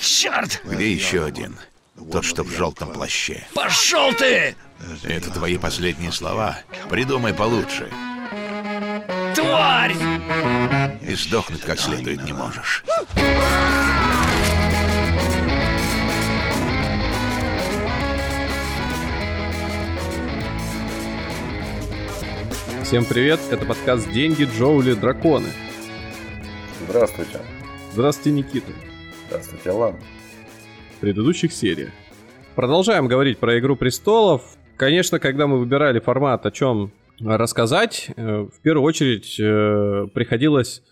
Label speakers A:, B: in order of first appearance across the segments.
A: Черт!
B: Где еще один? Тот, что в желтом плаще.
A: Пошел ты!
B: Это твои последние слова. Придумай получше.
A: Тварь!
B: И сдохнуть как следует не можешь.
C: Всем привет, это подкаст «Деньги, Джоули, Драконы».
D: Здравствуйте.
C: Здравствуйте, Никита.
D: Здравствуйте, Алан.
C: В предыдущих сериях. Продолжаем говорить про «Игру престолов». Конечно, когда мы выбирали формат, о чем рассказать, э, в первую очередь э, приходилось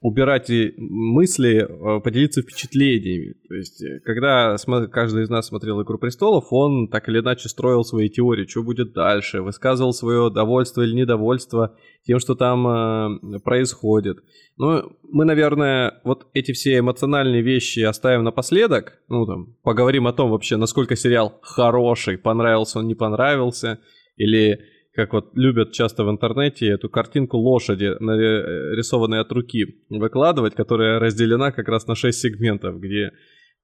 C: убирать мысли, э, поделиться впечатлениями. То есть, когда каждый из нас смотрел «Игру престолов», он так или иначе строил свои теории, что будет дальше, высказывал свое довольство или недовольство тем, что там происходит. Ну, мы, наверное, вот эти все эмоциональные вещи оставим напоследок. Ну, там, поговорим о том вообще, насколько сериал хороший, понравился он, не понравился, или как вот любят часто в интернете эту картинку лошади, нарисованной от руки, выкладывать, которая разделена как раз на 6 сегментов, где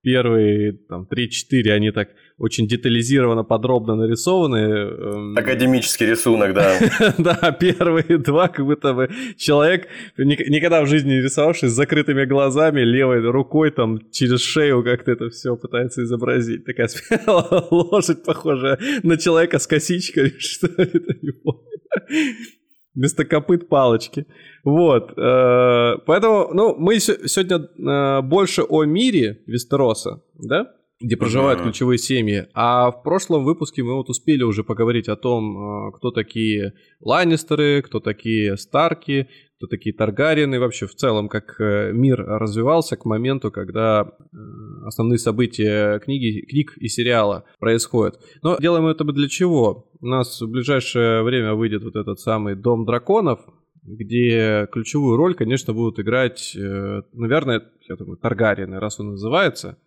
C: первые там 3-4, они так очень детализированно, подробно нарисованы.
D: Эм, Академический рисунок, да.
C: да, первые два, как будто бы человек, никогда в жизни не рисовавший, с закрытыми глазами, левой рукой там через шею как-то это все пытается изобразить. Такая лошадь похожая на человека с косичками, что это не помню вместо копыт палочки. Вот. Э, поэтому, ну, мы сегодня э, больше о мире Вестероса, да? где проживают uh-huh. ключевые семьи. А в прошлом выпуске мы вот успели уже поговорить о том, э, кто такие Ланнистеры, кто такие Старки, кто такие Таргариены, вообще в целом, как мир развивался к моменту, когда основные события книги, книг и сериала происходят. Но делаем это для чего? У нас в ближайшее время выйдет вот этот самый Дом драконов, где ключевую роль, конечно, будут играть, э, наверное, я думаю, Таргариены, раз он называется.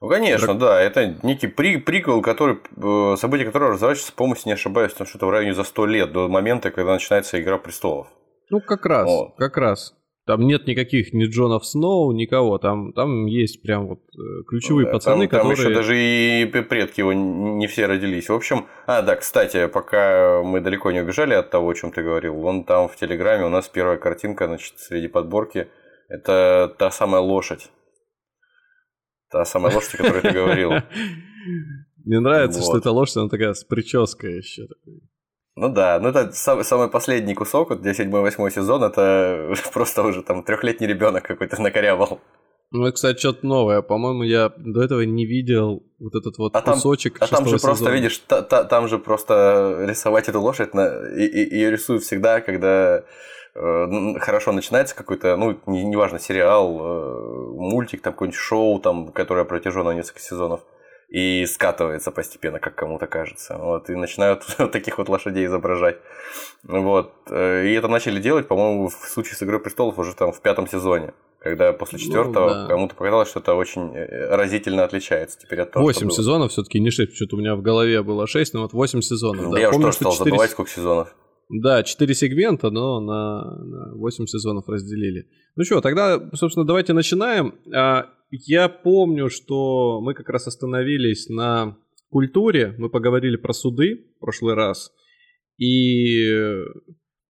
D: Ну, конечно, Драк... да. Это некий при приквел, который, э, события которого разворачиваются, по-моему, не ошибаюсь, там что-то в районе за сто лет до момента, когда начинается Игра престолов.
C: Ну, как раз, вот. как раз. Там нет никаких ни Джонов Сноу, никого. Там, там есть прям вот э, ключевые да, пацаны,
D: там,
C: которые...
D: Там еще даже и предки его не все родились. В общем, а, да, кстати, пока мы далеко не убежали от того, о чем ты говорил, вон там в Телеграме у нас первая картинка, значит, среди подборки. Это та самая лошадь. Та самая лошадь, о которой ты говорил.
C: Мне нравится, что эта лошадь, она такая с прической еще.
D: Ну да, ну это самый, самый последний кусок, вот для 7-8 сезон, это просто уже там трехлетний ребенок какой-то накорябал.
C: Ну, это, кстати, что-то новое. По-моему, я до этого не видел вот этот вот
D: а
C: кусочек.
D: Там, а там же сезона. просто, видишь, та, та, там же просто рисовать эту лошадь, на, и, и, ее рисуют всегда, когда э, хорошо начинается какой-то, ну, неважно, не сериал, э, мультик, там какой-нибудь шоу, там, которое протяжено несколько сезонов и скатывается постепенно, как кому-то кажется. Вот, и начинают вот таких вот лошадей изображать. Вот. Э, и это начали делать, по-моему, в случае с Игрой престолов уже там в пятом сезоне. Когда после ну четвертого ну, да. кому-то показалось, что это очень э, разительно отличается теперь от того,
C: 8 сезонов все-таки не 6, что-то у меня в голове было 6, но вот 8 сезонов.
D: Да, я Помню, уже тоже стал 4... забывать, сколько сезонов.
C: Да, 4 сегмента, но на, на 8 сезонов разделили. Ну что, тогда, собственно, давайте начинаем. А, я помню, что мы как раз остановились на культуре, мы поговорили про суды в прошлый раз, и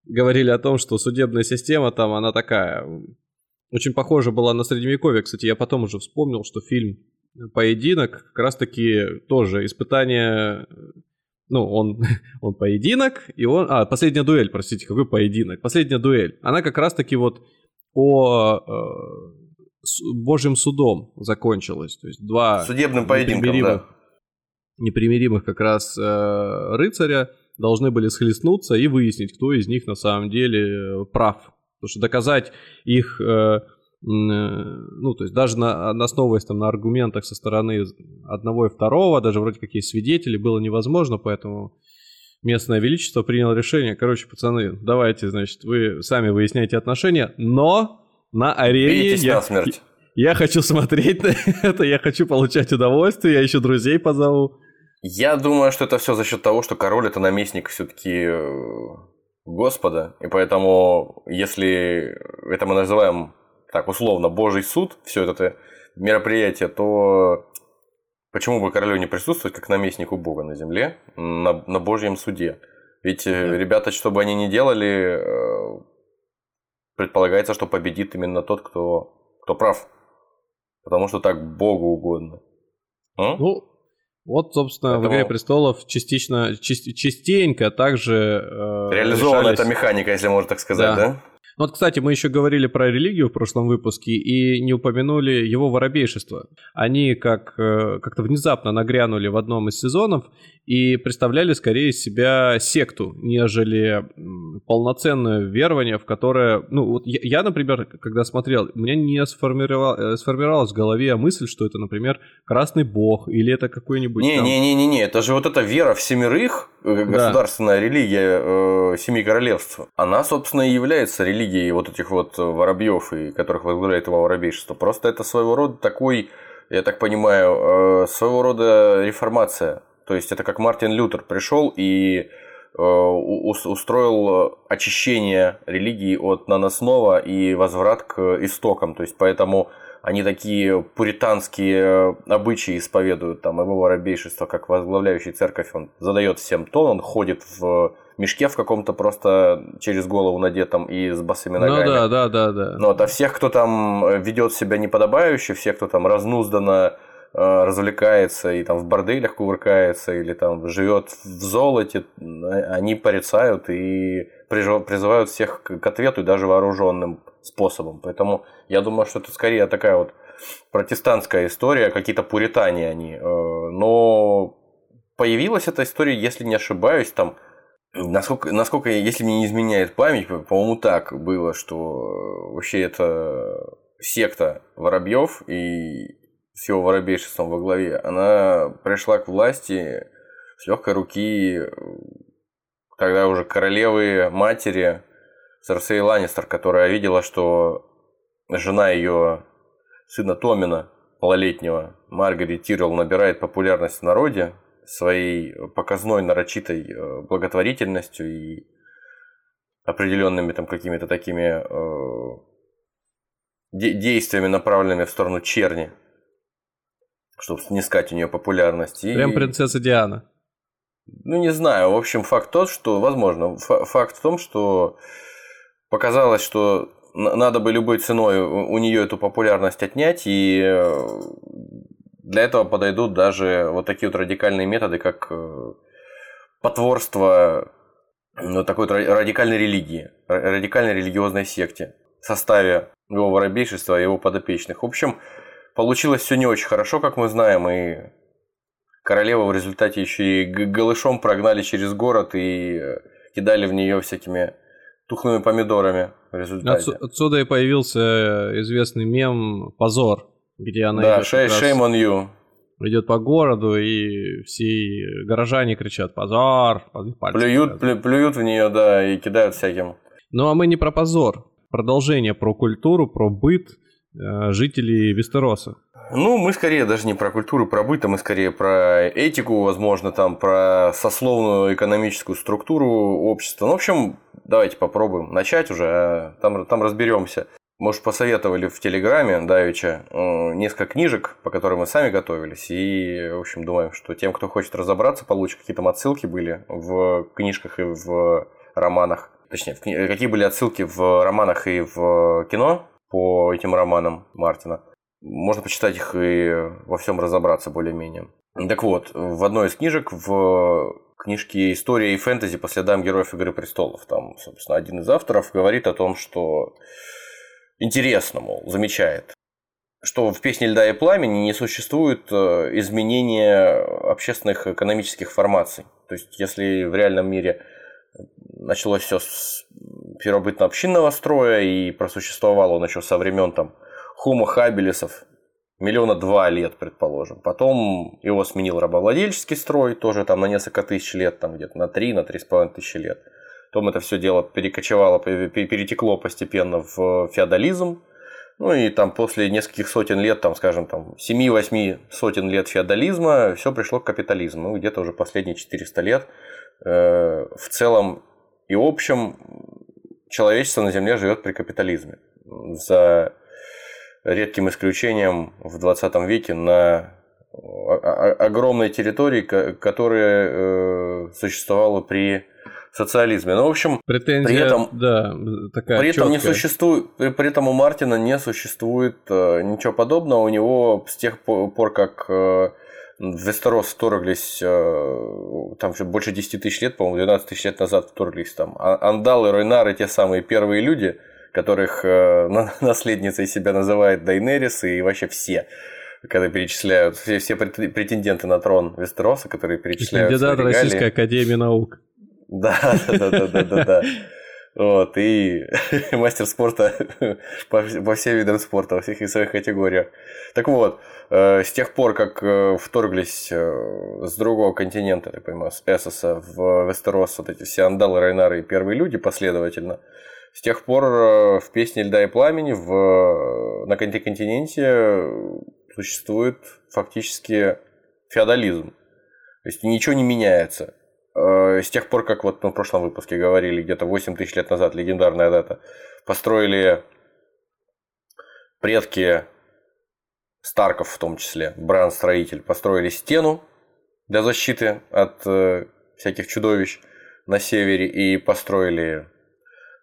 C: говорили о том, что судебная система там, она такая, очень похожа была на Средневековье. Кстати, я потом уже вспомнил, что фильм «Поединок» как раз-таки тоже испытание ну, он, он поединок, и он... А, последняя дуэль, простите, какой поединок? Последняя дуэль. Она как раз-таки вот о э, Божьим судом закончилось. То есть два
D: судебным поединком, да.
C: непримиримых как раз э, рыцаря должны были схлестнуться и выяснить, кто из них на самом деле э, прав. Потому что доказать их, э, ну, то есть даже на, основываясь там на аргументах со стороны одного и второго, даже вроде как есть свидетели, было невозможно, поэтому местное величество приняло решение, короче, пацаны, давайте, значит, вы сами выясняйте отношения, но на арене...
D: Я... насмерть.
C: я хочу смотреть на это, я хочу получать удовольствие, я еще друзей позову.
D: Я думаю, что это все за счет того, что король это наместник все-таки Господа, и поэтому, если это мы называем так условно Божий суд, все это мероприятие, то почему бы королю не присутствовать как наместнику Бога на земле, на, на Божьем суде? Ведь э, ребята, что бы они ни делали, э, предполагается, что победит именно тот, кто, кто прав. Потому что так Богу угодно.
C: М? Ну, вот, собственно, Поэтому... в «Игре престолов» частично, частенько также...
D: Э, Реализована решались... эта механика, если можно так сказать, да? да?
C: Вот, кстати, мы еще говорили про религию в прошлом выпуске и не упомянули его воробейшество. Они как, э, как-то внезапно нагрянули в одном из сезонов и представляли скорее себя секту, нежели полноценное верование, в которое... Ну, вот я, я например, когда смотрел, у меня не сформировал, э, сформировалась в голове мысль, что это, например, красный бог или это какой-нибудь...
D: Не-не-не-не, это же вот эта вера в семерых, государственная да. религия э, Семи Королевств. Она, собственно, и является религией вот этих вот воробьев, и которых возглавляет его воробейшество. Просто это своего рода такой, я так понимаю, э, своего рода реформация то есть это как Мартин Лютер пришел и э, устроил очищение религии от наносного и возврат к истокам. То есть поэтому они такие пуританские обычаи исповедуют, там его воробейшество, как возглавляющий церковь, он задает всем тон, он ходит в мешке в каком-то просто через голову надетом и с босыми ну ногами.
C: Ну да, да, да, да.
D: Но а всех, кто там ведет себя неподобающе, всех, кто там разнузданно Э, развлекается и там в борделях кувыркается или там живет в золоте, они порицают и призывают всех к ответу, даже вооруженным способом. Поэтому я думаю, что это скорее такая вот протестантская история, какие-то пуритане они. Э, но появилась эта история, если не ошибаюсь, там Насколько, насколько, если мне не изменяет память, по-моему, так было, что вообще это секта воробьев, и с его воробейшеством во главе, она пришла к власти с легкой руки, когда уже королевы матери Серсей Ланнистер, которая видела, что жена ее сына Томина, малолетнего, Маргарет Тиррелл, набирает популярность в народе своей показной нарочитой э, благотворительностью и определенными там какими-то такими э, действиями, направленными в сторону черни чтобы снискать у нее популярность. И...
C: Прям принцесса Диана.
D: Ну, не знаю. В общем, факт тот, что, возможно, факт в том, что показалось, что надо бы любой ценой у нее эту популярность отнять, и э, для этого подойдут даже вот такие вот радикальные методы, как э, потворство ну, такой радикальной религии, радикальной религиозной секте в составе его воробейшества и его подопечных. В общем, Получилось все не очень хорошо, как мы знаем, и королеву в результате еще и голышом прогнали через город и э, кидали в нее всякими тухлыми помидорами в результате.
C: Отсюда и появился э, известный мем «Позор», где она
D: да, идет shame on you.
C: идет по городу, и все горожане кричат «Позор!»
D: Плюют, плю, плюют в нее, да, и кидают всяким.
C: Ну, а мы не про позор. Продолжение про культуру, про быт – Э, жителей Вестероса.
D: Ну, мы скорее даже не про культуру, про быт, а мы скорее про этику, возможно, там про сословную экономическую структуру общества. Ну, в общем, давайте попробуем начать уже, а там, там разберемся. Может, посоветовали в Телеграме Давича э, несколько книжек, по которым мы сами готовились. И, в общем, думаем, что тем, кто хочет разобраться, получит какие-то отсылки были в книжках и в романах. Точнее, кни... какие были отсылки в романах и в кино, по этим романам Мартина. Можно почитать их и во всем разобраться более-менее. Так вот, в одной из книжек, в книжке «История и фэнтези по следам героев Игры престолов», там, собственно, один из авторов говорит о том, что интересно, мол, замечает, что в «Песне льда и пламени» не существует э, изменения общественных экономических формаций. То есть, если в реальном мире началось все с первобытно-общинного строя и просуществовал он еще со времен там Хума Хабелесов, миллиона два лет, предположим. Потом его сменил рабовладельческий строй, тоже там на несколько тысяч лет, там где-то на три, на три с половиной тысячи лет. Потом это все дело перекочевало, перетекло постепенно в феодализм. Ну и там после нескольких сотен лет, там, скажем, там 7-8 сотен лет феодализма, все пришло к капитализму. Ну, где-то уже последние 400 лет э, в целом и общем человечество на Земле живет при капитализме. За редким исключением в 20 веке на огромной территории, которая э, существовала при социализме. Ну, в общем,
C: Претензия,
D: при этом,
C: да, такая
D: при этом не существует, при, при этом у Мартина не существует э, ничего подобного. У него с тех пор, как э, в Вестерос вторглись, э, там еще больше 10 тысяч лет, по-моему, 12 тысяч лет назад вторглись там А- Андалы, Ройнары, те самые первые люди, которых э, на- наследницей себя называет Дайнерис и вообще все когда перечисляют все, все прет- претенденты на трон Вестероса, которые перечисляют
C: Кандидат. Российской Академии Наук.
D: Да, да, да, да, да, да. Вот, и мастер спорта по, по всем видам спорта, во всех своих категориях. Так вот, э, с тех пор, как э, вторглись э, с другого континента, я понимаю, с Эссоса в Вестерос, вот эти все андалы, Райнары и первые люди последовательно, с тех пор э, в «Песне льда и пламени» в, на конти- континенте существует фактически феодализм. То есть ничего не меняется. Э, С тех пор, как вот мы в прошлом выпуске говорили, где-то 8 тысяч лет назад, легендарная дата, построили предки Старков в том числе, Бран-строитель, построили стену для защиты от э, всяких чудовищ на севере и построили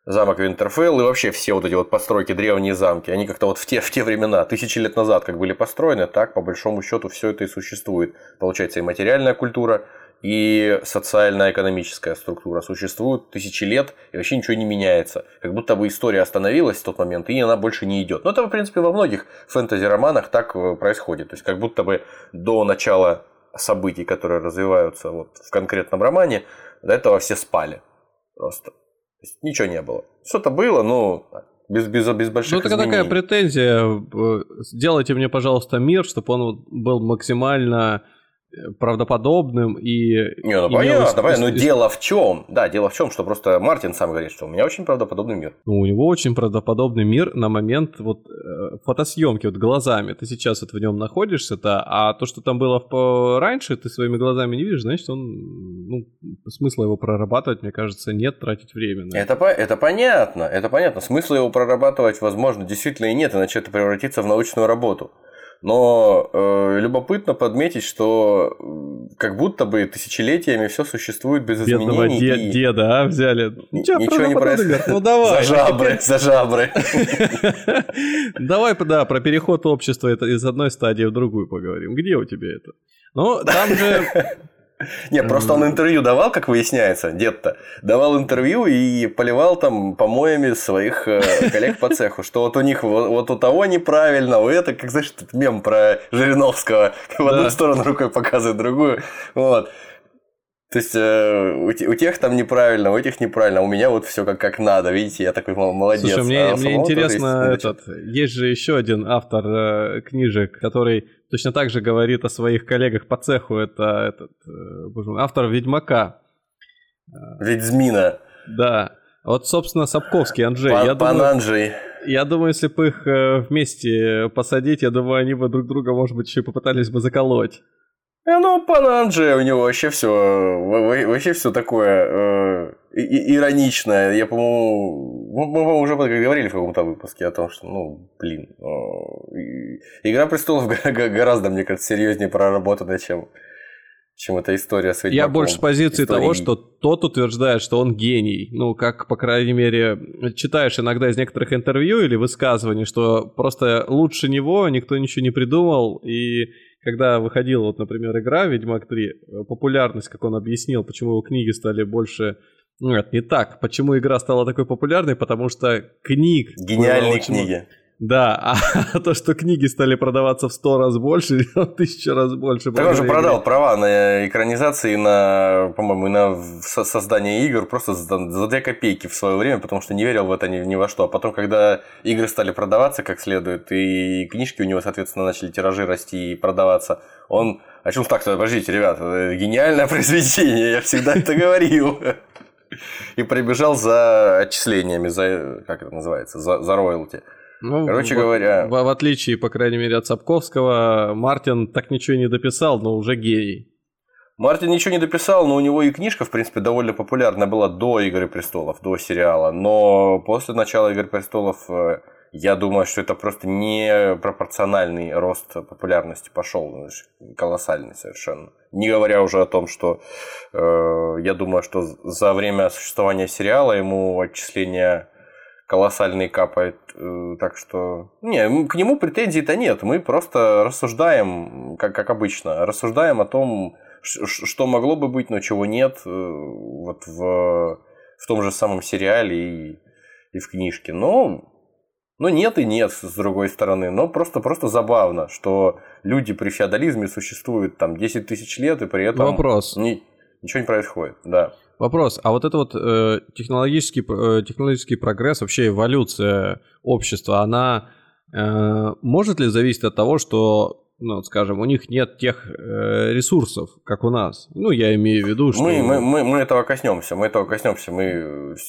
D: замок Винтерфелл и вообще все вот эти вот постройки, древние замки, они как-то вот в те, в те времена, тысячи лет назад, как были построены, так по большому счету все это и существует. Получается и материальная культура, и социально-экономическая структура существуют тысячи лет, и вообще ничего не меняется. Как будто бы история остановилась в тот момент, и она больше не идет. Но это, в принципе, во многих фэнтези-романах так э, происходит. То есть, как будто бы до начала событий, которые развиваются вот в конкретном романе, до этого все спали. Просто. То есть, ничего не было. Что-то было, но без, без, без больших
C: Ну, это такая
D: изменений.
C: претензия. э, Сделайте мне, пожалуйста, мир, чтобы он был максимально правдоподобным и...
D: Не, ну понятно,
C: ис-
D: понятно, но дело в чем? Да, дело в чем, что просто Мартин сам говорит, что у меня очень правдоподобный мир.
C: Ну, у него очень правдоподобный мир на момент вот э, фотосъемки, вот глазами. Ты сейчас вот в нем находишься, да, а то, что там было в раньше, ты своими глазами не видишь, значит, он, ну, смысла его прорабатывать, мне кажется, нет, тратить время. на
D: Это, по- это понятно, это понятно. Смысла его прорабатывать, возможно, действительно и нет, иначе это превратится в научную работу. Но э, любопытно подметить, что как будто бы тысячелетиями все существует без
C: Бедного
D: изменений.
C: де-
D: и
C: деда, а, взяли.
D: ни-
C: Чё,
D: ничего не происходит.
C: Ну, давай.
D: За жабры, за жабры.
C: Давай, да, про переход общества это из одной стадии в другую поговорим. Где у тебя это? Ну, там же...
D: Не, просто он интервью давал, как выясняется, дед-то. Давал интервью и поливал там помоями своих э, коллег по цеху, что вот у них вот, у того неправильно, у это, как знаешь, мем про Жириновского, в одну сторону рукой показывает, другую. Вот. То есть э, у, у тех там неправильно, у этих неправильно, а у меня вот все как, как надо, видите, я такой мол- молодец.
C: Слушай,
D: А
C: мне,
D: у
C: мне интересно,
D: есть
C: этот, есть же еще один автор э, книжек, который точно так же говорит о своих коллегах по цеху. Это этот, э, автор Ведьмака.
D: Ведьмина,
C: Да. Вот, собственно, Сапковский, Анджей. я,
D: Пан, Пан
C: думаю,
D: Анджей.
C: я думаю, если бы их э, вместе посадить, я думаю, они бы друг друга, может быть, еще и попытались бы заколоть.
D: Э, Ну, пан Анджей, у него вообще все, вообще все такое э, и- ироничное. Я, по-моему, мы, по-моему, уже говорили в каком-то выпуске о том, что, ну, блин, э, Игра престолов гораздо, мне кажется, серьезнее проработана, чем, чем эта история с
C: Я
D: Ведьмаком.
C: больше с позиции
D: История
C: того, что тот утверждает, что он гений. Ну, как, по крайней мере, читаешь иногда из некоторых интервью или высказываний, что просто лучше него никто ничего не придумал. И когда выходила, вот, например, игра «Ведьмак 3», э, популярность, как он объяснил, почему его книги стали больше... Ну, это не так. Почему игра стала такой популярной? Потому что книг...
D: Гениальные
C: очень
D: книги.
C: Да, а то, что книги стали продаваться в сто раз больше, в тысячу раз больше.
D: Так он же продал права на экранизации, на, по-моему, на создание игр просто за, 2 копейки в свое время, потому что не верил в это ни, ни во что. А потом, когда игры стали продаваться как следует, и книжки у него, соответственно, начали тиражи расти и продаваться, он... А чем так? Подождите, ребят, это гениальное произведение, я всегда это говорил. И прибежал за отчислениями, за, как это называется, за, за роялти.
C: Ну,
D: Короче
C: в-
D: говоря-
C: В, в отличие, по крайней мере, от Сапковского, Мартин так ничего не дописал, но уже гений.
D: Мартин ничего не дописал, но у него и книжка, в принципе, довольно популярна была до «Игры престолов», до сериала. Но после начала «Игры престолов» э, я думаю, что это просто не пропорциональный рост популярности пошел, колоссальный совершенно. Не говоря уже о том, что э, я думаю, что за время существования сериала ему отчисления колоссальные капает. э, Так что, не, к нему претензий-то нет. Мы просто рассуждаем, как, как обычно, рассуждаем о том, что могло бы быть, но чего нет э, вот в, в том же самом сериале и, и в книжке. Но, но нет и нет, с другой стороны. Но просто, просто забавно, что люди при феодализме существуют там 10 тысяч лет, и при этом
C: Вопрос.
D: ни- ничего не происходит. Да.
C: Вопрос. А вот это вот э, технологический, э, технологический прогресс, вообще эволюция общества, она э, может ли зависеть от того, что, ну, скажем, у них нет тех э, ресурсов, как у нас? Ну, я имею в виду, что...
D: Мы, мы, мы, мы этого коснемся, мы этого коснемся, мы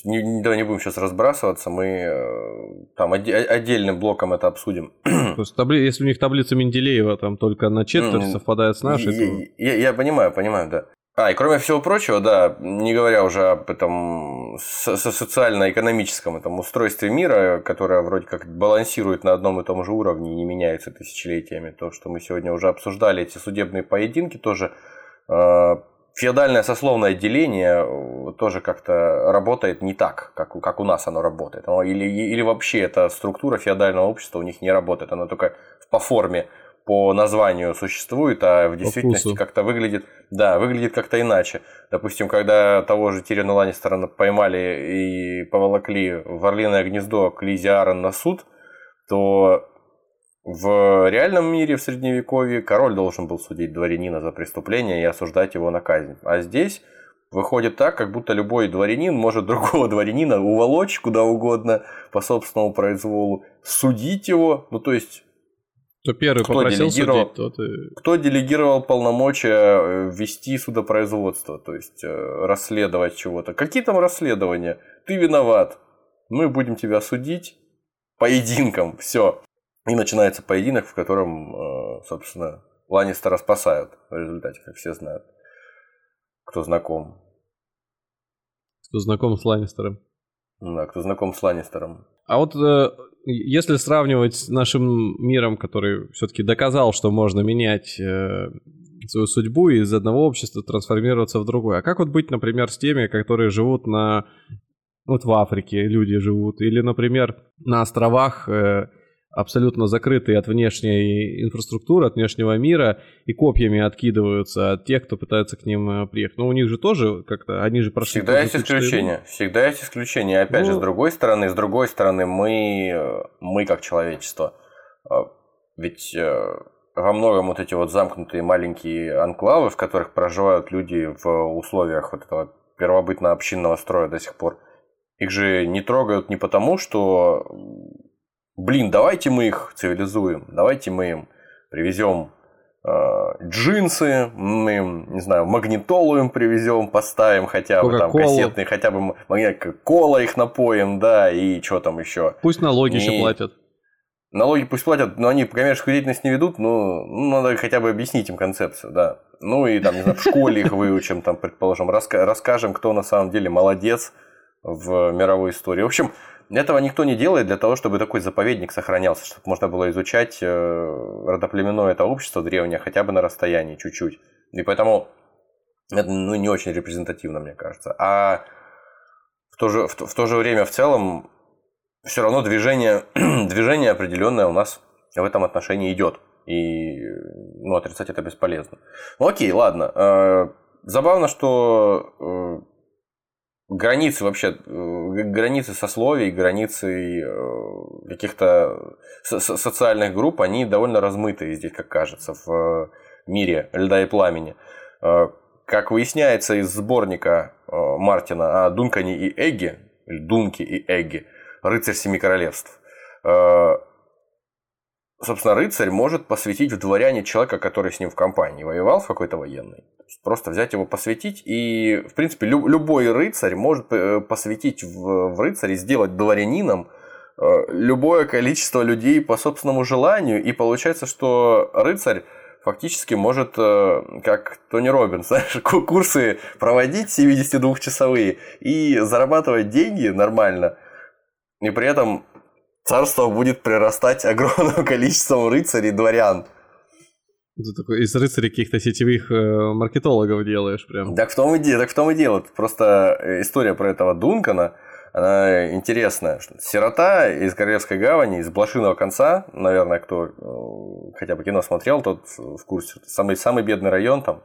D: не, не, не будем сейчас разбрасываться, мы э, там оде- отдельным блоком это обсудим.
C: То есть табли- если у них таблица Менделеева там только на четверть совпадает с нашей,
D: я,
C: то...
D: я- я понимаю, понимаю, да. А, и кроме всего прочего, да, не говоря уже об этом со- со- социально-экономическом этом устройстве мира, которое вроде как балансирует на одном и том же уровне и не меняется тысячелетиями, то, что мы сегодня уже обсуждали, эти судебные поединки тоже, э, феодальное сословное деление э, тоже как-то работает не так, как, как у нас оно работает. Или, или вообще эта структура феодального общества у них не работает, она только по форме по названию существует, а в действительности как-то выглядит, да, выглядит как-то иначе. Допустим, когда того же Тирена Ланнистера поймали и поволокли в Орлиное гнездо к Лизе Аарон на суд, то в реальном мире, в Средневековье, король должен был судить дворянина за преступление и осуждать его на казнь. А здесь выходит так, как будто любой дворянин может другого дворянина уволочь куда угодно по собственному произволу, судить его, ну то есть
C: Кто первый
D: Кто
C: попросил
D: делегировал?
C: судить, тот и...
D: кто делегировал полномочия э, вести судопроизводство, то есть э, расследовать чего-то. Какие там расследования? Ты виноват. Мы будем тебя судить поединком. Все. И начинается поединок, в котором, э, собственно, Ланнистера спасают в результате, как все знают. Кто знаком.
C: Кто знаком с Ланнистером.
D: Да, кто знаком с Ланнистером.
C: А вот э, если сравнивать с нашим миром, который все-таки доказал, что можно менять э, свою судьбу и из одного общества трансформироваться в другое, а как вот быть, например, с теми, которые живут на... Вот в Африке люди живут, или, например, на островах э, абсолютно закрытые от внешней инфраструктуры, от внешнего мира, и копьями откидываются от тех, кто пытается к ним э, приехать. Но у них же тоже как-то, они же прошли...
D: Всегда есть
C: же
D: исключения. Всегда есть исключения. И опять же,
C: Ну-
D: с другой стороны, с другой стороны, мы, э, мы как человечество, э, ведь во многом вот эти вот замкнутые маленькие анклавы, в которых проживают люди в условиях вот этого первобытно-общинного строя до сих пор, их же не трогают не потому, что, блин, давайте мы их цивилизуем, давайте мы им привезем э, джинсы, мы им, не знаю, магнитолу им привезем, поставим хотя бы там кассетный, хотя бы магнит- кола их напоим, да, и что там еще.
C: Пусть налоги еще платят.
D: Налоги пусть платят, но они коммерческую деятельность не ведут, ну, ну, надо хотя бы объяснить им концепцию, да. Ну и там, не знаю, в школе их выучим, там, предположим, раска- расскажем, кто на самом деле молодец в мировой истории. В общем, этого никто не делает для того, чтобы такой заповедник сохранялся, чтобы можно было изучать э, родоплеменное это общество древнее хотя бы на расстоянии чуть-чуть. И поэтому это ну, не очень репрезентативно, мне кажется. А в то же, в то, в то же время в целом все равно движение, движение определенное у нас в этом отношении идет. И ну, отрицать это бесполезно. Ну окей, ладно. Э, Забавно, что э, границы вообще, э, границы сословий, границы э, каких-то со- со- социальных групп, они довольно размытые здесь, как кажется, в мире льда и пламени. Э, Как выясняется из сборника э, Мартина о Дункане и Эгге, или Дунке и Эгге, «Рыцарь Семи Королевств», э, собственно, рыцарь может посвятить в дворяне человека, который с ним в компании воевал в какой-то военной. Просто взять его, посвятить, и, в принципе, лю- любой рыцарь может э, посвятить в, в рыцаре, сделать дворянином любое количество людей по собственному желанию, и получается, что рыцарь фактически может, как Тони Робинс, знаешь, курсы проводить 72-часовые и зарабатывать деньги нормально, и при этом царство будет прирастать огромным количеством рыцарей и дворян.
C: Ты такой из рыцарей каких-то сетевых э, маркетологов делаешь прям.
D: Так в том и дело, так в том и дело. Просто э, история про этого Дункана, она интересная. Сирота из Королевской гавани, из Блошиного конца, наверное, кто э, хотя бы кино смотрел, тот в курсе. Самый, самый бедный район там,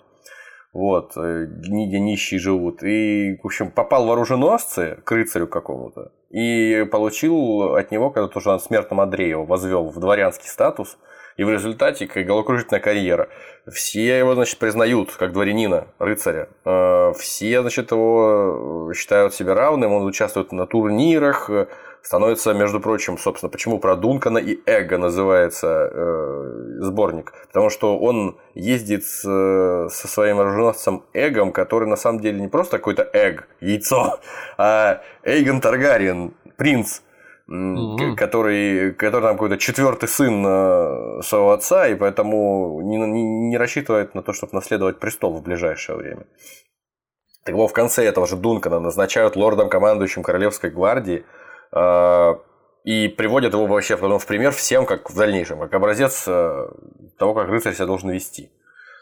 D: вот, где нищие живут. И, в общем, попал в оруженосцы к рыцарю какому-то и получил от него, когда тоже он смертным Андреева возвел в дворянский статус – и в результате как головокружительная карьера. Все его, значит, признают как дворянина, рыцаря. Э, все, значит, его считают себе равным, он участвует на турнирах, становится, между прочим, собственно, почему про Дункана и Эго называется э, сборник. Потому что он ездит с, со своим оруженосцем Эгом, который на самом деле не просто какой-то Эг, яйцо, а Эйгон Таргариен, принц угу. который, который там какой-то четвертый сын э, своего отца, и поэтому не, не, не рассчитывает на то, чтобы наследовать престол в ближайшее время. Так вот, в конце этого же Дункана назначают лордом командующим Королевской гвардии э, и приводят его вообще потом в пример всем, как в дальнейшем, как образец э, того, как рыцарь себя должен вести.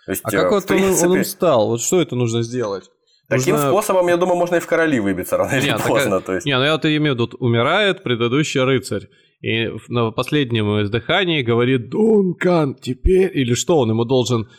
C: То есть, а как вот принципе... он, он им стал? Вот что это нужно сделать?
D: Таким нужно... способом, я думаю, можно и в короли выбиться рано или поздно.
C: Так... То есть... Не, ну я вот имею в виду, умирает предыдущий рыцарь. И на последнем издыхании говорит Дункан, теперь... Или что, он ему должен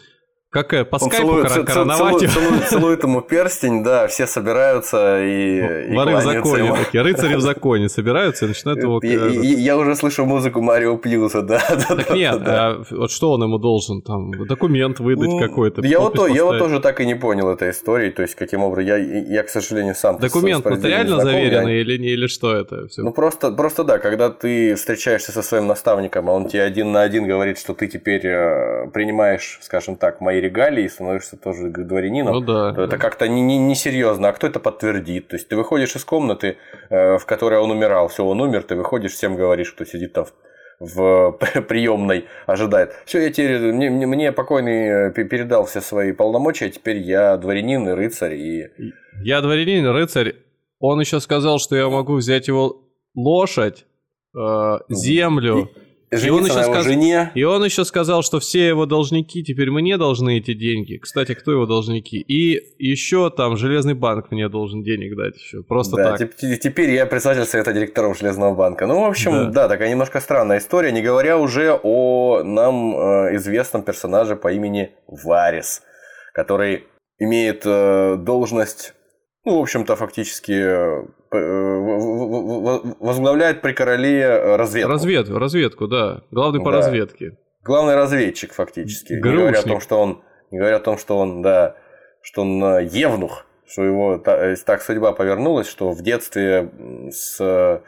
C: как по он скайпу целует, кор-
D: целует, целует, целует ему перстень, да, все собираются и,
C: Воры и в законе ему. такие, рыцари в законе собираются и начинают его...
D: Я, я уже слышу музыку Марио Плюса, да.
C: Так нет, да. А вот что он ему должен, там, документ выдать ну, какой-то?
D: Я вот, я вот тоже так и не понял этой истории, то есть каким образом, я, я к сожалению, сам...
C: Документ нотариально заверенный я... или, не, или что это?
D: Все? Ну просто, просто да, когда ты встречаешься со своим наставником, а он тебе один на один говорит, что ты теперь э, принимаешь, скажем так, мои регалии и становишься тоже дворянином, ну, да, то да. это как-то несерьезно. Не, не а кто это подтвердит? То есть ты выходишь из комнаты, э, в которой он умирал, все, он умер, ты выходишь, всем говоришь, кто сидит там в приемной ожидает. Все, я теперь, мне, мне покойный э, передал все свои полномочия, теперь я дворянин и рыцарь. И...
C: Я дворянин и рыцарь. Он еще сказал, что я могу взять его лошадь, э, землю. И
D: и он, еще сказ... жене.
C: и он еще сказал, что все его должники теперь мне должны эти деньги. Кстати, кто его должники? И еще там Железный банк мне должен денег дать еще. Просто
D: да,
C: так.
D: Теперь я председатель совета директоров Железного банка. Ну, в общем, да. да, такая немножко странная история, не говоря уже о нам э, известном персонаже по имени Варис, который имеет э, должность ну, в общем-то, фактически э, возглавляет при короле разведку.
C: Разведку, разведку, да. Главный по да. разведке.
D: Главный разведчик, фактически. Грушник. Не говоря о том, что он, не говоря о том, что он, да, что он э, евнух, что его э, так судьба повернулась, что в детстве с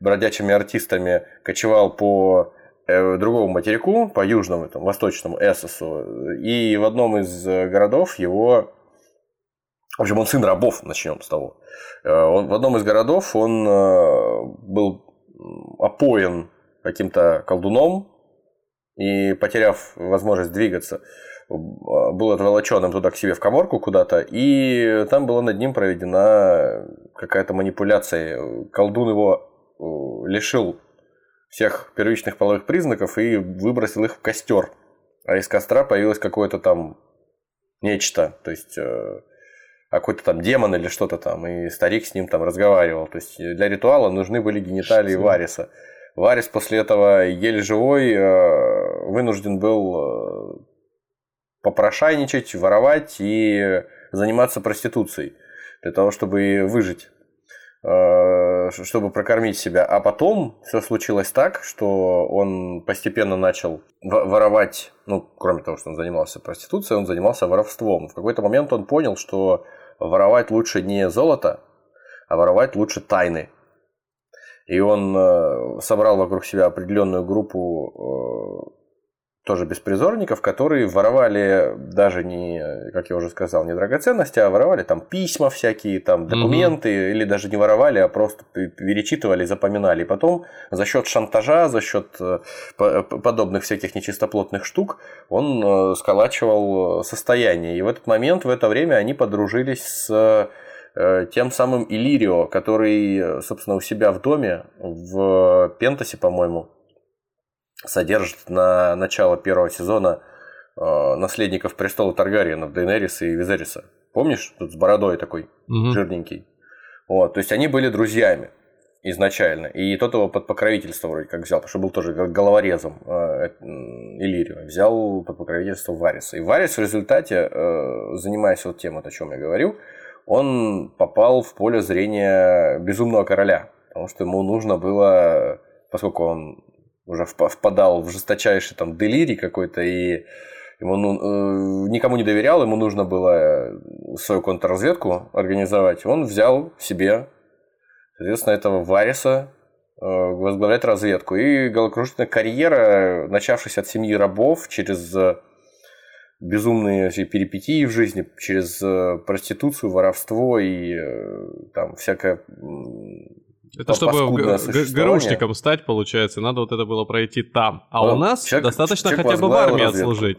D: бродячими артистами кочевал по другому материку, по южному, там, восточному Эссосу, и в одном из городов его в общем, он сын рабов, начнем с того. Э, он, в одном из городов он э, был опоен каким-то колдуном и, потеряв возможность двигаться, был отволоченным туда к себе в коморку куда-то, и там была над ним проведена какая-то манипуляция. Колдун его э, лишил всех первичных половых признаков и выбросил их в костер. А из костра появилось какое-то там нечто. То есть какой-то там демон или что-то там, и старик с ним там разговаривал. То есть для ритуала нужны были гениталии что? Вариса. Варис после этого еле живой э, вынужден был э, попрошайничать, воровать и заниматься проституцией для того, чтобы выжить, э, чтобы прокормить себя. А потом все случилось так, что он постепенно начал воровать, ну, кроме того, что он занимался проституцией, он занимался воровством. В какой-то момент он понял, что воровать лучше не золото, а воровать лучше тайны. И он э, собрал вокруг себя определенную группу тоже беспризорников, которые воровали даже не, как я уже сказал, не драгоценности, а воровали там письма всякие, там документы, mm-hmm. или даже не воровали, а просто перечитывали, запоминали. И потом за счет шантажа, за счет э, подобных всяких нечистоплотных штук он э, сколачивал состояние. И в этот момент, в это время они подружились с э, тем самым Иллирио, который, собственно, у себя в доме, в Пентасе, по-моему, содержит на начало первого сезона э, наследников престола Таргариенов, Дейнериса и Визериса. Помнишь? Тут с бородой такой, угу. жирненький. Вот, то есть они были друзьями изначально. И тот его под покровительство вроде как взял, потому что был тоже головорезом э, Иллирио. Взял под покровительство Вариса. И Варис в результате, э, занимаясь вот тем, о чем я говорил, он попал в поле зрения безумного короля. Потому что ему нужно было, поскольку он уже впадал в жесточайший там делирий какой-то, и ему ну, э, никому не доверял, ему нужно было свою контрразведку организовать. Он взял себе, соответственно, этого Вариса э, возглавлять разведку. И головокружительная карьера, начавшись от семьи рабов, через безумные перипетии в жизни, через э, проституцию, воровство и там всякое
C: это чтобы ГРУшником стать, получается, надо вот это было пройти там. А ну, у нас человек, достаточно человек хотя бы в армии разведку. отслужить.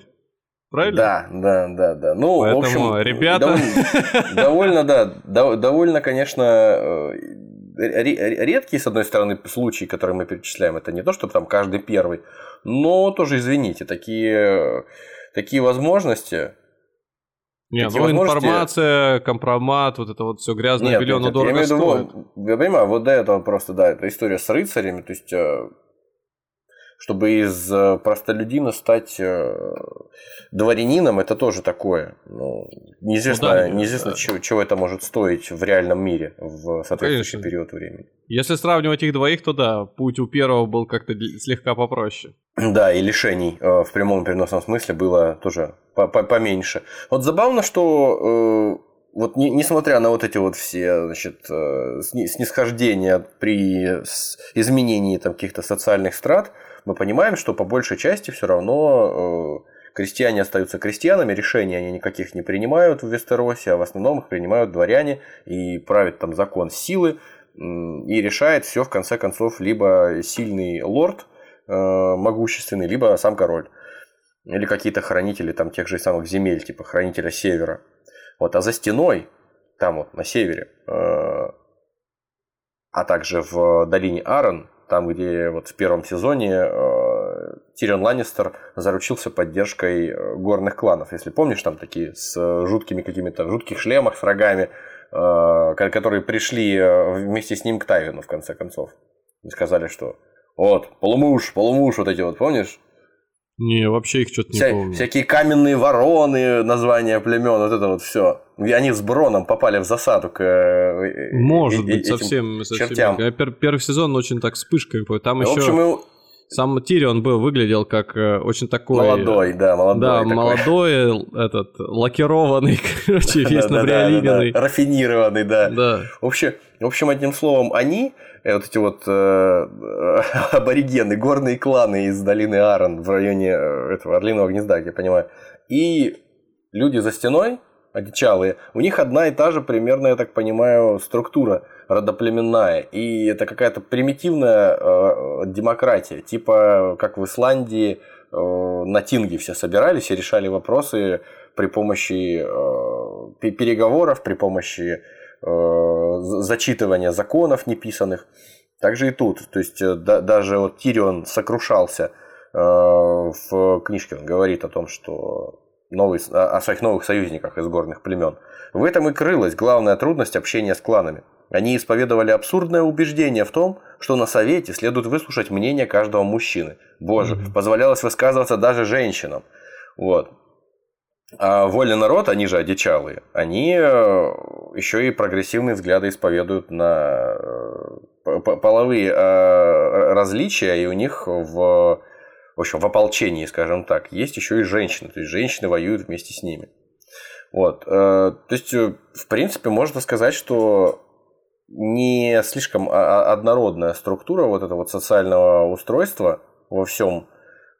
C: Правильно?
D: Да, да, да, да. Ну,
C: Поэтому, в общем,
D: ребята... Довольно, да, довольно, конечно, э, редкие, с одной стороны, случаи, которые мы перечисляем. Это не то, чтобы там каждый первый, но тоже, извините, такие, такие возможности
C: не, ну информация, компромат, вот это вот все грязное нет, белье, оно дорого я стоит.
D: Виду, я понимаю, вот до этого просто, да, это история с рыцарями, то есть э, чтобы из э, простолюдина стать э, дворянином, это тоже такое. Ну, неизвестно, ну, да, неизвестно да. Чего, чего это может стоить в реальном мире в соответствующий Конечно. период времени.
C: Если сравнивать их двоих, то да, путь у первого был как-то слегка попроще.
D: Да, и лишений э, в прямом переносном смысле было тоже поменьше. Вот забавно, что вот не, несмотря на вот эти вот все значит, снисхождения при изменении там, каких-то социальных страт, мы понимаем, что по большей части все равно э, крестьяне остаются крестьянами, решения они никаких не принимают в Вестеросе, а в основном их принимают дворяне и правит там закон силы и решает все в конце концов либо сильный лорд э, могущественный, либо сам король. Или какие-то хранители там тех же самых земель, типа хранителя севера. Вот, а за стеной, там вот на севере, э, а также в долине Аарон, там, где вот в первом сезоне э, Тирион Ланнистер заручился поддержкой э, горных кланов. Если помнишь, там такие с жуткими какими-то, в жутких шлемах с рогами, э, которые пришли вместе с ним к Тайвину, в конце концов. И сказали, что вот, полумуж, полумуж, вот эти вот, помнишь?
C: Не, вообще их что-то не Вся, помню.
D: Всякие каменные вороны, названия племен, вот это вот все. И они с Броном попали в засаду к
C: э, Может быть, совсем, совсем. Пер, первый сезон очень так вспышками. Там еще... В общем, сам Тирион был, выглядел как э, очень такой...
D: Молодой, да, молодой.
C: Да, такой. молодой, этот, лакированный, короче, весь набриолиненный.
D: Рафинированный, да. Да. В общем, одним словом, они Э, вот эти вот э, аборигены, горные кланы из долины Аарон в районе э, этого Орлиного гнезда, я понимаю. И люди за стеной, одичалые, у них одна и та же примерно, я так понимаю, структура родоплеменная. И это какая-то примитивная э, демократия, типа как в Исландии э, на Тинге все собирались и решали вопросы при помощи э, переговоров, при помощи Э, зачитывания законов неписанных. Также и тут. То есть э, да, даже вот Тирион сокрушался э, в книжке, он говорит о том, что новый, о своих новых союзниках из горных племен. В этом и крылась главная трудность общения с кланами. Они исповедовали абсурдное убеждение в том, что на совете следует выслушать мнение каждого мужчины. Боже, позволялось высказываться даже женщинам. Вот. А вольный народ, они же одичалые, они э, еще и прогрессивные взгляды исповедуют на э, половые э, различия, и у них в, в общем, в ополчении, скажем так, есть еще и женщины, то есть женщины воюют вместе с ними. Вот. То есть, в принципе, можно сказать, что не слишком однородная структура вот этого вот социального устройства во всем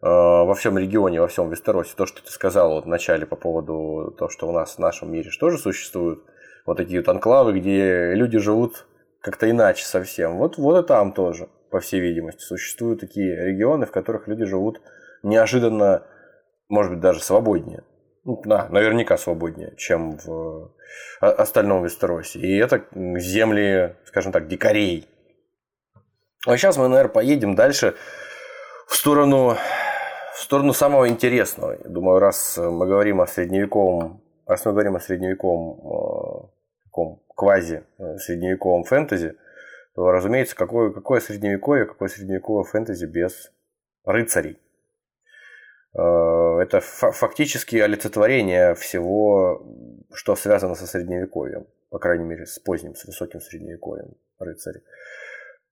D: во всем регионе, во всем Вестеросе. То, что ты сказал вот в начале по поводу того, что у нас в нашем мире тоже существуют вот такие вот анклавы, где люди живут как-то иначе совсем. Вот, вот и там тоже, по всей видимости, существуют такие регионы, в которых люди живут неожиданно, может быть, даже свободнее. Ну, да, наверняка свободнее, чем в остальном Вестеросе. И это земли, скажем так, дикарей. А сейчас мы, наверное, поедем дальше в сторону, в сторону самого интересного. Я думаю, раз мы говорим о средневековом, раз мы говорим о средневековом таком квази-средневековом фэнтези, то, разумеется, какое, какое средневековье, какое средневековое фэнтези без рыцарей. Э, это фактически олицетворение всего, что связано со средневековьем, по крайней мере, с поздним, с высоким средневековьем рыцари.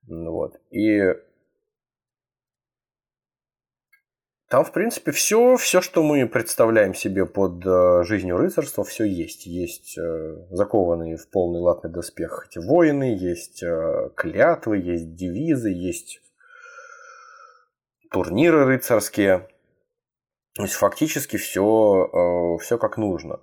D: Вот. И там, в принципе, все, все, что мы представляем себе под э, жизнью рыцарства, все есть. Есть э, закованные в полный латный доспех эти воины, есть клятвы, есть девизы, есть турниры рыцарские. То есть фактически все, э, все как нужно.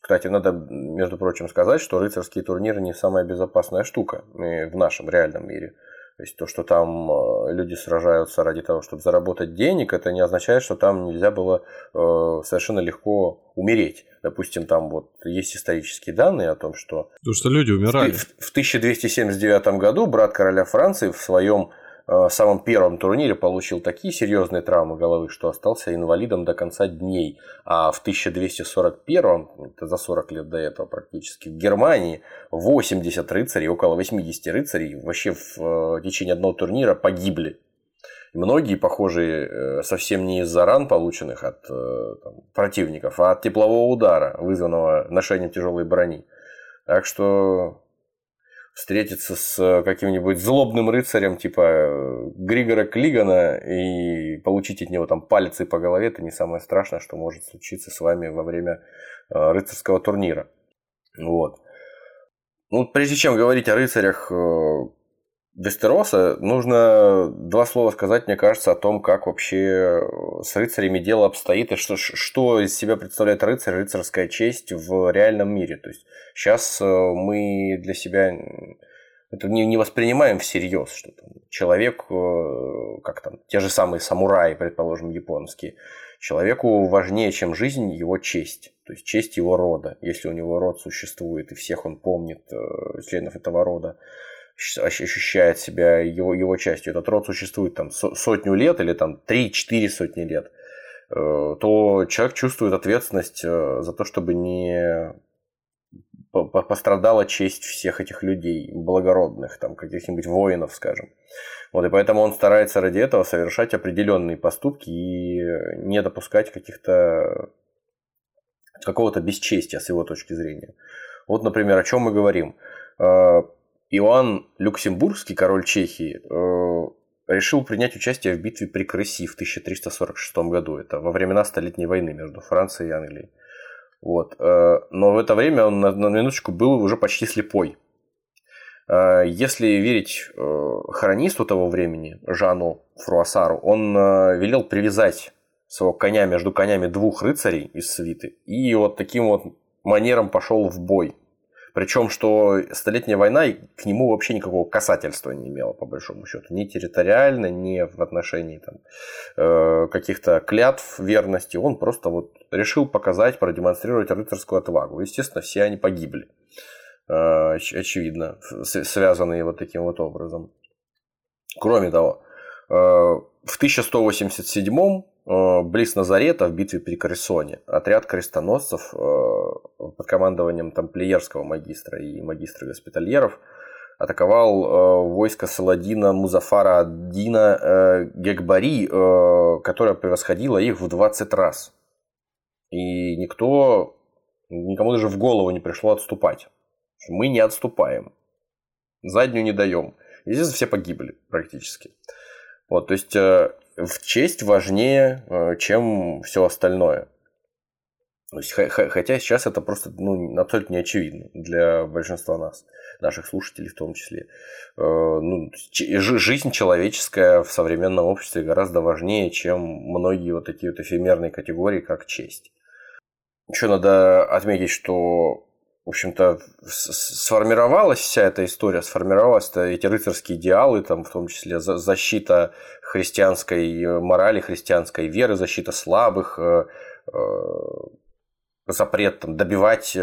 D: Кстати, надо, между прочим, сказать, что рыцарские турниры не самая безопасная штука в нашем реальном мире. То есть то, что там э, люди сражаются ради того, чтобы заработать денег, это не означает, что там нельзя было э, совершенно легко умереть. Допустим, там вот есть исторические данные о том, что...
C: Потому что люди умирали.
D: В, в 1279 году брат короля Франции в своем Э, самом первом турнире получил такие серьезные травмы головы, что остался инвалидом до конца дней. А в 1241, это за 40 лет до этого практически, в Германии 80 рыцарей, около 80 рыцарей вообще в э, течение одного турнира погибли. Многие, похожие, э, совсем не из-за ран, полученных от там, противников, а от теплового удара, вызванного ношением тяжелой брони. Так что встретиться с э, каким-нибудь злобным рыцарем типа э, Григора Клигана и получить от него там пальцы по голове, это не самое страшное, что может случиться с вами во время э, рыцарского турнира. Вот. Ну, прежде чем говорить о рыцарях Вестероса, нужно два слова сказать, мне кажется, о том, как вообще с рыцарями дело обстоит, и что, что из себя представляет рыцарь, рыцарская честь в реальном мире. То есть сейчас э, мы для себя это не, не воспринимаем всерьез, что там человек, э, как там, те же самые самураи, предположим, японские, человеку важнее, чем жизнь, его честь, то есть честь его рода, если у него род существует, и всех он помнит, э, членов этого рода, ощущает себя его, его частью, этот род существует там сотню лет или там 3-4 сотни лет, э, то человек чувствует ответственность э, за то, чтобы не пострадала честь всех этих людей, благородных, там, каких-нибудь воинов, скажем. Вот, и поэтому он старается ради этого совершать определенные поступки и не допускать каких-то какого-то бесчестия с его точки зрения. Вот, например, о чем мы говорим. Иоанн Люксембургский, король Чехии, э, решил принять участие в битве при Крыси в 1346 году. Это во времена Столетней войны между Францией и Англией. Вот. Э, но в это время он на, на минуточку был уже почти слепой. Э, если верить хронисту того времени, Жану Фруассару, он велел привязать своего коня между конями двух рыцарей из свиты и вот таким вот манером пошел в бой причем, что Столетняя война к нему вообще никакого касательства не имела, по большому счету. Ни территориально, ни в отношении там, э, каких-то клятв верности. Он просто вот решил показать, продемонстрировать рыцарскую отвагу. Естественно, все они погибли. Э, очевидно, связанные вот таким вот образом. Кроме того, э, в 1187 Э, близ Назарета в битве при Корисоне отряд крестоносцев э, под командованием тамплиерского магистра и магистра госпитальеров атаковал э, войско Саладина Музафара Дина Гекбари, которое превосходило их в 20 раз. И никто, никому даже в голову не пришло отступать. Мы не отступаем. Заднюю не даем. И здесь все погибли практически. Вот, то есть в честь важнее, э, чем все остальное. Хотя сейчас это просто ну, абсолютно не очевидно для большинства нас, наших слушателей в том числе. Э, ну, жизнь человеческая в современном обществе гораздо важнее, чем многие вот такие вот эфемерные категории, как честь. Еще надо отметить, что в общем-то, сформировалась вся эта история, сформировалась эти рыцарские идеалы, там, в том числе защита христианской морали, христианской веры, защита слабых, э, э, запрет там, добивать э,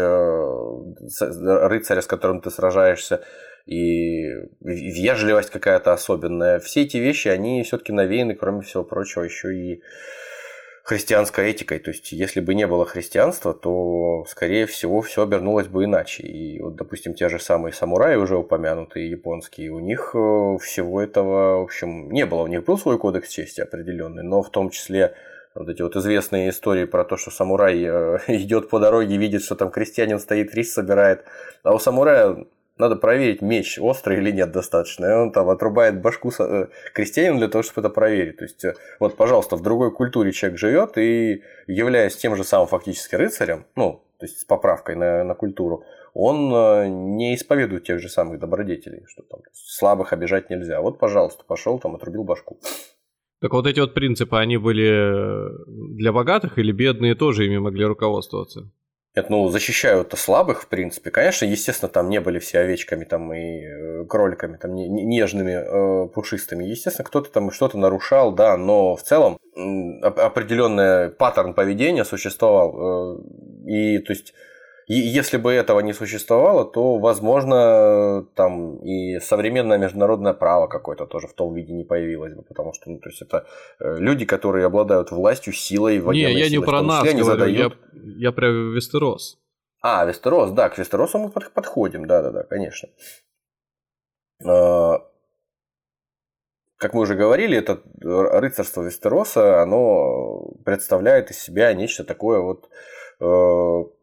D: рыцаря, с которым ты сражаешься, и вежливость какая-то особенная. Все эти вещи, они все-таки навеяны, кроме всего прочего, еще и христианской этикой. То есть, если бы не было христианства, то, скорее всего, все обернулось бы иначе. И вот, допустим, те же самые самураи, уже упомянутые японские, у них э, всего этого, в общем, не было. У них был свой кодекс чести определенный, но в том числе вот эти вот известные истории про то, что самурай э, идет по дороге, видит, что там крестьянин стоит, рис собирает, а у самурая надо проверить, меч острый или нет достаточно. И он там отрубает башку э, крестьянину для того, чтобы это проверить. То есть, э, вот, пожалуйста, в другой культуре человек живет и, являясь тем же самым фактически рыцарем, ну, то есть с поправкой на, на культуру, он э, не исповедует тех же самых добродетелей, что там слабых обижать нельзя. Вот, пожалуйста, пошел там, отрубил башку.
C: Так вот эти вот принципы, они были для богатых или бедные тоже ими могли руководствоваться?
D: Нет, ну, защищают-то слабых, в принципе. Конечно, естественно, там не были все овечками там, и э, кроликами, там, нежными, э, пушистыми. Естественно, кто-то там что-то нарушал, да, но в целом определенный паттерн поведения существовал. Э, и, то есть, и если бы этого не существовало, то, возможно, там и современное международное право какое-то тоже в том виде не появилось бы, потому что, ну, то есть это э, люди, которые обладают властью, силой,
C: военной Не, я не про нас говорю, задают... я, я про Вестерос.
D: А, Вестерос, да, к Вестеросу мы подходим, да-да-да, конечно. А, как мы уже говорили, это рыцарство Вестероса, оно представляет из себя нечто такое вот э,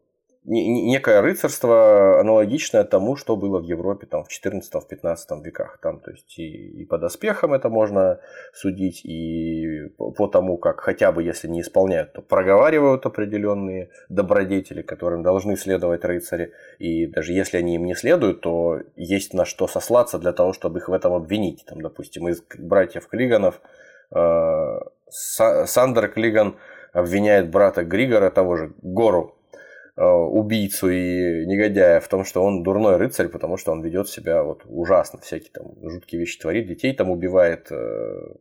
D: некое рыцарство аналогичное тому, что было в Европе там, в 14-15 веках. Там, то есть и, и по доспехам это можно судить, и по тому, как хотя бы если не исполняют, то проговаривают определенные добродетели, которым должны следовать рыцари. И даже если они им не следуют, то есть на что сослаться для того, чтобы их в этом обвинить. Там, допустим, из братьев Клиганов э, Сандер Клиган обвиняет брата Григора, того же Гору, убийцу и негодяя в том, что он дурной рыцарь, потому что он ведет себя вот ужасно, всякие там жуткие вещи творит, детей там убивает. Э,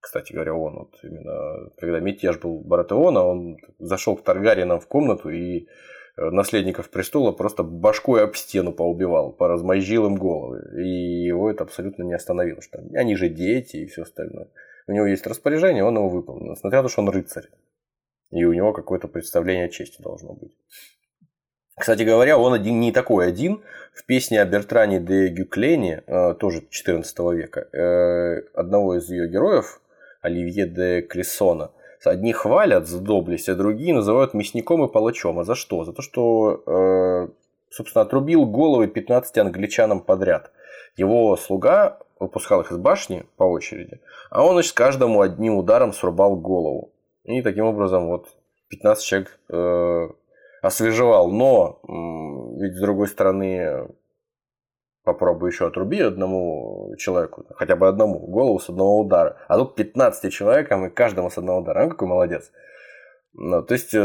D: кстати говоря, он вот именно, когда мятеж был Баратеона, он зашел к Таргаринам в комнату и э, наследников престола просто башкой об стену поубивал, поразмозжил им головы. И его это абсолютно не остановило. Что они же дети и все остальное. У него есть распоряжение, он его выполнил. Несмотря на то, что он рыцарь. И у него какое-то представление о чести должно быть. Кстати говоря, он один, не такой один. В песне о Бертране де Гюклене, э, тоже 14 века, э, одного из ее героев, Оливье де Клессона, одни хвалят за доблесть, а другие называют мясником и палачом. А за что? За то, что, э, собственно, отрубил головы 15 англичанам подряд. Его слуга выпускал их из башни по очереди, а он, значит, каждому одним ударом срубал голову. И таким образом вот 15 человек освежевал, но ведь с другой стороны попробуй еще отруби одному человеку, хотя бы одному, голову с одного удара. А тут 15 человекам и каждому с одного удара. Ну, какой молодец. Ну, то есть э,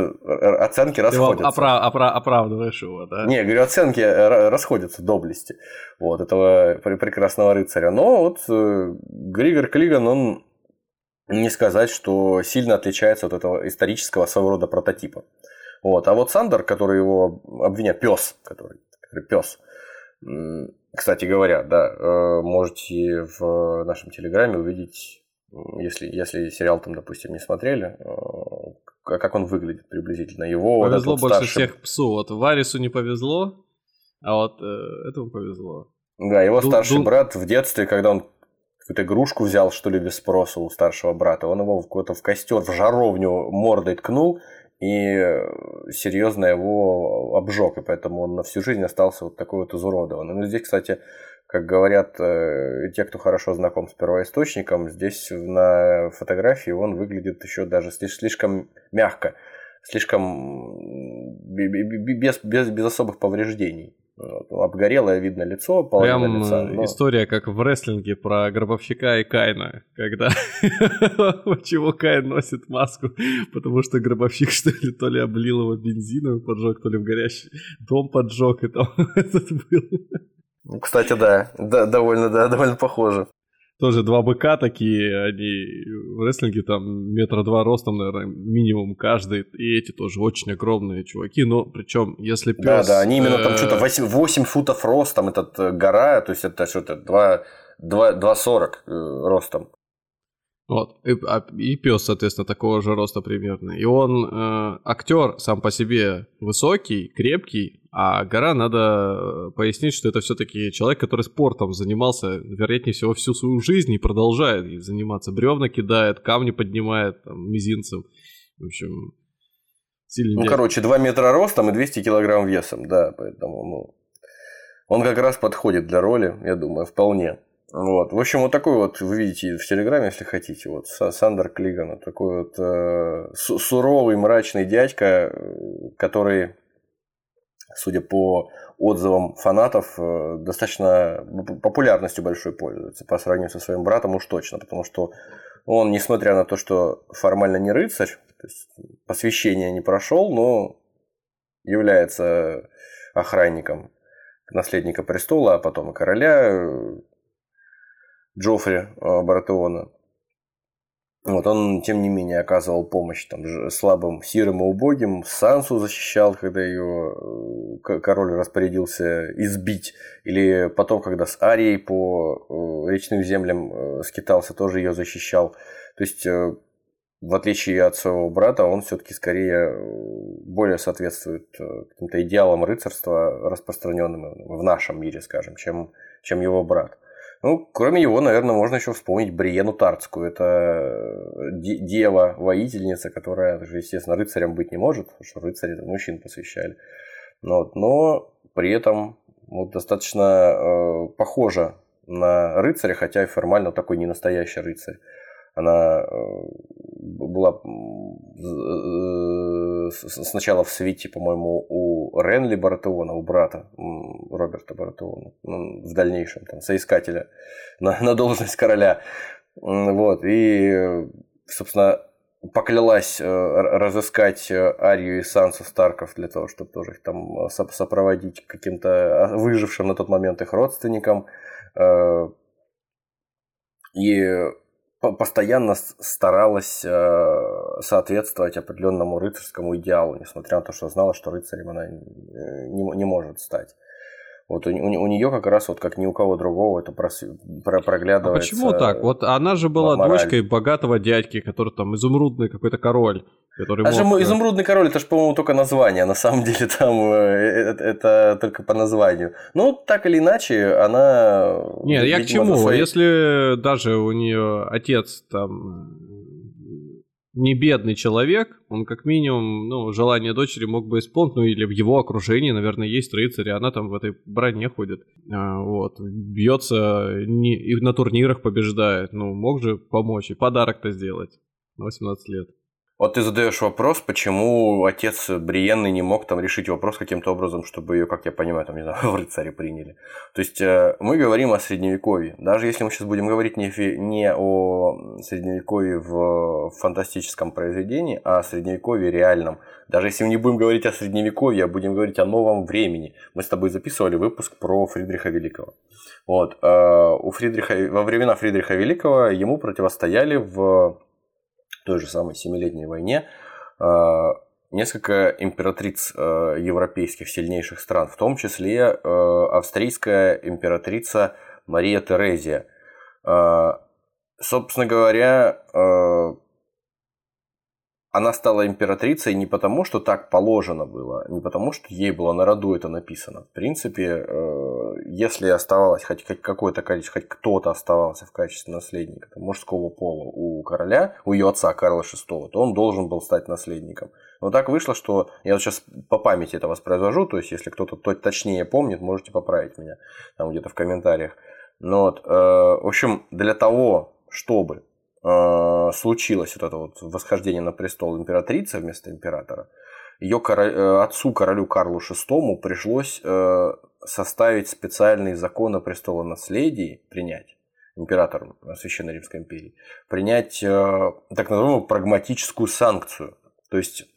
D: оценки расходятся. Ты
C: опра- опра- оправдываешь его, да?
D: Не, говорю, оценки э, расходятся доблести вот этого прекрасного рыцаря. Но вот э, Григор Клиган, он не сказать, что сильно отличается от этого исторического своего рода прототипа. Вот. А вот Сандер, который его обвиняет, пес, который, который пес, кстати говоря, да, э, можете в нашем телеграме увидеть, если, если сериал там, допустим, не смотрели, э, как он выглядит приблизительно. Его
C: повезло вот больше старший... всех псу. Вот Варису не повезло, а вот э, этому повезло.
D: Да, его Ду- старший Ду... брат в детстве, когда он какую-то игрушку взял, что ли, без спроса у старшего брата, он его какой-то в костер, в жаровню мордой ткнул, и э, серьезно его обжег, и поэтому он на всю жизнь остался вот такой вот изуродованный. Ну, здесь, кстати, как говорят э, те, кто хорошо знаком с первоисточником, здесь на фотографии он выглядит еще даже слишком мягко, слишком без, без, без особых повреждений. Вот. Обгорелое видно лицо, половина
C: Прям
D: лица.
C: э,
D: но-
C: история, как в рестлинге про Гробовщика и Кайна, когда почему Кайн носит маску, потому что Гробовщик, что ли, то ли облил его бензином и поджег, то ли в горящий дом поджег, и там этот был.
D: Ну, Кстати, да, да, довольно, да, довольно похоже.
C: Тоже два быка такие, они в рестлинге там метра два ростом, наверное, минимум каждый, и эти тоже очень огромные чуваки, но причем если пес...
D: Да, да, они именно там что-то 8, 8 футов ростом, этот э, гора, то есть это что-то 2, 2, 2,40 э, ростом.
C: Вот, и, а- и пес, соответственно, такого же роста примерно. И он э, актер сам по себе высокий, крепкий, а гора надо э, пояснить, что это все-таки человек, который спортом занимался, вероятнее всего, всю свою жизнь и продолжает ей заниматься. Бревна кидает, камни поднимает там, мизинцем. В общем, сильный
D: Ну, короче, 2 метра ростом и 200 килограмм весом, да, поэтому, ну, он как раз подходит для роли, я думаю, вполне. Вот. В общем, вот такой вот, вы видите в Телеграме, если хотите, вот Са- Сандер Клиган, такой вот э, су- суровый, мрачный дядька, э, который, судя по отзывам фанатов, э, достаточно популярностью большой пользуется по сравнению со своим братом уж точно, потому что он, несмотря на то, что формально не рыцарь, то есть посвящение не прошел, но является охранником наследника престола, а потом и короля э, Джоффри э, Баратеона. Вот он, тем не менее, оказывал помощь там, слабым, сирым и убогим. Сансу защищал, когда ее э, король распорядился избить. Или потом, когда с Арией по э, речным землям скитался, тоже ее защищал. То есть, в отличие от своего брата, он все-таки скорее более соответствует каким-то идеалам рыцарства, распространенным в нашем мире, скажем, чем, чем его брат. Ну, кроме его, наверное, можно еще вспомнить Бриену Тартскую. Это э, де- дева-воительница, которая, естественно, рыцарем быть не может, потому что рыцари это мужчин посвящали. Ну Вот, но при этом вот, достаточно э, похожа на рыцаря, хотя и формально такой не настоящий рыцарь. Она э, была э, сначала в свите, по-моему, у Ренли Баратеона, у брата Роберта Баратеона, ну, в дальнейшем там, соискателя на, на должность короля. Вот, и, собственно, поклялась э, разыскать э, Арию и Сансу Старков для того, чтобы тоже их там э, соп- сопроводить каким-то а, выжившим на тот момент их родственникам. И постоянно старалась э, соответствовать определенному рыцарскому идеалу, несмотря на то, что знала, что рыцарем она э, не, не может стать. Вот у, нее как раз вот как ни у кого другого это прос- про-
C: А
D: проглядывается.
C: почему так? Вот она же была
D: мораль.
C: дочкой богатого дядьки, который там изумрудный какой-то король, который
D: Даже
C: мог,
D: мо-
C: э,
D: изумрудный король, это же, по-моему, только название. На самом деле там э, э, это только по названию. Ну, так или иначе, она.
C: Нет, я к чему?
D: свои-
C: Если даже у нее отец там не бедный человек, он как минимум, ну, желание дочери мог бы исполнить, ну, или в его окружении, наверное, есть рыцари, она там в этой броне ходит, А, вот, бьется не, и на турнирах побеждает, ну, мог же помочь и подарок-то сделать на 18 лет.
D: Вот ты задаешь вопрос, почему отец Бриенны не мог там решить вопрос каким-то образом, чтобы ее, как я понимаю, там, не знаю, в рыцаре приняли. То есть э, мы говорим о средневековье. Даже если мы сейчас будем говорить не, не о средневековье в фантастическом произведении, а о средневековье реальном. Даже если мы не будем говорить о средневековье, а будем говорить о новом времени. Мы с тобой записывали выпуск про Фридриха Великого. Вот. э, у Фридриха, во времена Фридриха Великого ему противостояли в той же самой Семилетней войне э, несколько императриц э, европейских сильнейших стран, в том числе э, австрийская императрица Мария Терезия. Собственно говоря, она стала императрицей не потому, что так положено было, не потому, что ей было на роду это написано. В принципе, э, если оставалось хоть, какое-то количество, хоть кто-то оставался в качестве наследника мужского пола у короля, у ее отца Карла VI, то он должен был стать наследником. Но так вышло, что я вот сейчас по памяти это воспроизвожу, то есть если кто-то то- точнее помнит, можете поправить меня там где-то в комментариях. Но вот, э, в общем, для того, чтобы случилось вот это вот восхождение на престол императрицы вместо императора, ее король, э, отцу королю Карлу VI пришлось э, составить специальный закон о престолонаследии, принять императором Священной Римской империи, принять э, так называемую прагматическую санкцию, то есть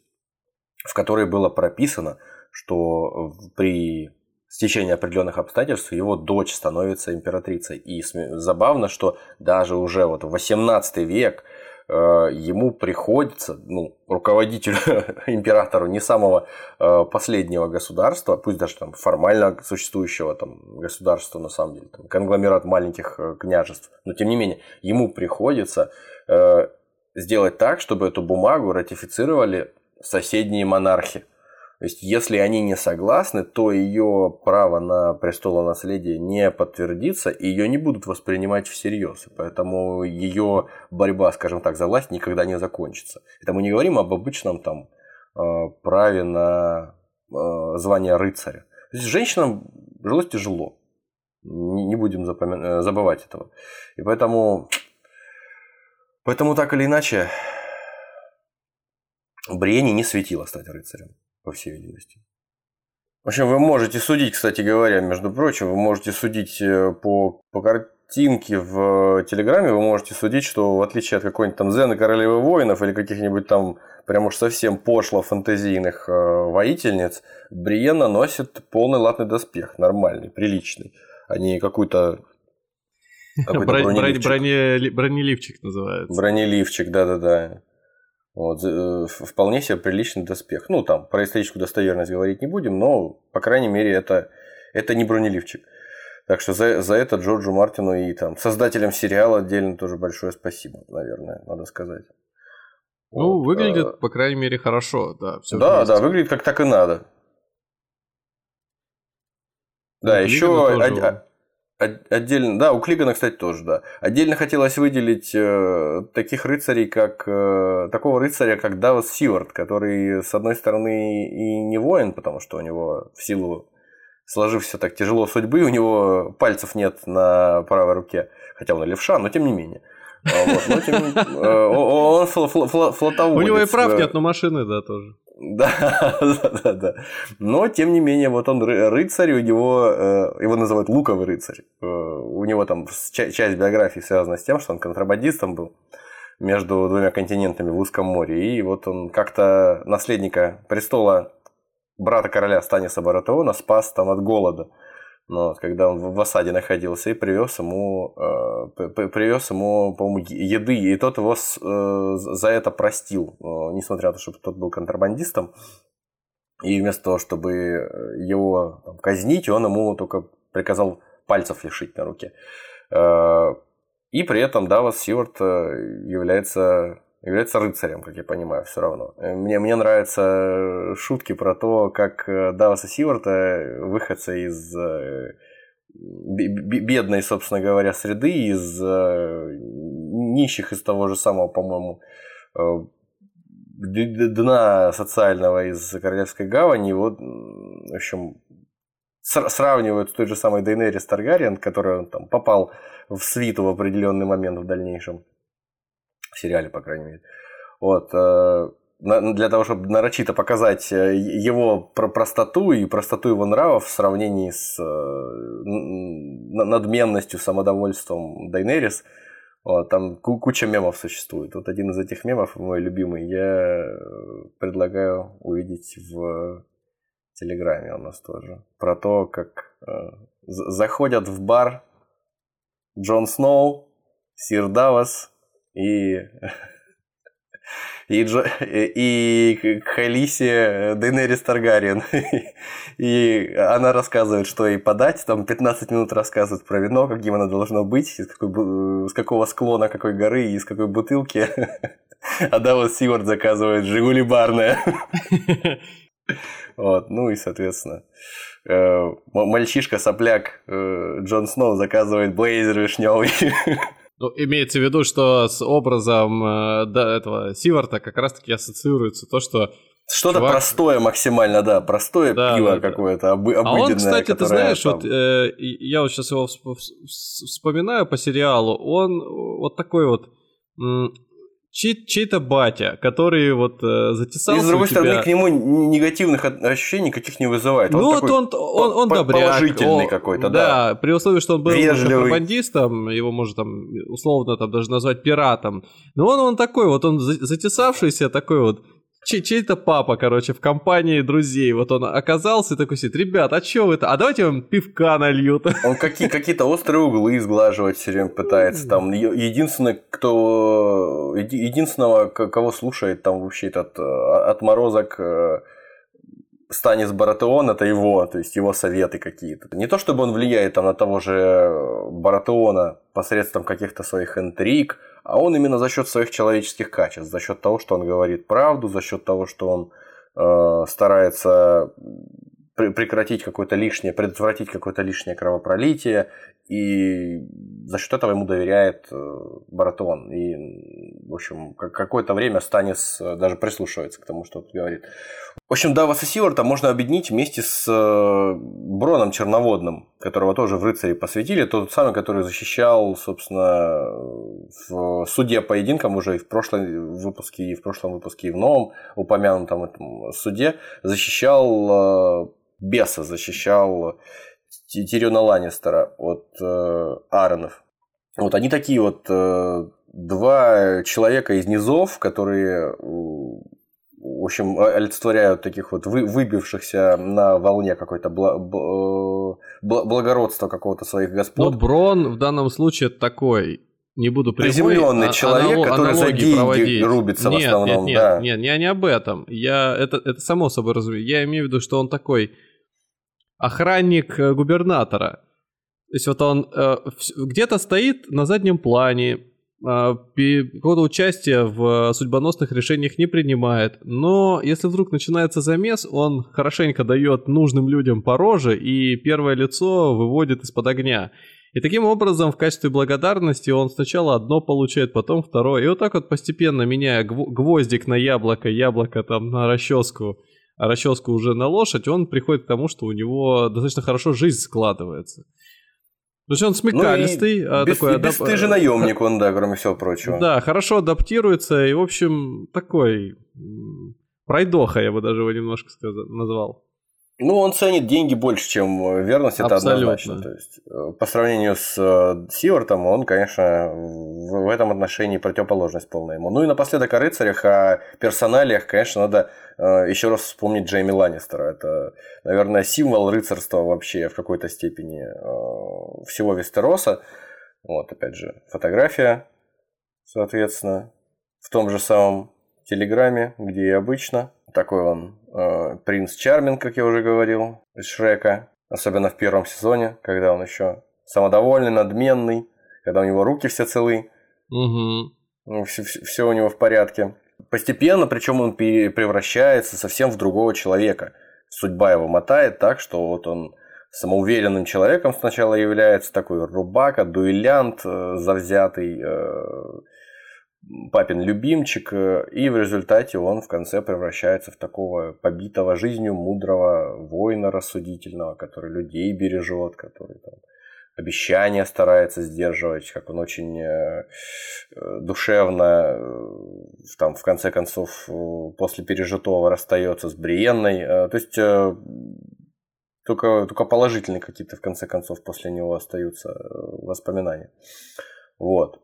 D: в которой было прописано, что при стечении определенных обстоятельств его дочь становится императрицей. И забавно, что даже уже вот в 18 век Э, ему приходится, ну, руководителю, императору не самого э, последнего государства, пусть даже там формально существующего там государства, на самом деле, там, конгломерат маленьких э, княжеств, но тем не менее, ему приходится сделать так, чтобы эту бумагу ратифицировали соседние монархи. То есть, если они не согласны, то ее право на престолонаследие не подтвердится, и ее не будут воспринимать всерьез. Поэтому ее борьба, скажем так, за власть никогда не закончится. Это мы не говорим об обычном там э, праве на э, звание рыцаря. То есть женщинам жилось тяжело. Не будем запомя... Э, забывать этого. И поэтому, поэтому так или иначе, Бриене не светило стать рыцарем по всей видимости. В общем, вы можете судить, кстати говоря, между прочим, вы можете судить э, по, по картинке в Телеграме, вы можете судить, что в отличие от какой-нибудь там Зены Королевы Воинов или каких-нибудь там прям уж совсем пошло фантазийных э, воительниц, Бриена носит полный латный доспех, нормальный, приличный, а не какую-то
C: Бронеливчик. Бронеливчик называется.
D: Бронеливчик, да-да-да. Вот, э, вполне себе приличный доспех. Ну, там, про историческую достоверность говорить не будем, но, по крайней мере, это, это не бронеливчик. Так что за, за это Джорджу Мартину и там создателям сериала отдельно тоже большое спасибо, наверное, надо сказать.
C: Ну, вот, выглядит, а... по крайней мере, хорошо, да.
D: Все да, вместе. да, выглядит как так и надо. Да, ну, еще Отдельно, да, у Клигана, кстати, тоже, да. Отдельно хотелось выделить э, таких рыцарей, как э, такого рыцаря, как Давос Сивард, который, с одной стороны, и не воин, потому что у него в силу сложившейся так тяжело судьбы, у него пальцев нет на правой руке, хотя он и левша, но тем не менее. А вот, но тем, э, он флотоводец.
C: У него и прав нет, но машины, да, тоже.
D: Да, да, да. Но, тем не менее, вот он рыцарь, у него, э, его называют луковый рыцарь. Э, у него там часть биографии связана с тем, что он контрабандистом был между двумя континентами в узком море. И вот он как-то наследника престола брата короля Станиса Баратеона спас там от голода но ну, когда он в осаде находился, и привез ему, э, привез ему, по-моему, еды, и тот его с, э, за это простил, э, несмотря на то, что тот был контрабандистом, и вместо того, чтобы его там, казнить, он ему только приказал пальцев лишить на руке. Э, и при этом Давос Сивард э, является является рыцарем, как я понимаю, все равно. Э, мне, мне нравятся э, шутки про то, как э, Даваса Сиварта, выходца из бедной, собственно говоря, среды, из нищих из того же самого, по-моему, дна социального из Королевской гавани, вот, в общем, сравнивают с той же самой Дейнерис Таргариен, которая там попал в свиту в определенный момент в дальнейшем в сериале, по крайней мере. Вот, э, для того, чтобы нарочито показать э, его простоту и простоту его нравов в сравнении с э, надменностью, самодовольством Дайнерис, вот, там куча мемов существует. Вот один из этих мемов, мой любимый, я предлагаю увидеть в Телеграме у нас тоже. Про то, как заходят в бар Джон Сноу, Сир Давас и и, Джо, и Халисе Дейнерис Таргариен. И она рассказывает, что ей подать, там 15 минут рассказывает про вино, каким оно должно быть, из какой, с какого склона, какой горы и из какой бутылки. А Давос Сивард заказывает Жигули барное. Вот, ну и, соответственно, э, мальчишка-сопляк э, Джон Сноу заказывает блейзер вишневый.
C: Ну, имеется в виду, что с образом э, да, этого Сиварта как раз-таки ассоциируется то, что
D: что-то чувак... простое максимально, да, простое да, пиво да, какое-то, об... обыденное. А он,
C: кстати, ты знаешь, там... вот э, я вот сейчас его вспоминаю по сериалу, он вот такой вот чей- чей-то батя, который вот э, затесался
D: И с другой
C: тебя...
D: стороны, к нему негативных ощущений никаких не вызывает.
C: Ну, вот он, он, он добряк.
D: положительный какой-то,
C: да. при условии, что он был контрабандистом, его можно там условно там даже назвать пиратом. Но он, он такой вот, он за- затесавшийся такой вот, чей-то папа, короче, в компании друзей. Вот он оказался и такой сидит, ребят, а чё вы-то? А давайте вам пивка нальют.
D: Он какие, какие-то острые углы сглаживать все время пытается. Там единственный, кто еди- единственного, кого слушает там вообще этот э, отморозок э, Станис Баратеон, это его, то есть его советы какие-то. Не то чтобы он влияет там на того же Баратеона посредством каких-то своих интриг, а он именно за счет своих человеческих качеств, за счет того, что он говорит правду, за счет того, что он э, старается пре- прекратить какое-то лишнее, предотвратить какое-то лишнее кровопролитие, и за счет этого ему доверяет э, Баратон. И, в общем, как- какое-то время Станис э, даже прислушивается к тому, что он говорит. В общем, Даваса Сиварта можно объединить вместе с э, Броном Черноводным, которого тоже в рыцаре посвятили, тот самый, который защищал, собственно, в суде поединкам уже и в прошлом выпуске, и в прошлом выпуске, и в новом упомянутом этом суде, защищал э, беса, защищал Ти- Тириона Ланнистера от э. Вот они такие вот э, два человека из низов, которые, в общем, олицетворяют таких вот вы- выбившихся на волне какой-то бла- э, бла- благородства какого-то своих
C: Но
D: господ.
C: Брон в данном случае такой, не буду прямой,
D: Приземлённый
C: а-
D: человек,
C: анало-
D: который за деньги
C: проводить.
D: рубится в
C: нет,
D: основном,
C: Нет,
D: да.
C: нет, нет, я не об этом. Я, это, это само собой разумею. Я имею в виду, что он такой охранник э, губернатора. То есть вот он э, где-то стоит на заднем плане, пи- какого-то участия в судьбоносных решениях не принимает, но если вдруг начинается замес, он хорошенько дает нужным людям по роже и первое лицо выводит из-под огня. И таким образом, в качестве благодарности он сначала одно получает, потом второе. И вот так вот постепенно меняя гво- гвоздик на яблоко, яблоко там на расческу, а расческу уже на лошадь, он приходит к тому, что у него достаточно хорошо жизнь складывается. То есть он смекалистый, а,
D: Ну без,
C: такой адап-
D: бесстыжий наемник он, да, кроме всего прочего.
C: Да, хорошо адаптируется и, в общем, такой пройдоха, я бы даже его немножко сказал, назвал.
D: Ну, он ценит деньги больше, чем э, верность, это
C: Абсолютно.
D: однозначно. То есть, э, по сравнению с э, Сивартом, он, конечно, в, этом отношении противоположность полная ему. Ну и напоследок о рыцарях, о персоналиях, конечно, надо еще раз вспомнить Джейми Ланнистера. Это, наверное, символ рыцарства вообще в какой-то степени всего Вестероса. Вот, опять же, фотография, соответственно, в том же самом Телеграме, где и обычно. Такой он э, принц Чармин, как я уже говорил, из Шрека. Особенно в первом сезоне, когда он еще самодовольный, надменный, когда у него руки все целы,
C: Угу.
D: все, у него в порядке. Постепенно, причем он превращается совсем в другого человека. Судьба его мотает так, что вот он самоуверенным человеком сначала является такой рубака, дуэлянт, э, завзятый, э, папин любимчик, э, и в результате он в конце превращается в такого побитого жизнью мудрого воина рассудительного, который людей бережет, который там, обещания старается сдерживать, как он очень э, э, душевно, там, в конце концов, после пережитого расстается с Бриенной. То есть только, только положительные какие-то, в конце концов, после него остаются воспоминания. Вот.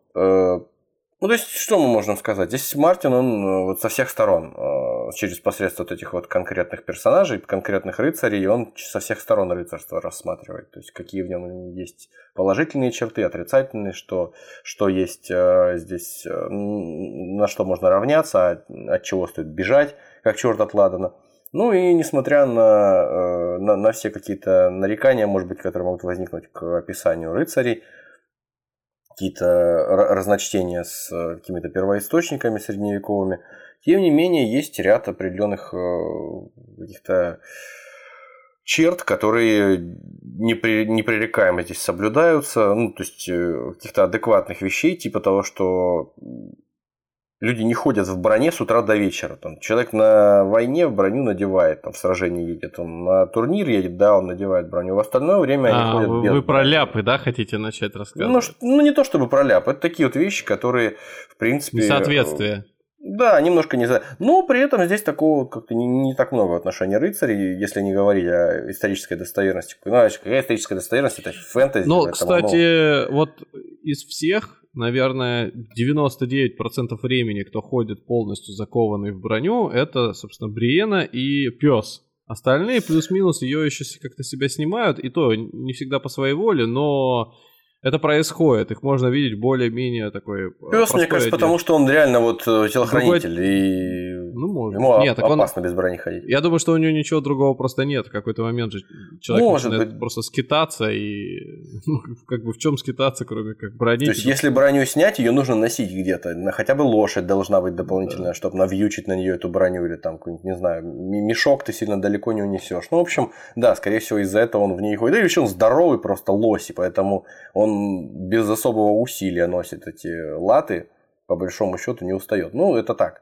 D: Ну, то есть, что мы можем сказать? Здесь Мартин, он э, вот со всех сторон, э, через посредство вот этих вот конкретных персонажей, конкретных рыцарей, он со всех сторон рыцарства рассматривает. То есть, какие в нем есть положительные черты, отрицательные, что, что есть э, здесь, на что можно равняться, от, от чего стоит бежать, как черт от Ладана. Ну и несмотря на, на, на все какие-то нарекания, может быть, которые могут возникнуть к описанию рыцарей, какие-то ра- разночтения с э, какими-то первоисточниками средневековыми. Тем не менее, есть ряд определенных э, каких-то черт, которые непри- непререкаемо здесь соблюдаются, ну, то есть э, каких-то адекватных вещей, типа того, что люди не ходят в броне с утра до вечера. Там, человек на войне в броню надевает, там, в сражении едет, он на турнир едет, да, он надевает броню. В остальное время они
C: А,
D: ходят
C: вы,
D: без
C: вы про ляпы, да, хотите начать
D: Ну,
C: рассказывать?
D: ш- ну, не то чтобы про ляп, это такие вот вещи, которые, в принципе...
C: Несоответствие.
D: Да, немножко не за. Но при этом здесь такого как-то не, не так много в отношении рыцарей, если не говорить о исторической достоверности. Ну, какая историческая достоверность? Это фэнтези.
C: Ну, кстати, вот из всех, наверное, 99% времени, кто ходит полностью закованный в броню, это, собственно, Бриена и пес. Остальные плюс-минус ее еще как-то себя снимают, и то не всегда по своей воле, но это происходит. Их можно видеть более-менее такой. э,
D: ну, Пес, мне кажется,
C: одежде.
D: потому что он реально вот э, телохранитель, и
C: Ну, может.
D: ему
C: Нет, так он-
D: опасно без брони ходить.
C: Я думаю, что у него ничего другого просто нет. В какой-то момент же человек
D: Может
C: начинает
D: быть.
C: просто скитаться и ну, как бы в чем скитаться, кроме как брони.
D: То есть,
C: типа,
D: если броню снять, ее нужно носить где-то. Хотя бы лошадь должна быть дополнительная, чтобы навьючить на нее эту броню или там какой-нибудь, не знаю, мешок ты сильно далеко не унесешь. Ну, в общем, да, скорее всего, из-за этого он в ней ходит. Да и еще он здоровый просто лось, и поэтому он без особого усилия носит эти латы, по большому счету, не устает. Ну, это так.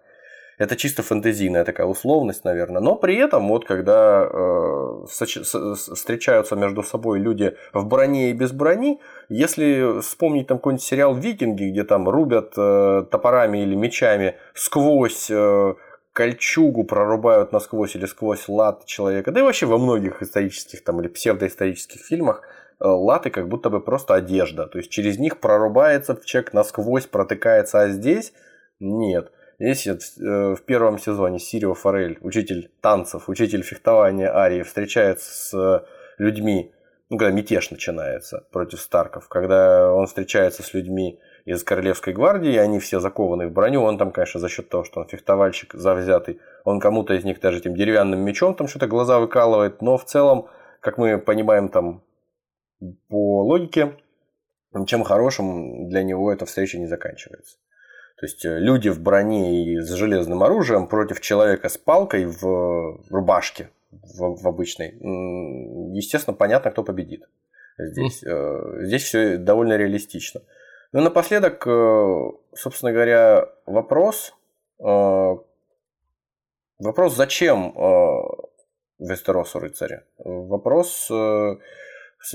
D: Это чисто фэнтезийная такая условность, наверное. Но при этом, вот когда э, встречаются между собой люди в броне и без брони, если вспомнить там какой-нибудь сериал «Викинги», где там рубят э, топорами или мечами сквозь э, кольчугу, прорубают насквозь или сквозь лад человека, да и вообще во многих исторических там или псевдоисторических фильмах латы как будто бы просто одежда. То есть через них прорубается человек насквозь, протыкается, а здесь нет. Вот, э, в первом сезоне Сирио Форель, учитель танцев, учитель фехтования Арии, встречается с э, людьми, ну, когда мятеж начинается против Старков, когда он встречается с людьми из Королевской гвардии, и они все закованы в броню, он там, конечно, за счет того, что он фехтовальщик завзятый, он кому-то из них даже этим деревянным мечом там что-то глаза выкалывает, но в целом, как мы понимаем там по логике, ничем хорошим для него эта встреча не заканчивается. То есть э, люди в броне и с железным оружием против человека с палкой в рубашке, в, в обычной. Естественно, понятно, кто победит. Здесь, Э, здесь все довольно реалистично. Ну и напоследок, э, собственно говоря, вопрос. Вопрос, зачем Вестеросу рыцари? Вопрос,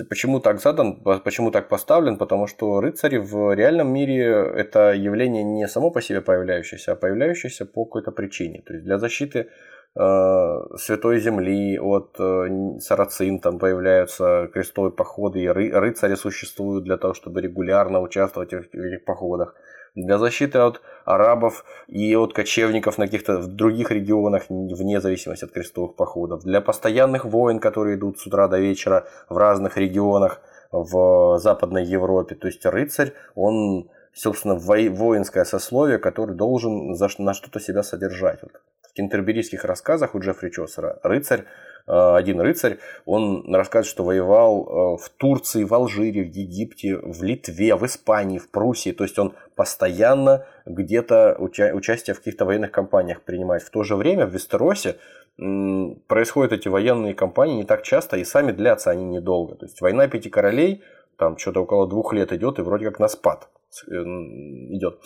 D: почему так задан, по- почему так поставлен, потому что рыцари в реальном мире это явление не само по себе появляющееся, а появляющееся по какой-то причине. То есть для защиты Святой Земли от э, сарацин там появляются крестовые походы, и ры- рыцари существуют для того, чтобы регулярно участвовать в этих- походах. Для защиты от арабов и от кочевников на каких-то в других регионах, вне зависимости от крестовых походов. Для постоянных войн, которые идут с утра до вечера в разных регионах в Западной Европе. То есть рыцарь, он, собственно, воинское сословие, который должен за, на что-то себя содержать. Вот в кентерберийских рассказах у Джеффри Чосера рыцарь, э, один рыцарь, он рассказывает, что воевал э, в Турции, в Алжире, в Египте, в Литве, в Испании, в Пруссии. То есть он постоянно где-то уча- участие в каких-то военных кампаниях принимает. В то же время в Вестеросе происходят эти военные кампании не так часто, и сами длятся они недолго. То есть война пяти королей, там что-то около двух лет идет, и вроде как на спад э, идет.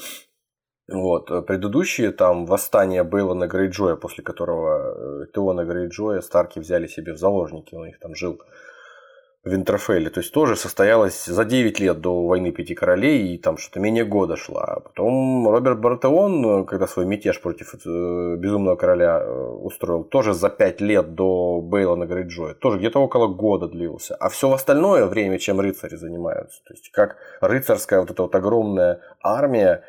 D: Вот. э, Предыдущие там восстание Бейлона Грейджоя, после которого э, Теона Грейджоя Старки взяли себе в заложники, он их там жил в Винтерфелле. То есть тоже состоялось за 9 лет до войны Пяти Королей, и там что-то менее года шла. А потом Роберт Бартеон, когда свой мятеж против э, Безумного Короля устроил, тоже за 5 лет до Бейлона Грейджоя, тоже где-то около года длился. А все остальное время, чем рыцари занимаются. То есть как рыцарская вот эта вот огромная армия,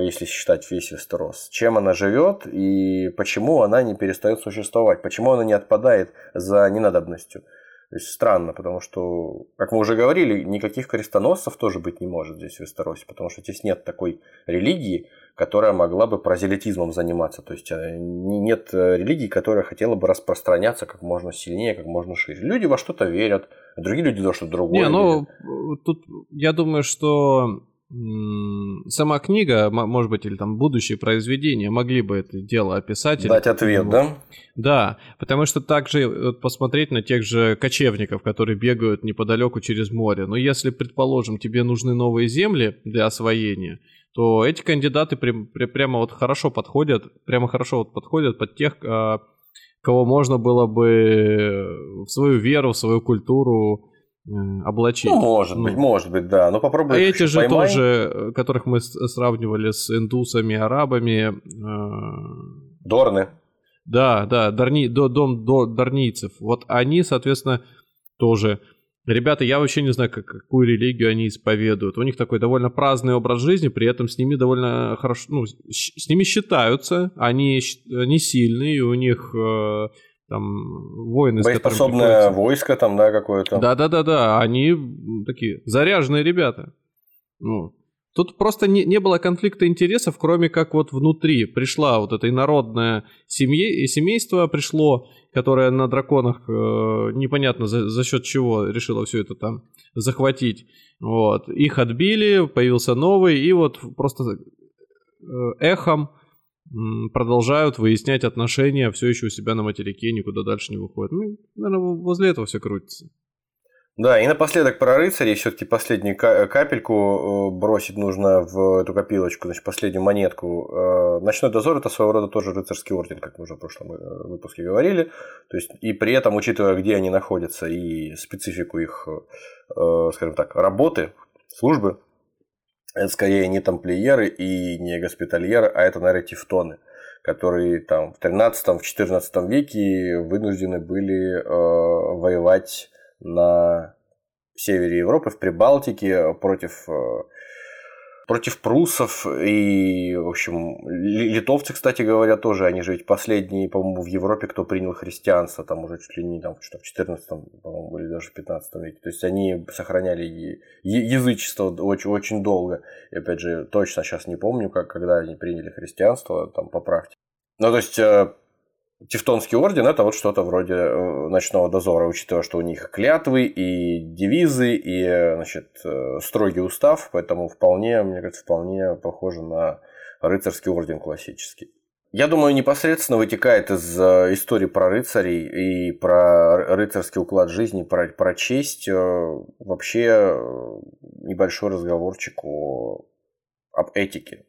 D: если считать весь Вестерос, чем она живет и почему она не перестает существовать, почему она не отпадает за ненадобностью. То есть странно, потому что, как мы уже говорили, никаких крестоносцев тоже быть не может здесь в Вестеросе, потому что здесь нет такой религии, которая могла бы прозелитизмом заниматься. То есть э, не- нет э, религии, которая хотела бы распространяться как можно сильнее, как можно шире. Люди во что-то верят, другие люди во что-то другое
C: Не, ну, э, тут я думаю, что сама книга, может быть, или там будущие произведения могли бы это дело описать. или
D: Дать ответ,
C: ну,
D: да?
C: Да, потому что также вот, посмотреть на тех же кочевников, которые бегают неподалеку через море. Но если, предположим, тебе нужны новые земли для освоения, то эти кандидаты при, при, прямо вот хорошо подходят, прямо хорошо вот подходят под тех, а, кого можно было бы в свою веру, в свою культуру облачить.
D: Ну, может ну. быть, может быть, да. Но попробуй. А
C: эти же поймай. тоже, которых мы сравнивали с индусами, арабами. Э...
D: Дорны.
C: Да, да, Дарни, до, дом до, дарнийцев. Вот они, соответственно, тоже. Ребята, я вообще не знаю, как, какую религию они исповедуют. У них такой довольно праздный образ жизни, при этом с ними довольно хорошо, ну, с ними считаются, они, они сильные, у них э, там воины,
D: Боеспособное войско там, да, какое-то.
C: Да-да-да-да, они такие заряженные ребята. Ну, тут просто не, не было конфликта интересов, кроме как вот внутри пришла вот это инородное семье, семейство пришло, которое на драконах э, непонятно за, за счет чего решило все это там захватить. Вот. Их отбили, появился новый, и вот просто э, эхом продолжают выяснять отношения все еще у себя на материке, никуда дальше не выходят. Ну, наверное, возле этого все крутится.
D: Да, и напоследок про рыцарей, все-таки последнюю капельку э, бросить нужно в эту копилочку, значит, последнюю монетку. Э, Ночной дозор это своего рода тоже рыцарский орден, как мы уже в прошлом э, выпуске говорили. То есть, и при этом, учитывая, где они находятся и специфику их, скажем так, работы, службы, это скорее не тамплиеры и не госпитальеры, а это, наверное, тевтоны, которые там в 13-14 веке вынуждены были э, воевать на севере Европы, в Прибалтике против э, против прусов и, в общем, литовцы, кстати говоря, тоже, они же ведь последние, по-моему, в Европе, кто принял христианство, там уже чуть ли не там, что в 14 по-моему, или даже в 15 веке. То есть они сохраняли язычество очень, очень долго. И, опять же, точно сейчас не помню, как, когда они приняли христианство, там, поправьте. Ну, то есть, э, Тевтонский орден это вот что-то вроде э, ночного дозора, учитывая, что у них клятвы и девизы, и значит, э, строгий устав, поэтому вполне, мне кажется, вполне похоже на рыцарский орден классический. Я думаю, непосредственно вытекает из э, истории про рыцарей и про рыцарский уклад жизни, про, про честь, вообще небольшой разговорчик о, об этике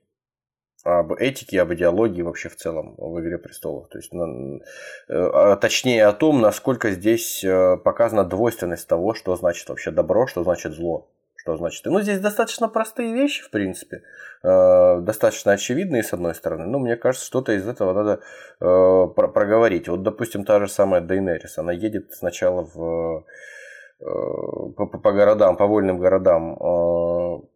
D: об этике, об идеологии вообще в целом в «Игре престолов». То есть, э, а точнее о том, насколько здесь э, показана двойственность того, что значит вообще добро, что значит зло. Что значит? Ну, здесь достаточно простые вещи, в принципе, э, достаточно очевидные, с одной стороны, но мне кажется, что-то из этого надо проговорить. Вот, допустим, та же самая Дейнерис, она едет сначала в, по, по городам, по вольным городам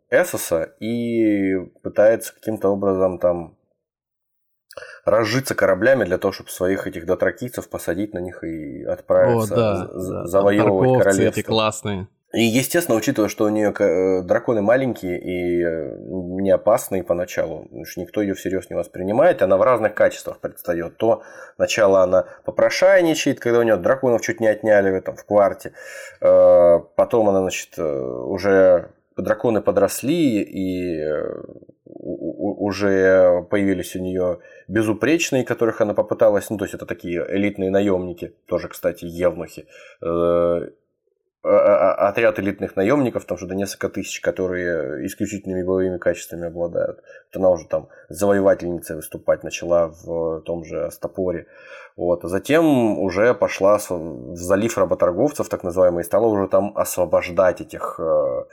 D: Эсоса и пытается каким-то образом там разжиться кораблями для того, чтобы своих этих дотракийцев посадить на них и отправиться О, да, за- завоевывать королевство.
C: эти классные.
D: И, естественно, учитывая, что у нее э, драконы маленькие и э, не опасные поначалу, что никто ее всерьез не воспринимает, она в разных качествах предстает. То сначала она попрошайничает, когда у нее драконов чуть не отняли в этом в кварте, э, потом она, значит, уже драконы подросли, и э, уже появились у нее безупречные, которых она попыталась, ну, то есть это такие элитные наемники, тоже, кстати, евнухи. Э, а, а, а, отряд элитных наемников, там что-то несколько тысяч, которые исключительными боевыми качествами обладают. Вот она уже там завоевательницей выступать начала в том же Астапоре. Вот. Затем уже пошла в залив работорговцев, так называемый, и стала уже там освобождать этих э,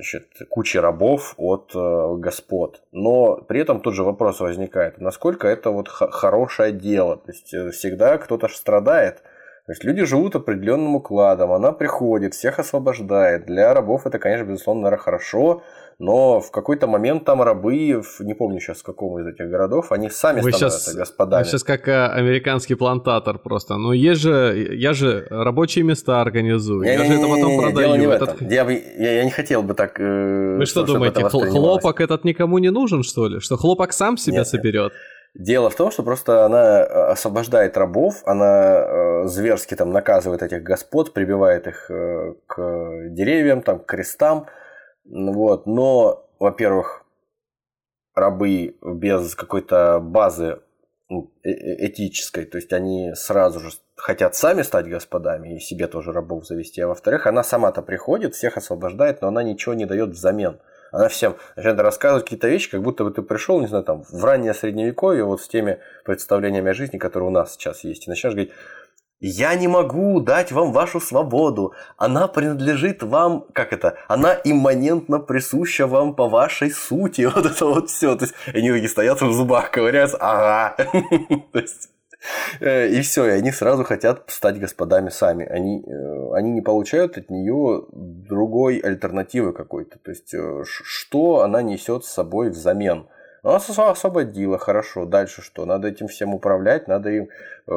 D: значит, кучи рабов от э, господ. Но при этом тут же вопрос возникает, насколько это вот хорошее дело. То есть э, всегда кто-то страдает. То есть люди живут определенным укладом, она приходит, всех освобождает. Для рабов это, конечно, безусловно, наверное, хорошо, но в какой-то момент там рабы, не помню сейчас в каком из этих городов, они сами вы становятся сейчас, господами.
C: Вы сейчас как э, американский плантатор просто. Но есть же, я же рабочие места организую, я же это потом продаю.
D: Не этот... я, я, я не хотел бы так... Э,
C: вы что думаете, хлопок этот никому не нужен, что ли? Что хлопок сам себя нет, соберет?
D: Дело в том, что просто она э, освобождает рабов, она зверски там наказывает этих господ, прибивает их к деревьям, там, к крестам, вот. Но, во-первых, рабы без какой-то базы ну, э, э, этической, то есть они сразу же хотят сами стать господами и себе тоже рабов завести, а во-вторых, она сама-то приходит, всех освобождает, но она ничего не дает взамен. Она всем начинает рассказывать какие-то вещи, как будто бы ты пришел, не знаю, там, в раннее средневековье, вот с теми представлениями о жизни, которые у нас сейчас есть, и начинаешь говорить, я не могу дать вам вашу свободу. Она принадлежит вам, как это, она имманентно присуща вам по вашей сути. Вот это вот все. То есть они такие стоят в зубах, ковыряются, ага. То есть э, и все, и они сразу хотят стать господами сами. Они, э, они не получают от нее другой альтернативы какой-то. То есть, э, что она несет с собой взамен. Она освободила, хорошо. Дальше что? Надо этим всем управлять, надо им, э,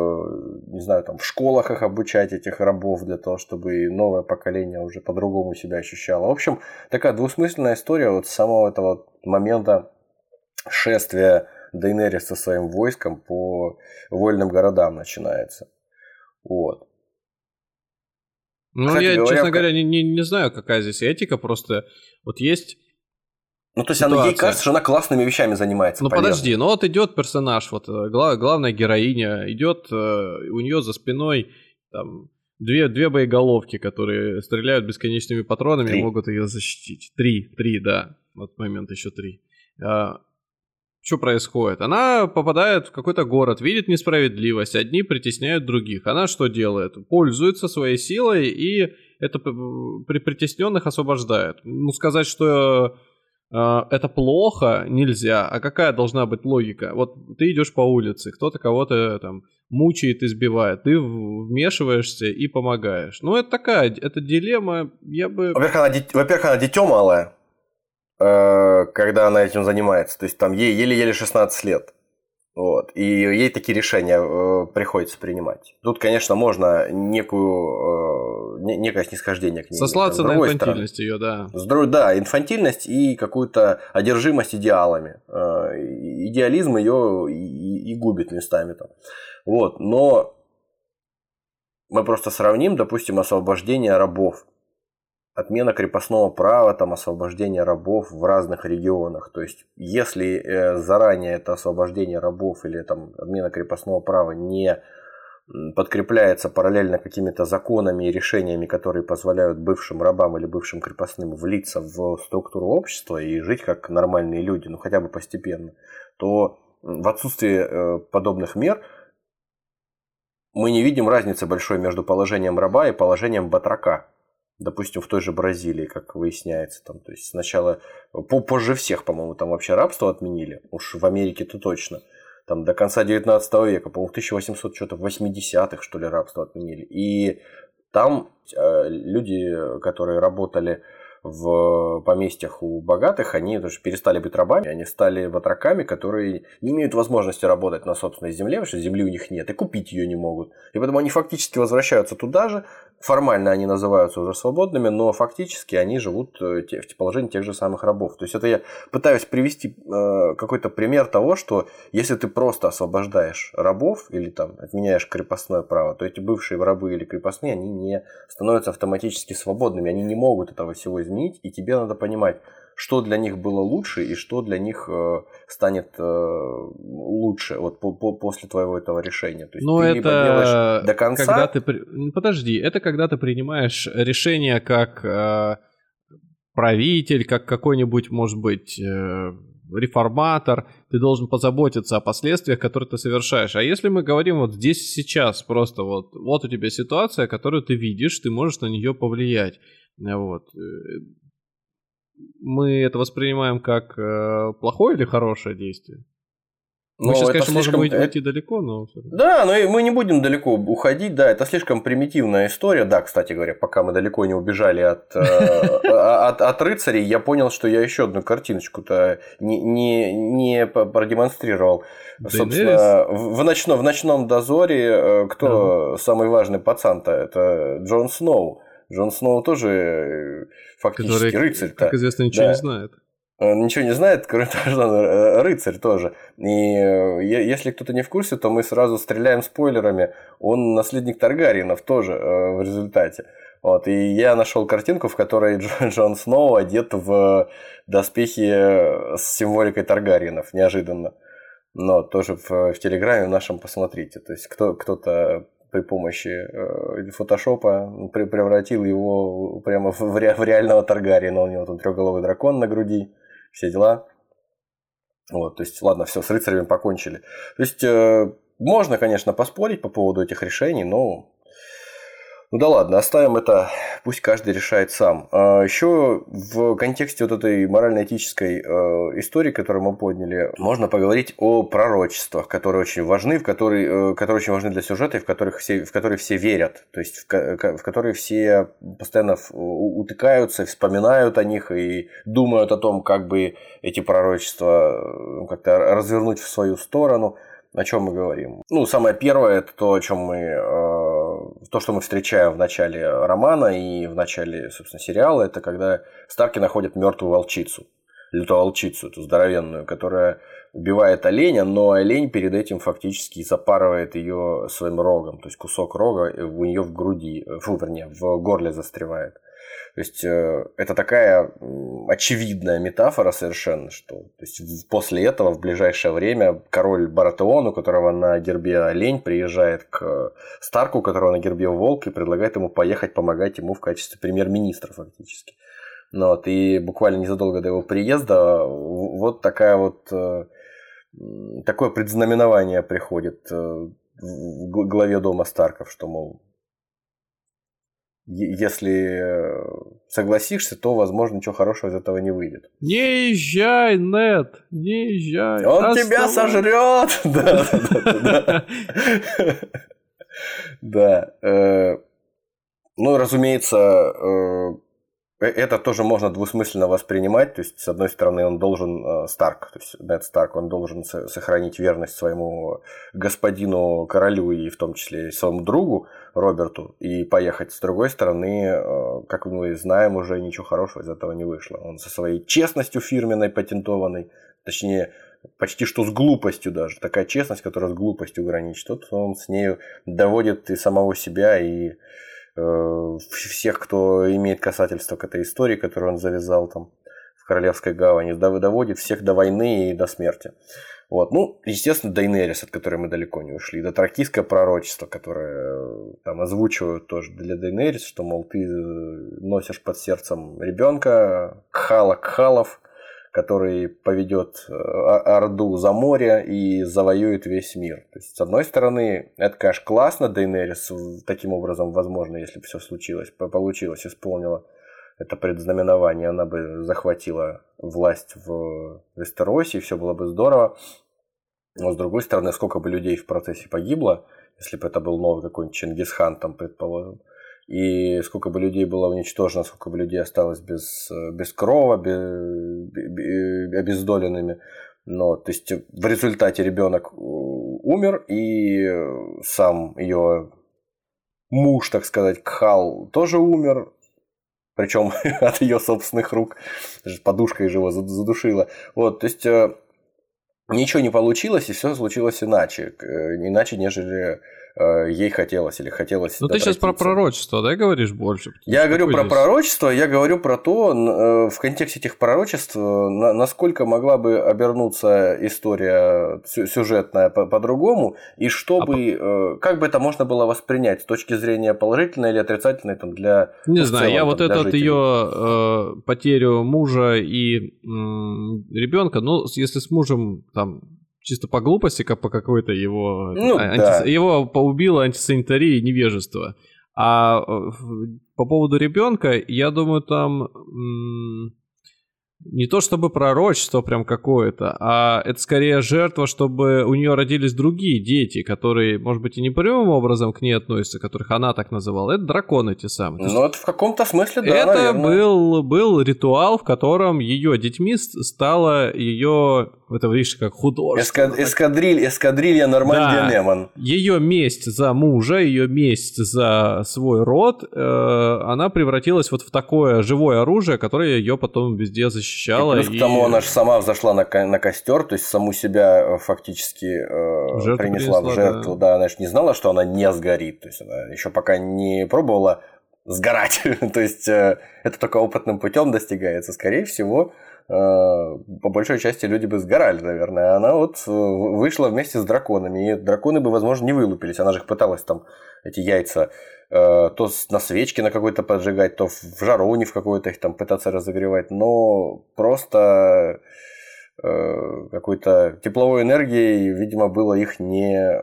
D: не знаю, там в школах их обучать, этих рабов, для того, чтобы новое поколение уже по-другому себя ощущало. В общем, такая двусмысленная история вот с самого этого момента шествия Дейнерис со своим войском по вольным городам начинается. Вот.
C: Ну, Кстати, я, говоря, честно говоря, не, не, не знаю, какая здесь этика, просто вот есть
D: ну, то есть она, ей кажется, что она классными вещами занимается.
C: Ну, полезно. подожди, ну вот идет персонаж, вот э, глав, главная героиня, идет, э, у нее за спиной там две, две боеголовки, которые стреляют бесконечными патронами три. и могут ее защитить. Три, три, да. Вот момент еще три. А, что происходит? Она попадает в какой-то город, видит несправедливость, одни притесняют других. Она что делает? Пользуется своей силой и это при притесненных освобождает. Ну, сказать, что это плохо нельзя. А какая должна быть логика? Вот ты идешь по улице, кто-то кого-то там мучает, избивает, ты вмешиваешься и помогаешь. Ну, это такая, это дилемма, я бы...
D: Во-первых, она, во-первых, она дитё малое, э, когда она этим занимается. То есть там ей еле-еле 16 лет. Вот. И ей такие решения э, приходится принимать. Тут, конечно, можно некую, э, некое снисхождение к ней.
C: Сослаться на инфантильность стороны. ее, да.
D: С друг, да, инфантильность и какую-то одержимость идеалами. Э, идеализм ее и, и губит местами там. Вот. Но мы просто сравним, допустим, освобождение рабов отмена крепостного права, там освобождение рабов в разных регионах. То есть, если э, заранее это освобождение рабов или там отмена крепостного права не подкрепляется параллельно какими-то законами и решениями, которые позволяют бывшим рабам или бывшим крепостным влиться в структуру общества и жить как нормальные люди, ну хотя бы постепенно, то в отсутствии э, подобных мер мы не видим разницы большой между положением раба и положением батрака допустим, в той же Бразилии, как выясняется, там, то есть сначала, позже всех, по-моему, там вообще рабство отменили, уж в Америке-то точно, там до конца 19 века, по-моему, в 1800 что-то 80-х, что ли, рабство отменили, и там э, люди, которые работали в поместьях у богатых, они тоже перестали быть рабами, они стали батраками, которые не имеют возможности работать на собственной земле, потому что земли у них нет, и купить ее не могут. И поэтому они фактически возвращаются туда же, формально они называются уже свободными, но фактически они живут э, в положении тех же самых рабов. То есть это я пытаюсь привести э, какой-то пример того, что если ты просто освобождаешь рабов или там отменяешь крепостное право, то эти бывшие рабы или крепостные, они не становятся автоматически свободными, они не могут этого всего изменить изменить, и тебе надо понимать, что для них было лучше и что для них э, станет э, лучше вот по, по, после твоего этого решения. То
C: есть Но ты это либо делаешь до конца. Когда ты подожди, это когда ты принимаешь решение как э, правитель, как какой-нибудь, может быть, э, реформатор, ты должен позаботиться о последствиях, которые ты совершаешь. А если мы говорим вот здесь сейчас, просто вот, вот у тебя ситуация, которую ты видишь, ты можешь на нее повлиять. Вот. Э, мы это воспринимаем как э, плохое или хорошее действие? Мы но сейчас, конечно, слишком... можем уйти, далеко, но...
D: Да, но мы не будем далеко уходить, да, это слишком примитивная история. Да, кстати говоря, пока мы далеко не убежали от, э, от, от рыцарей, я понял, что я еще одну картиночку-то не, не, не продемонстрировал. Собственно, в, ночном, в ночном дозоре кто самый важный пацан-то? Это Джон Сноу. Джон Сноу тоже э, фактически Который, рыцарь.
C: Как известно, ничего да. не знает.
D: Он ничего не знает, кроме того, что он э, рыцарь тоже. И э, если кто-то не в курсе, то мы сразу стреляем спойлерами. Он наследник Таргариенов тоже в результате. Вот, и я нашел картинку, в которой Джон Сноу одет в доспехи с символикой Таргариенов, неожиданно. Но тоже в, в Телеграме нашем посмотрите. То есть кто, кто-то при помощи э, фотошопа превратил его прямо в, ре, в реального Таргариена. У него там трехголовый дракон на груди, все дела. Вот, то есть, ладно, все, с рыцарями покончили. То есть, э, можно, конечно, поспорить по поводу этих решений, но ну да ладно, оставим это, пусть каждый решает сам. А еще в контексте вот этой морально-этической э, истории, которую мы подняли, можно поговорить о пророчествах, которые очень важны, в которые, э, которые очень важны для сюжета и в, которых все, в которые все верят. То есть в, в которые все постоянно утыкаются, вспоминают о них и думают о том, как бы эти пророчества э, как-то развернуть в свою сторону. О чем мы говорим? Ну, самое первое, это то, о чем мы то, что мы встречаем в начале романа и в начале, собственно, сериала, это когда Старки находят мертвую волчицу, лютоволчицу, эту здоровенную, которая убивает оленя, но олень перед этим фактически запарывает ее своим рогом, то есть кусок рога у нее в груди, фу, вернее, в горле застревает. То есть э, это такая очевидная метафора совершенно, что то есть, после этого в ближайшее время король Баратеон, у которого на гербе олень, приезжает к Старку, у которого на гербе волк, и предлагает ему поехать помогать ему в качестве премьер-министра фактически. Ну, вот, и буквально незадолго до его приезда вот такая вот э, такое предзнаменование приходит э, в главе дома Старков, что, мол, если э, согласишься, то, возможно, ничего хорошего из этого не выйдет.
C: Не езжай, Нет, не езжай.
D: Он Оставай. тебя сожрет. Да, да, да. Да. Э, ну, разумеется, Э, это тоже можно двусмысленно воспринимать. То есть, с одной стороны, он должен, э, Старк, то есть Нед Старк, он должен сохранить верность своему господину королю и в том числе своему другу Роберту и поехать. С другой стороны, э, как мы знаем, уже ничего хорошего из этого не вышло. Он со своей честностью фирменной, патентованной, точнее, почти что с глупостью даже. Такая честность, которая с глупостью граничит. Тут он с нею доводит и самого себя, и Э, всех, кто имеет касательство к этой истории, которую он завязал там в Королевской гавани, доводит всех до войны и до смерти. Вот. Ну, естественно, Дейнерис, от которой мы далеко не ушли. Да Тракийское пророчество, которое э, там озвучивают тоже для Дейнерис, что, мол, ты э, носишь под сердцем ребенка, Кхала Кхалов, который поведет э, Орду за море и завоюет весь мир. То есть, с одной стороны, это, конечно, классно, Дейнерис таким образом, возможно, если бы все случилось, получилось, исполнила это предзнаменование, она бы захватила власть в Вестеросе, и все было бы здорово. Но, с другой стороны, сколько бы людей в процессе погибло, если бы это был новый какой-нибудь Чингисхан, там, предположим, и сколько бы людей было уничтожено, сколько бы людей осталось без, без крова, без, без, обездоленными. Но, то есть в результате ребенок э, умер, и сам ее муж, так сказать, Кхал, тоже умер, причем от ее собственных рук, подушкой же его задушила. Вот, то есть э, ничего не получилось, и все случилось иначе, иначе, нежели Э, ей хотелось или хотелось.
C: Ну ты сейчас про пророчество, да, говоришь больше?
D: Я говорю про здесь? пророчество, я говорю про то, э, в контексте этих пророчеств, насколько могла бы обернуться история сюжетная по-другому, и чтобы, а... как бы это можно было воспринять с точки зрения положительной или отрицательной там, для...
C: Не ну, знаю, целом, я вот этот ее э, потерю мужа и э, ребенка, ну, если с мужем там чисто по глупости, как по какой-то его... Ну, анти... да. Его поубило антисанитария и невежество. А э, по поводу ребенка, я думаю, там не то чтобы пророчество прям какое-то, а это скорее жертва, чтобы у нее родились другие дети, которые, может быть, и не прямым образом к ней относятся, которых она так называла. Это драконы те самые.
D: Ну, это в каком-то смысле, да,
C: Это был, был ритуал, в котором ее детьми стала ее это видишь, как художество.
D: Эскад... Эскадриль... Эскадрилья Нормандия да. Неман.
C: Ее месть за мужа, ее месть за свой род, э, она превратилась вот в такое живое оружие, которое ее потом везде защищало.
D: И плюс и... к тому она же сама взошла на, на костер, то есть саму себя э, фактически э, принесла, принесла в жертву. Да. да, она же не знала, что она не сгорит. То есть она еще пока не пробовала сгорать. то есть э, это только опытным путем достигается. Скорее всего, по большой части люди бы сгорали, наверное. А она вот вышла вместе с драконами, и драконы бы, возможно, не вылупились. Она же их пыталась там эти яйца то на свечке на какой-то поджигать, то в жаровне в какой-то их там пытаться разогревать, но просто Э, какой-то тепловой энергией, видимо, было их не э,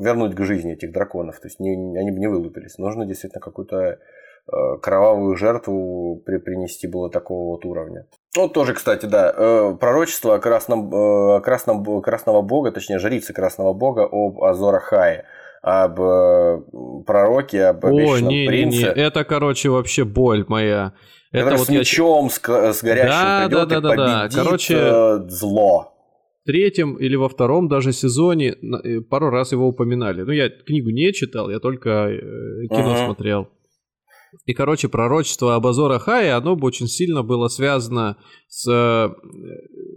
D: вернуть к жизни, этих драконов. То есть не, они бы не вылупились. Нужно действительно какую-то э, кровавую жертву при, принести было такого вот уровня. Ну, тоже, кстати, да, пророчество о красном, красном, красного бога, точнее, жрицы красного бога об Азора Хае об пророке, об обещанном
C: О, не,
D: принце.
C: Не, не, это, короче, вообще боль моя.
D: Это вот с мечом, я... с, с горящим
C: да,
D: придет
C: да, да,
D: и
C: да,
D: победит
C: Короче,
D: э, зло.
C: В третьем или во втором даже сезоне э, пару раз его упоминали. Ну, я книгу не читал, я только э, кино uh-huh. смотрел. И, короче, пророчество об Азора Хае, оно бы очень сильно было связано с э,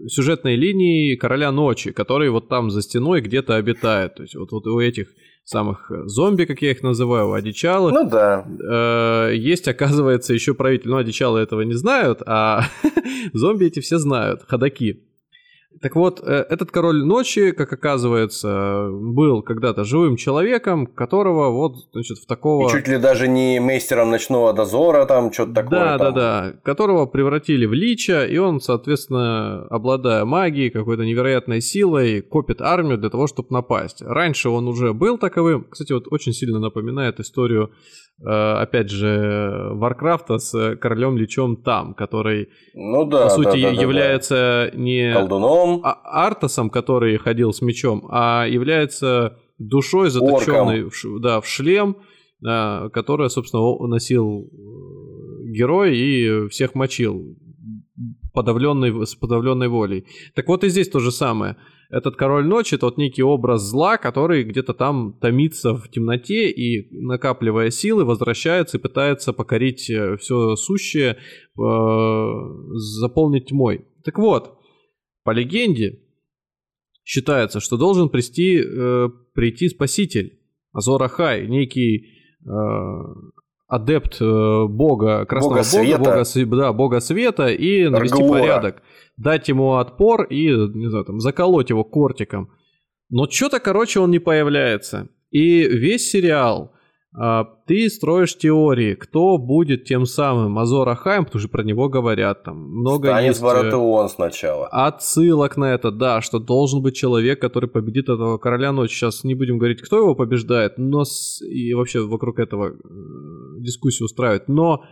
C: сюжетной линией Короля Ночи, который вот там за стеной где-то обитает. То есть вот, вот у этих самых э, зомби, как я их называю, одичалых.
D: Ну да.
C: Э, есть, оказывается, еще правитель, но одичалы этого не знают, а зомби эти все знают, ходаки. Так вот, э, этот король ночи, как оказывается, был когда-то живым человеком, которого вот, значит, в такого...
D: И чуть ли даже не мейстером ночного дозора, там, что-то такое.
C: Да,
D: там.
C: да, да. Которого превратили в лича, и он, соответственно, обладая магией, какой-то невероятной силой, копит армию для того, чтобы напасть. Раньше он уже был таковым. Кстати, вот очень сильно напоминает историю опять же, Варкрафта с королем Личом там, который,
D: ну, да,
C: по сути,
D: да, да,
C: является
D: да.
C: не
D: колдуном,
C: а Артасом, который ходил с мечом, а является душой, заточенной в, да, в шлем, да, которая, собственно, носил э, герой и всех мочил подавленной, с подавленной волей. Так вот и здесь то же самое этот король ночи, тот некий образ зла, который где-то там томится в темноте и, накапливая силы, возвращается и пытается покорить э, все сущее, э, заполнить тьмой. Так вот, по легенде, считается, что должен прийти, э, прийти спаситель, Азор Ахай, некий э, адепт э, бога, красного бога,
D: света.
C: бога, да, бога света и навести
D: Аргуора.
C: порядок дать ему отпор и, не знаю, там, заколоть его кортиком. Но что-то, короче, он не появляется. И весь сериал а, ты строишь теории, кто будет тем самым Азор Ахайм, потому что про него говорят там много
D: Станет
C: есть... э,
D: Баратеон сначала.
C: Отсылок на это, да, что должен быть человек, который победит этого короля ночи. Сейчас не будем говорить, кто его побеждает, но с... и вообще вокруг этого э, дискуссию устраивать. Но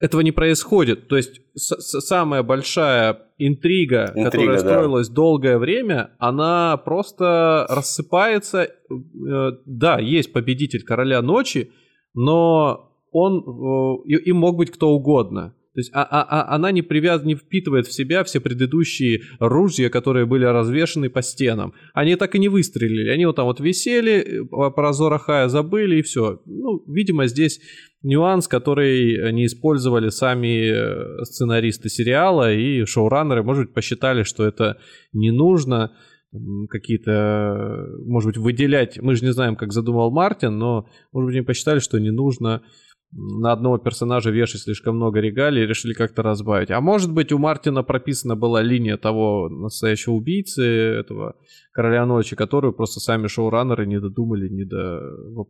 C: этого не происходит. То есть самая большая интрига, интрига которая строилась да. долгое время, она просто рассыпается. Э, да, есть победитель короля ночи, но он э, им мог быть кто угодно. То есть а, а, а, она не, привяз... не впитывает в себя все предыдущие ружья, которые были развешаны по стенам. Они так и не выстрелили. Они вот там вот висели, э, про Зора Хая забыли и все. Ну, видимо, здесь нюанс, который не использовали сами э, сценаристы сериала и шоураннеры, может быть, посчитали, что это не нужно какие-то, может быть, выделять. Мы же не знаем, как задумал Мартин, но, может быть, они посчитали, что не нужно на одного персонажа вешать слишком много регалий решили как-то разбавить. А может быть, у Мартина прописана была линия того настоящего убийцы, этого Короля Ночи, которую просто сами шоураннеры не додумали, не, до,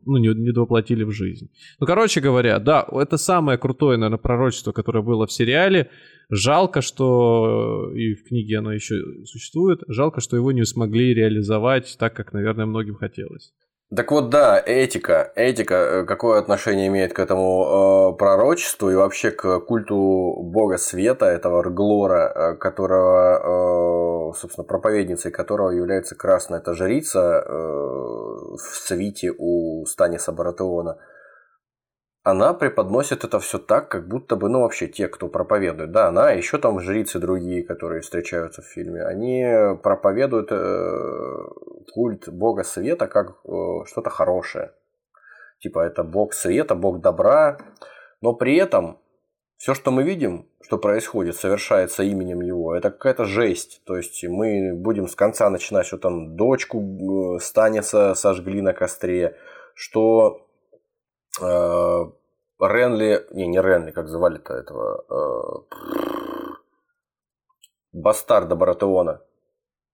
C: ну, не, не довоплотили в жизнь. Ну, короче говоря, да, это самое крутое, наверное, пророчество, которое было в сериале. Жалко, что и в книге оно еще существует. Жалко, что его не смогли реализовать так, как, наверное, многим хотелось.
D: Так вот, да, этика. Этика э, какое отношение имеет к этому э, пророчеству и вообще к культу бога света, этого Рглора, э, которого, э, собственно, проповедницей которого является красная эта жрица э, в свите у Станиса Баратеона – она преподносит это все так, как будто бы, ну, вообще те, кто проповедует, да, она, еще там жрицы другие, которые встречаются в фильме, они проповедуют э, культ Бога Света как э, что-то хорошее. Типа это Бог Света, Бог добра, но при этом все, что мы видим, что происходит, совершается именем его, это какая-то жесть. То есть мы будем с конца начинать, что там дочку э, Станиса сожгли на костре, что Ренли, не, не Ренли, как звали-то этого, э, бастарда Баратеона,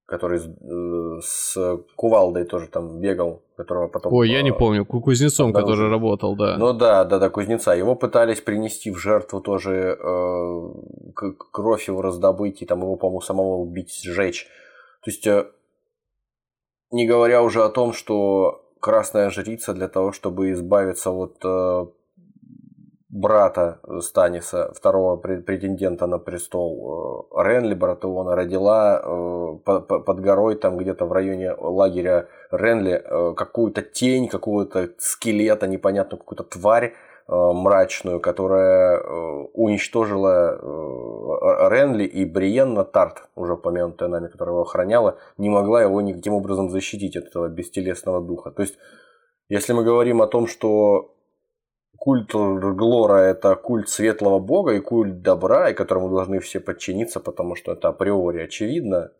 D: который с, э, с кувалдой тоже там бегал, которого потом...
C: Ой, я не
D: э,
C: помню, ку- кузнецом,
D: да,
C: который
D: уже.
C: работал, да.
D: Ну да, да, да, кузнеца. Его пытались принести в жертву тоже, э, кровь его раздобыть, и там его, по-моему, самого убить, сжечь. То есть, э, не говоря уже о том, что красная жрица для того, чтобы избавиться от э, брата Станиса, второго пре- претендента на престол, э, Ренли. Баратеона, родила э, по- по- под горой, там где-то в районе лагеря Ренли, какую-то тень, какого-то скелета, непонятную какую-то тварь мрачную, которая э, уничтожила э, Ренли и Бриенна Тарт, уже упомянутая нами, которая его охраняла, не могла его никаким образом защитить от этого бестелесного духа. То есть, если мы говорим о том, что культ Глора – это культ светлого бога и культ добра, и которому должны все подчиниться, потому что это априори очевидно,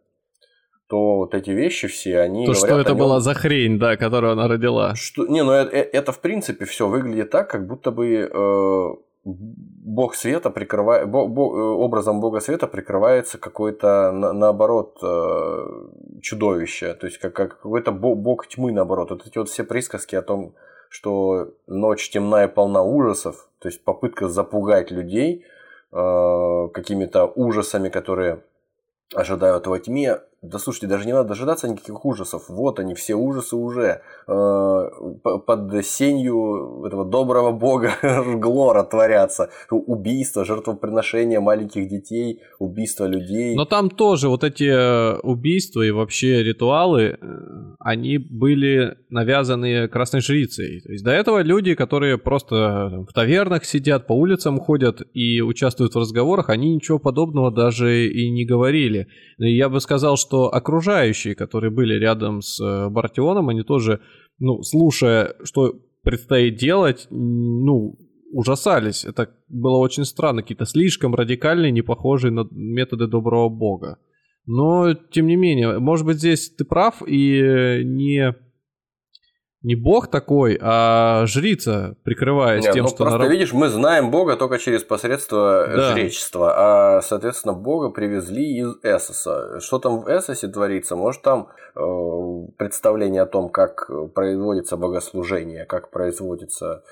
D: то вот эти вещи все, они
C: То, что это была за хрень, да, которую она родила.
D: что, не, ну это, это, в принципе все выглядит так, как будто бы э, бог света прикрывает, бо- бо- э, образом бога света прикрывается какое-то на- наоборот э, чудовище, то есть как, как какой-то бо- бог тьмы наоборот. Вот эти вот все присказки о том, что ночь темна и полна ужасов, то есть попытка запугать людей э, какими-то ужасами, которые ожидают во тьме. Да слушайте, даже не надо дожидаться никаких ужасов. Вот они, все ужасы уже э, под сенью этого доброго бога Глора творятся. Убийства, жертвоприношения маленьких детей, убийства людей.
C: Но там тоже вот эти э, убийства и вообще ритуалы, э, они были навязаны красной жрицей. То есть до этого люди, которые просто там, в тавернах сидят, по улицам ходят и участвуют в разговорах, они ничего подобного даже и не говорили. Я бы сказал, что окружающие, которые были рядом с э, Бартионом, они тоже, ну, слушая, что предстоит делать, ну, ужасались. Это было очень странно, какие-то слишком радикальные, не похожие на методы доброго бога. Но, тем не менее, может быть, здесь ты прав, и не, не бог такой, а жрица, прикрываясь
D: Нет,
C: тем,
D: ну,
C: что...
D: просто
C: на...
D: видишь, мы знаем Бога только через посредство
C: Да.
D: жречества, а, соответственно, Бога привезли из Эссоса. Что там в Эссосе творится? Может, там э, представление о том, как производится богослужение, как производятся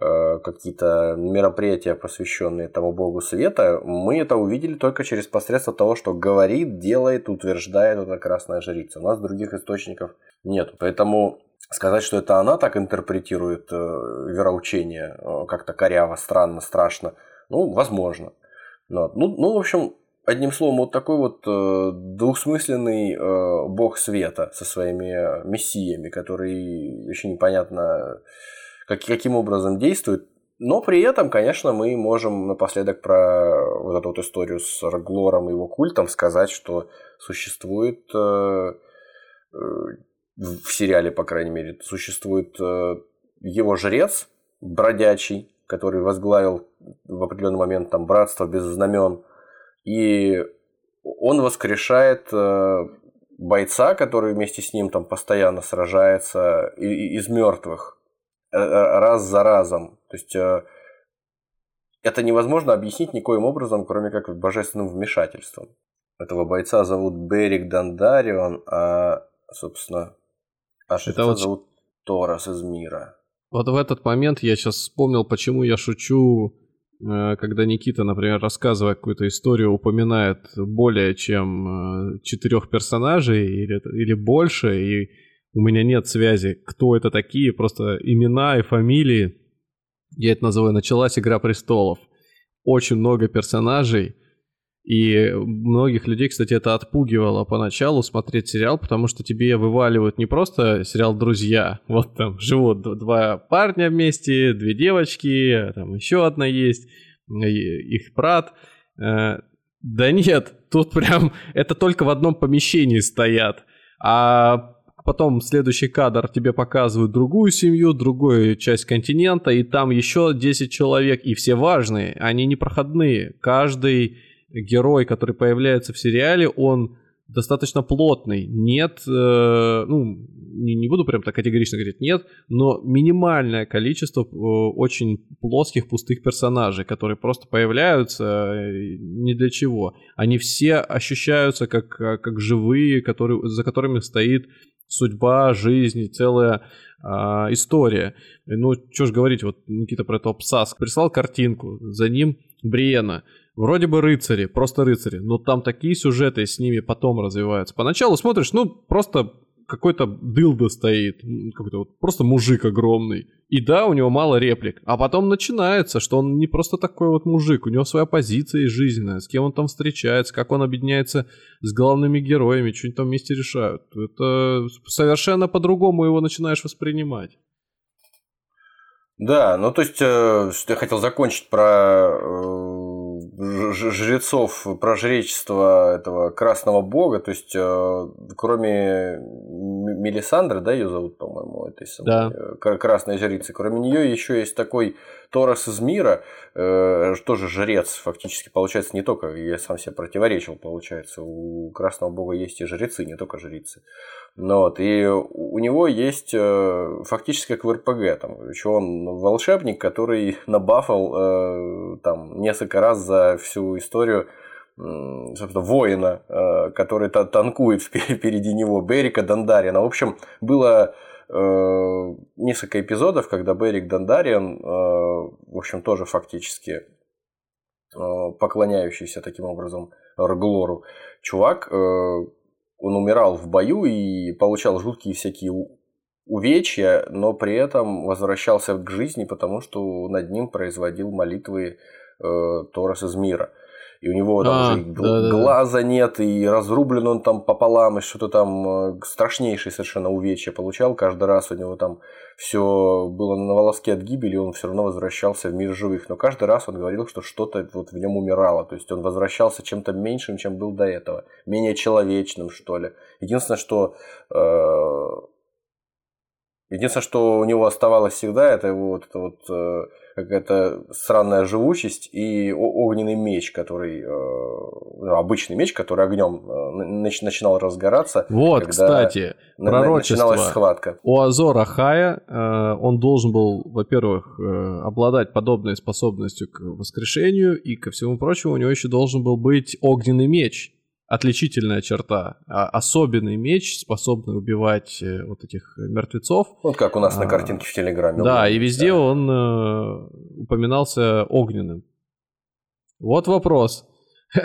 D: э, какие-то мероприятия, посвященные этому Богу Света, мы это увидели только через посредство того, что говорит, делает, утверждает эта красная жрица. У нас других источников нет. Поэтому сказать, что это она так интерпретирует э, вероучение, э, как-то коряво, странно, страшно, ну, возможно. Но, ну, ну, в общем, одним словом, вот такой вот э, двухсмысленный бог света со своими мессиями, который еще непонятно как, каким образом действует. Но при этом, конечно, мы можем напоследок про вот эту вот историю с Раглором и его культом сказать, что существует э, в сериале, по крайней мере, существует э, его жрец бродячий, который возглавил в определенный момент там братство без знамен, и он воскрешает э, бойца, который вместе с ним там постоянно сражается из мертвых э, раз за разом. То есть это невозможно объяснить никоим образом, кроме как божественным вмешательством. Этого бойца зовут Берик Дандарион, а, собственно, а жреца
C: вот-
D: зовут Торос из мира.
C: Вот в этот момент я сейчас вспомнил, почему я шучу, э, когда Никита, например, рассказывая какую-то историю, упоминает более чем э, четырех персонажей или, или больше, и у меня нет связи, кто это такие, просто имена и фамилии. Я это называю «Началась Игра Престолов». Очень много персонажей, и многих людей, кстати, это отпугивало поначалу смотреть сериал, потому что тебе вываливают не просто сериал «Друзья», вот там живут два парня вместе, две девочки, там еще одна есть, их брат. Э, Да нет, тут прям это только в одном помещении стоят, а потом следующий кадр тебе показывают другую семью, другую часть континента, и там еще 10 человек, и все важные, они не проходные. Каждый герой, который появляется в сериале, он достаточно плотный. Нет, э, ну, не, не буду прям так категорично говорить нет, но минимальное количество э, очень плоских, пустых персонажей, которые просто появляются э, ни для чего. Они все ощущаются как, как живые, которые, за которыми стоит судьба, жизнь, целая а, история. Ну, что ж говорить, вот Никита про этого пса прислал картинку, за ним Бриена. Вроде бы рыцари, просто рыцари, но там такие сюжеты с ними потом развиваются. Поначалу смотришь, ну, просто какой-то дылда стоит, какой-то вот просто мужик огромный. И да, у него мало реплик. А потом начинается, что он не просто такой вот мужик, у него своя позиция и жизненная, с кем он там встречается, как он объединяется с главными героями, что они там вместе решают. Это совершенно по-другому его начинаешь воспринимать.
D: Да, ну то есть, э, что я хотел закончить про э, жрецов, про жречество этого красного бога, то есть, э, кроме Мелисандры, да, ее зовут, по-моему, этой самой да. красной жрицы, кроме нее еще есть такой Торос из мира, тоже жрец, фактически, получается, не только, я сам себе противоречил, получается, у красного бога есть и жрецы, не только жрицы. Ну, вот, и у него есть э, фактически как в РПГ, там, еще он волшебник, который набафал э, там несколько раз за всю историю собственно, воина, э, который танкует впереди него, Берика Дандариана. В общем, было э, несколько эпизодов, когда Берик Дандариан, э, в общем, тоже фактически э, поклоняющийся таким образом Рглору, чувак, э, он умирал в бою и получал жуткие всякие увечья, но при этом возвращался к жизни, потому что над ним производил молитвы э, Торос из мира. И у него там а, уже да, глаза да. нет, и разрублен он там пополам, и что-то там э, страшнейшее совершенно увечья получал. Каждый раз у него там все было на волоске от гибели, он все равно возвращался в мир живых. Но каждый раз он говорил, что что-то вот в нем умирало. То есть он возвращался чем-то меньшим, чем был до этого. Менее человечным, что ли. Единственное, что э, Единственное, что у него оставалось всегда, это вот, это вот э, какая-то странная живучесть и огненный меч, который э, обычный меч, который огнем э, начинал разгораться.
C: Вот, кстати, пророчество.
D: Начиналась схватка.
C: У Азора Хая он должен был, во-первых, обладать подобной способностью к воскрешению, и ко всему прочему у него еще должен был быть огненный меч отличительная черта. А особенный меч, способный убивать э, вот этих мертвецов.
D: Вот как у нас а, на картинке в Телеграме.
C: Да, и везде да. он э, упоминался огненным. Вот вопрос.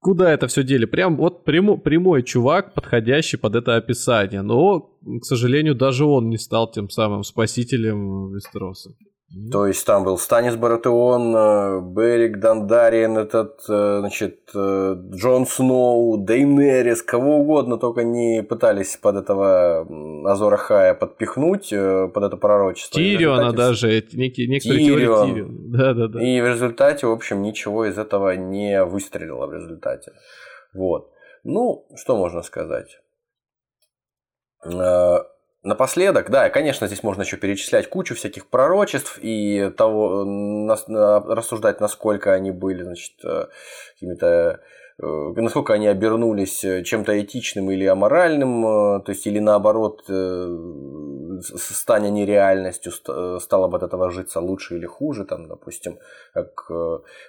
C: Куда это все дели? Прям вот прямо, прямой чувак, подходящий под это описание. Но, к сожалению, даже он не стал тем самым спасителем Вестероса.
D: То есть там был Станис Баратеон, э, Берик Дандариен, этот, э, значит, э, Джон Сноу, Дейнерис, кого угодно, только не пытались под этого Азора Хая подпихнуть, под это пророчество.
C: Тириона даже, некие, некоторые
D: Тирион. Тирион. Да, да, да. И в результате, в общем, ничего из этого не выстрелило в результате. Вот. Ну, что можно сказать? Напоследок, да, конечно, здесь можно еще перечислять кучу всяких пророчеств и того, рассуждать, насколько они были, значит, э, какими-то э, насколько они обернулись чем-то этичным или аморальным, э, то есть или наоборот, станя нереальностью, стало бы от этого житься лучше или хуже, там, допустим, как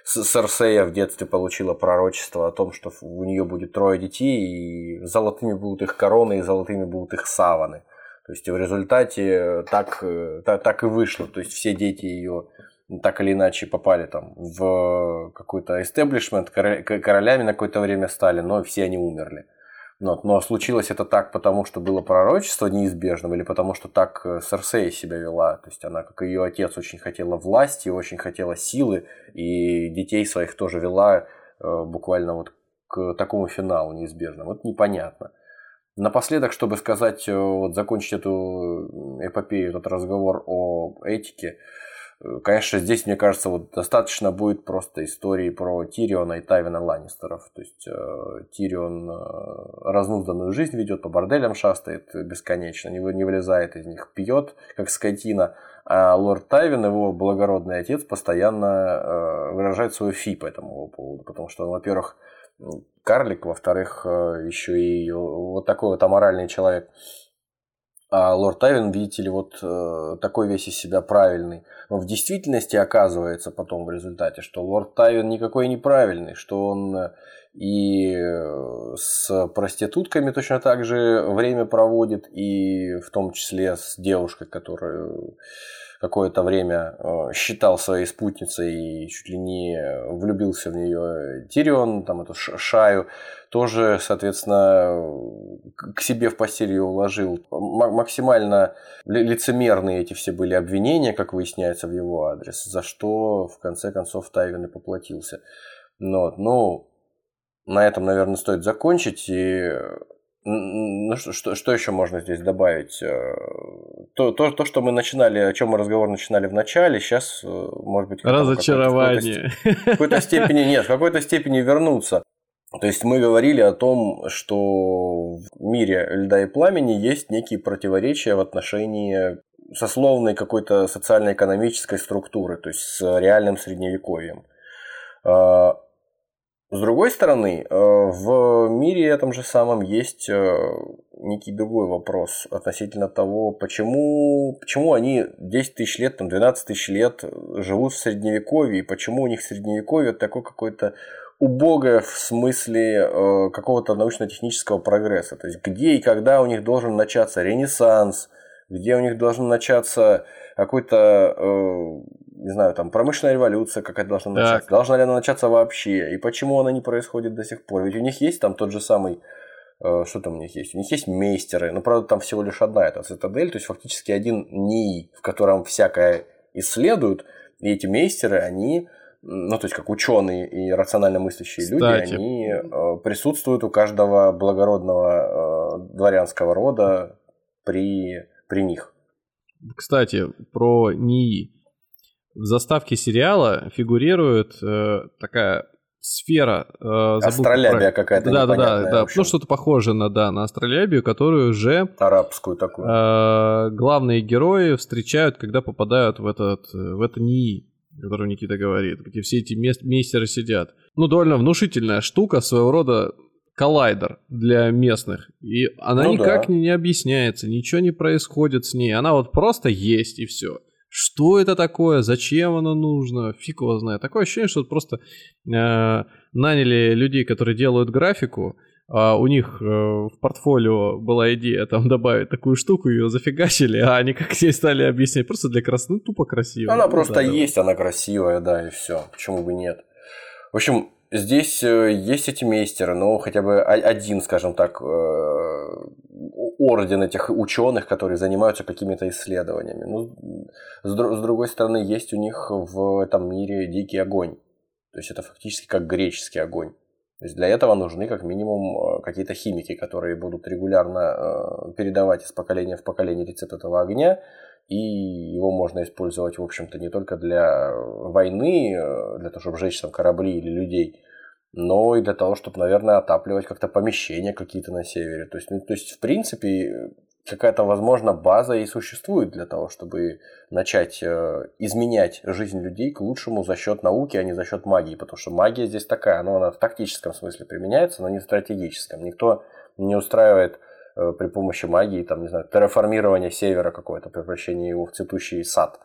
D: Серсея в детстве получила пророчество о том, что у нее будет трое детей, и золотыми будут их короны, и золотыми будут их саваны. То есть в результате э, так, э, так, так и вышло. То есть все дети ее так или иначе попали там в какой-то эстеблишмент, королями на какое-то время стали, но все они умерли. Но, но случилось это так, потому что было пророчество неизбежным, или потому что так э, Серсея себя вела. То есть она, как и ее отец, очень хотела власти, очень хотела силы, и детей своих тоже вела буквально вот к такому финалу неизбежному. Вот непонятно. Напоследок, чтобы сказать, э, вот закончить эту эпопею, этот разговор о этике, э, конечно, здесь, мне кажется, вот достаточно будет просто истории про Тириона и Тайвина Ланнистеров. То есть э, Тирион э, разнузданную жизнь ведет, по борделям шастает бесконечно, не, не вылезает из них, пьет, как скотина. А лорд Тайвин, его благородный отец, постоянно э, выражает свою фи по этому поводу, потому что во-первых, карлик, во-вторых, э, еще и вот такой вот аморальный человек. А лорд Тайвин, видите ли, вот э, такой весь из себя правильный. Но в действительности оказывается потом в результате, что лорд Тайвин никакой не правильный, что он э, и с проститутками точно так же время проводит, и в том числе с девушкой, которую какое-то время э, считал своей спутницей и чуть ли не влюбился в нее Тирион, там эту Шаю, тоже, соответственно, к себе в постель ее уложил. Максимально лицемерные эти все были обвинения, как выясняется, в его адрес, за что, в конце концов, Тайвин и поплатился. Но, ну, на этом, наверное, стоит закончить. И ну, что, что, что еще можно здесь добавить? Э, то, то, то, что мы начинали, о чем мы разговор начинали в начале, сейчас, э, может быть,
C: разочарование.
D: В какой-то степени нет, в какой-то степени вернуться. То есть мы говорили о том, что в мире льда и пламени есть некие противоречия в отношении сословной какой-то социально-экономической структуры, то есть с реальным средневековьем. С другой стороны, э, в мире этом же самом есть э, некий другой вопрос относительно того, почему, почему они 10 тысяч лет, там, 12 тысяч лет живут в Средневековье, и почему у них Средневековье такое какое-то убогое в смысле э, какого-то научно-технического прогресса. То есть, где и когда у них должен начаться ренессанс, где у них должен начаться какой-то не знаю, там промышленная революция какая-то должна начаться. Так. Должна ли она начаться вообще? И почему она не происходит до сих пор? Ведь у них есть там тот же самый э, что там у них есть? У них есть мейстеры, но правда там всего лишь одна эта цитадель, то есть фактически один НИИ, в котором всякое исследуют, и эти мейстеры, они, ну то есть как ученые и рационально мыслящие Кстати. люди, они э, присутствуют у каждого благородного э, дворянского рода при, при них.
C: Кстати, про НИИ в заставке сериала фигурирует э, такая сфера.
D: Э, Астролябия какая-то
C: Да, да, да, да. Ну, что-то похожее на, да, на астролябию, которую уже...
D: Арабскую такую.
C: Э, главные герои встречают, когда попадают в, этот, в это НИИ, который Никита говорит, где все эти мест, мейстеры сидят. Ну, довольно внушительная штука, своего рода коллайдер для местных. И она ну, никак да. не, не объясняется, ничего не происходит с ней. Она вот просто есть и все. Что это такое? Зачем оно нужно? Фиг его знает. Такое ощущение, что просто э, наняли людей, которые делают графику, а у них э, в портфолио была идея там добавить такую штуку, ее зафигачили, а они как все стали объяснять, просто для красоты, ну, тупо красиво.
D: Она ну, просто да, есть, да. она красивая, да, и все. Почему бы нет? В общем, здесь э, есть эти мейстеры, но хотя бы один, скажем так, э, орден этих ученых, которые занимаются какими-то исследованиями. Ну, с, другой стороны, есть у них в этом мире дикий огонь. То есть это фактически как греческий огонь. То есть для этого нужны как минимум э, какие-то химики, которые будут регулярно передавать из поколения в поколение рецепт этого огня, и его можно использовать, в общем-то, не только для войны, для того, чтобы сжечь там корабли или людей, но и для того, чтобы, наверное, отапливать как-то помещения какие-то на севере. То есть, ну, то есть, в принципе, какая-то, возможно, база и существует для того, чтобы начать э, изменять жизнь людей к лучшему за счет науки, а не за счет магии. Потому что магия здесь такая, ну, она в тактическом смысле применяется, но не в стратегическом. Никто не устраивает э, при помощи магии, там, не знаю, терраформирование севера какое-то, превращение его в цветущий сад.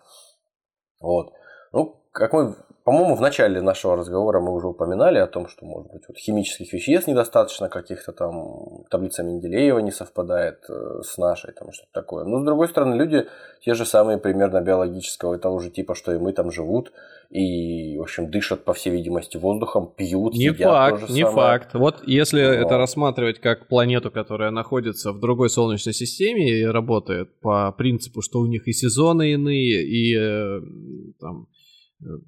D: Вот. Ну, как мы по-моему, в начале нашего разговора мы уже упоминали о том, что, может быть, вот химических веществ недостаточно, каких-то там таблица Менделеева не совпадает э, с нашей, там что-то такое. Но, с другой стороны, люди те же самые примерно биологического и того же типа, что и мы там живут, и, в общем, дышат, по всей видимости, воздухом, пьют,
C: не едят факт, Не самое. факт. Вот если Но... это рассматривать как планету, которая находится в другой Солнечной системе и работает по принципу, что у них и сезоны иные, и э, там э,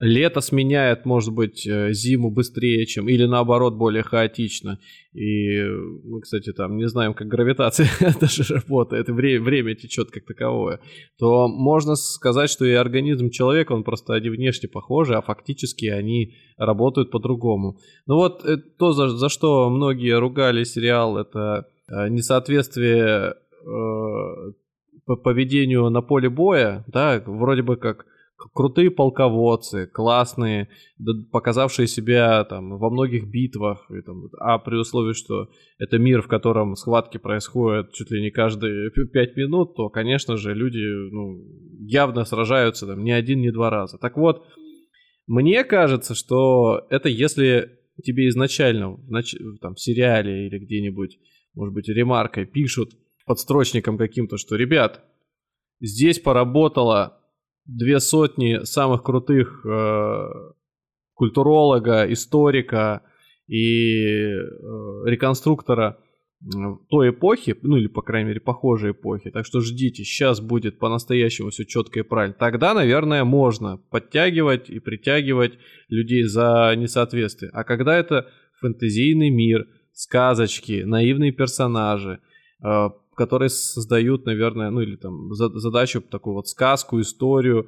C: лето сменяет, может быть, э, зиму быстрее, чем или наоборот более хаотично. И мы, кстати, там не знаем, как гравитация даже работает, и время, время течет как таковое, то можно сказать, что и организм человека, он просто они внешне похожи, а фактически они работают по-другому. Ну вот э, то, за, за что многие ругали сериал, это э, несоответствие э, по поведению на поле боя, да, вроде бы как крутые полководцы, классные, показавшие себя там во многих битвах, и, там, а при условии, что это мир, в котором схватки происходят чуть ли не каждые пять минут, то, конечно же, люди ну, явно сражаются там не один, не два раза. Так вот, мне кажется, что это если тебе изначально там, в сериале или где-нибудь, может быть, ремаркой пишут подстрочником каким-то, что, ребят, здесь поработало две сотни самых крутых э, культуролога, историка и э, реконструктора той эпохи, ну или, по крайней мере, похожей эпохи. Так что ждите, сейчас будет по-настоящему все четко и правильно. Тогда, наверное, можно подтягивать и притягивать людей за несоответствие. А когда это фэнтезийный мир, сказочки, наивные персонажи, э, которые создают, наверное, ну или там задачу такую вот сказку, историю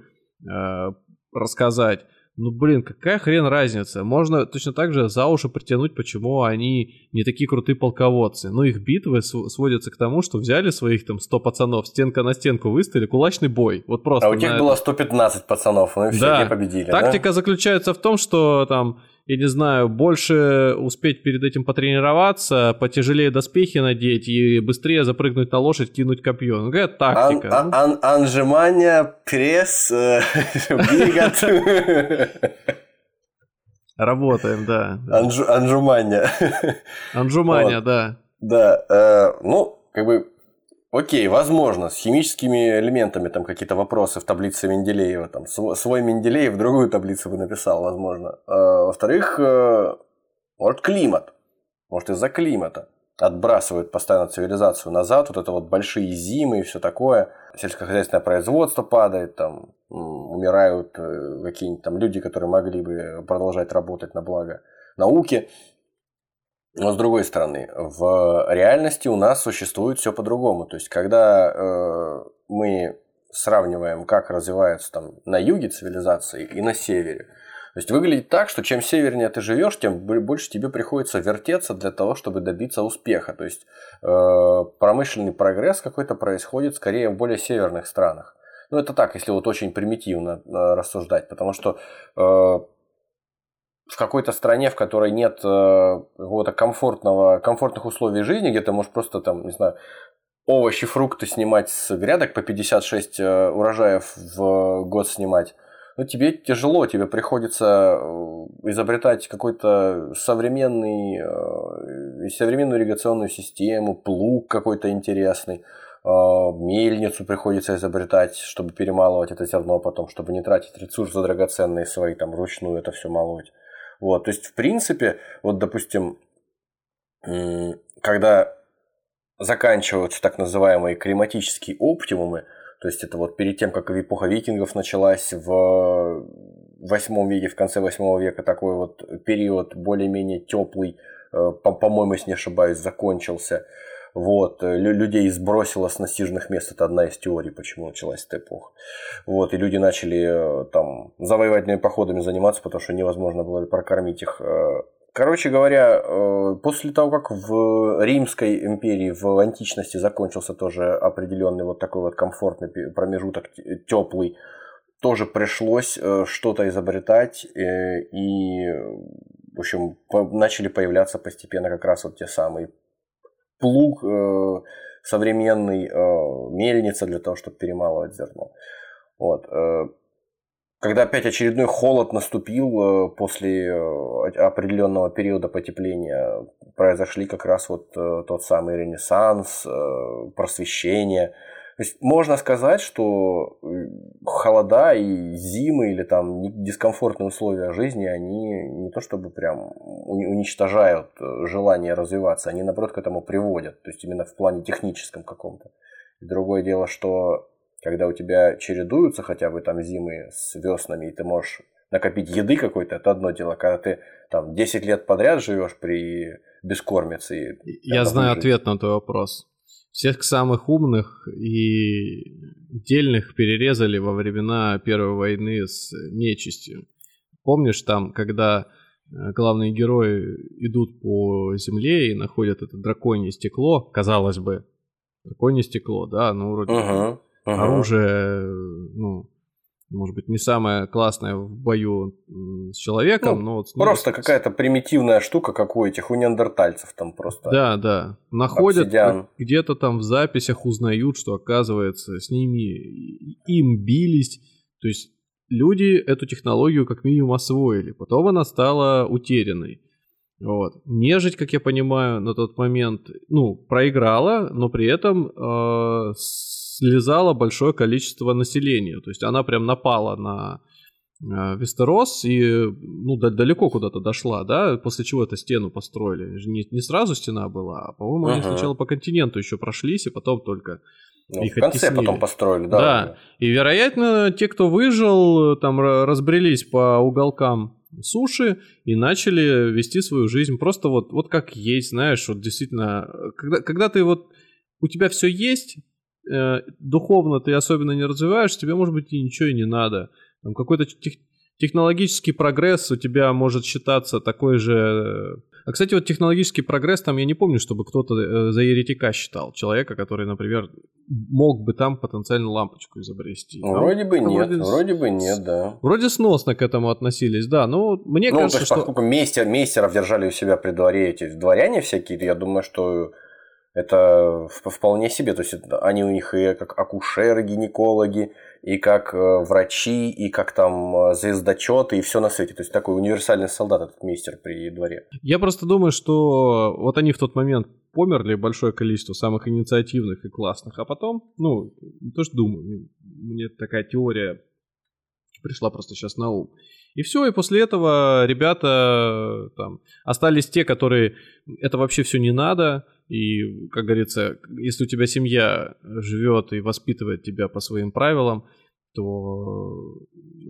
C: э, рассказать. Ну, блин, какая хрен разница? Можно точно так же за уши притянуть, почему они не такие крутые полководцы. Но их битвы сводятся к тому, что взяли своих там 100 пацанов, стенка на стенку выставили, кулачный бой. Вот просто.
D: А у них было 115 пацанов, ну и все, да. победили.
C: Тактика
D: да?
C: заключается в том, что там я не знаю, больше успеть перед этим потренироваться, потяжелее доспехи надеть и быстрее запрыгнуть на лошадь, кинуть копье. Ну, какая тактика.
D: Ан- ан- анжимания, пресс, э, бигат.
C: Работаем, да.
D: Анжу, анжумания.
C: Анжумания, да.
D: Да, э, ну, как бы Окей, возможно, с химическими элементами там какие-то вопросы в таблице Менделеева. Там, свой Менделеев другую таблицу бы написал, возможно. А, во-вторых, э, может климат. Может из-за климата отбрасывают постоянно цивилизацию назад, вот это вот большие зимы и все такое, сельскохозяйственное производство падает, там умирают э, какие-нибудь там люди, которые могли бы продолжать работать на благо науки. Но с другой стороны, в реальности у нас существует все по-другому. То есть, когда э, мы сравниваем, как развивается там на юге цивилизации и на севере, то есть выглядит так, что чем севернее ты живешь, тем больше тебе приходится вертеться для того, чтобы добиться успеха. То есть э, промышленный прогресс какой-то происходит скорее в более северных странах. Ну, это так, если вот очень примитивно э, рассуждать, потому что э, в какой-то стране, в которой нет э, какого-то комфортного, комфортных условий жизни, где ты можешь просто там, не знаю, овощи, фрукты снимать с грядок по 56 э, урожаев в год снимать, ну, тебе тяжело, тебе приходится э, изобретать какой-то современный, современную ирригационную систему, плуг какой-то интересный, мельницу приходится изобретать, чтобы перемалывать это зерно потом, чтобы не тратить ресурсы драгоценные свои, там, вручную это все молоть. Вот, то есть, в принципе, вот, допустим, когда заканчиваются так называемые климатические оптимумы, то есть это вот перед тем, как эпоха викингов началась в восьмом веке, в конце восьмого века такой вот период более-менее теплый, э, по-моему, если не ошибаюсь, закончился. Вот, э, людей сбросило с насиженных мест. Это одна из теорий, почему началась эта эпоха. Вот, и люди начали э, там завоевательными походами заниматься, потому что невозможно было прокормить их. Э. Короче говоря, после того, как в Римской империи, в античности закончился тоже определенный вот такой вот комфортный промежуток, теплый, тоже пришлось что-то изобретать, и, в общем, начали появляться постепенно как раз вот те самые плуг э, современный, э, мельница для того, чтобы перемалывать зерно. Вот. Э, когда опять очередной холод наступил после определенного периода потепления, произошли как раз вот тот самый ренессанс, просвещение – то есть можно сказать, что э, холода и зимы или там дискомфортные условия жизни, они не то чтобы прям уничтожают э, желание развиваться, они наоборот к этому приводят, то есть именно в плане техническом каком-то. Другое дело, что когда у тебя чередуются хотя бы там зимы с веснами, и ты можешь накопить еды какой-то, это одно дело. Когда ты там 10 лет подряд живешь при бескормице.
C: Я знаю жить. ответ на твой вопрос. Всех самых умных и дельных перерезали во времена Первой войны с нечистью. Помнишь там, когда э, главные герои идут по земле и находят это драконье стекло, казалось бы, драконье стекло, да, ну вроде uh-huh, uh-huh. оружие, ну, может быть, не самая классная в бою с человеком,
D: ну,
C: но вот
D: просто какая-то примитивная штука, как у этих у неандертальцев там просто.
C: Да, да. Находят где-то там в записях узнают, что оказывается с ними им бились. То есть люди эту технологию как минимум освоили, потом она стала утерянной. Вот. Нежить, как я понимаю, на тот момент, ну, проиграла, но при этом э, слезало большое количество населения. То есть она прям напала на э, Вестерос и ну, далеко куда-то дошла, да, после чего эту стену построили. Не, не сразу стена была, а, по-моему, ага. они сначала по континенту еще прошлись, и потом только
D: ну, их в конце оттеснили. потом построили, да.
C: Да, и, вероятно, те, кто выжил, там разбрелись по уголкам суши и начали вести свою жизнь просто вот, вот как есть, знаешь, вот действительно, когда, когда ты вот, у тебя все есть, э, духовно ты особенно не развиваешь, тебе, может быть, и ничего и не надо. Там какой-то тех, технологический прогресс у тебя может считаться такой же а, кстати, вот технологический прогресс, там я не помню, чтобы кто-то э, за еретика считал. Человека, который, например, мог бы там потенциально лампочку изобрести.
D: Ну, вроде бы нет, вроде, вроде бы нет, да.
C: Вроде сносно к этому относились, да. Но мне ну, кажется, то есть, что...
D: поскольку мейстер, мейстеров держали у себя при дворе эти дворяне всякие, я думаю, что это вполне себе. То есть они у них и как акушеры, гинекологи, и как э, врачи, и как там э, звездочеты, и все на свете. То есть такой универсальный солдат этот мистер при дворе.
C: Я просто думаю, что вот они в тот момент померли большое количество самых инициативных и классных, а потом, ну, не то что думаю, мне такая теория пришла просто сейчас на ум. И все, и после этого ребята там остались те, которые это вообще все не надо, и, как говорится, если у тебя семья живет и воспитывает тебя по своим правилам, то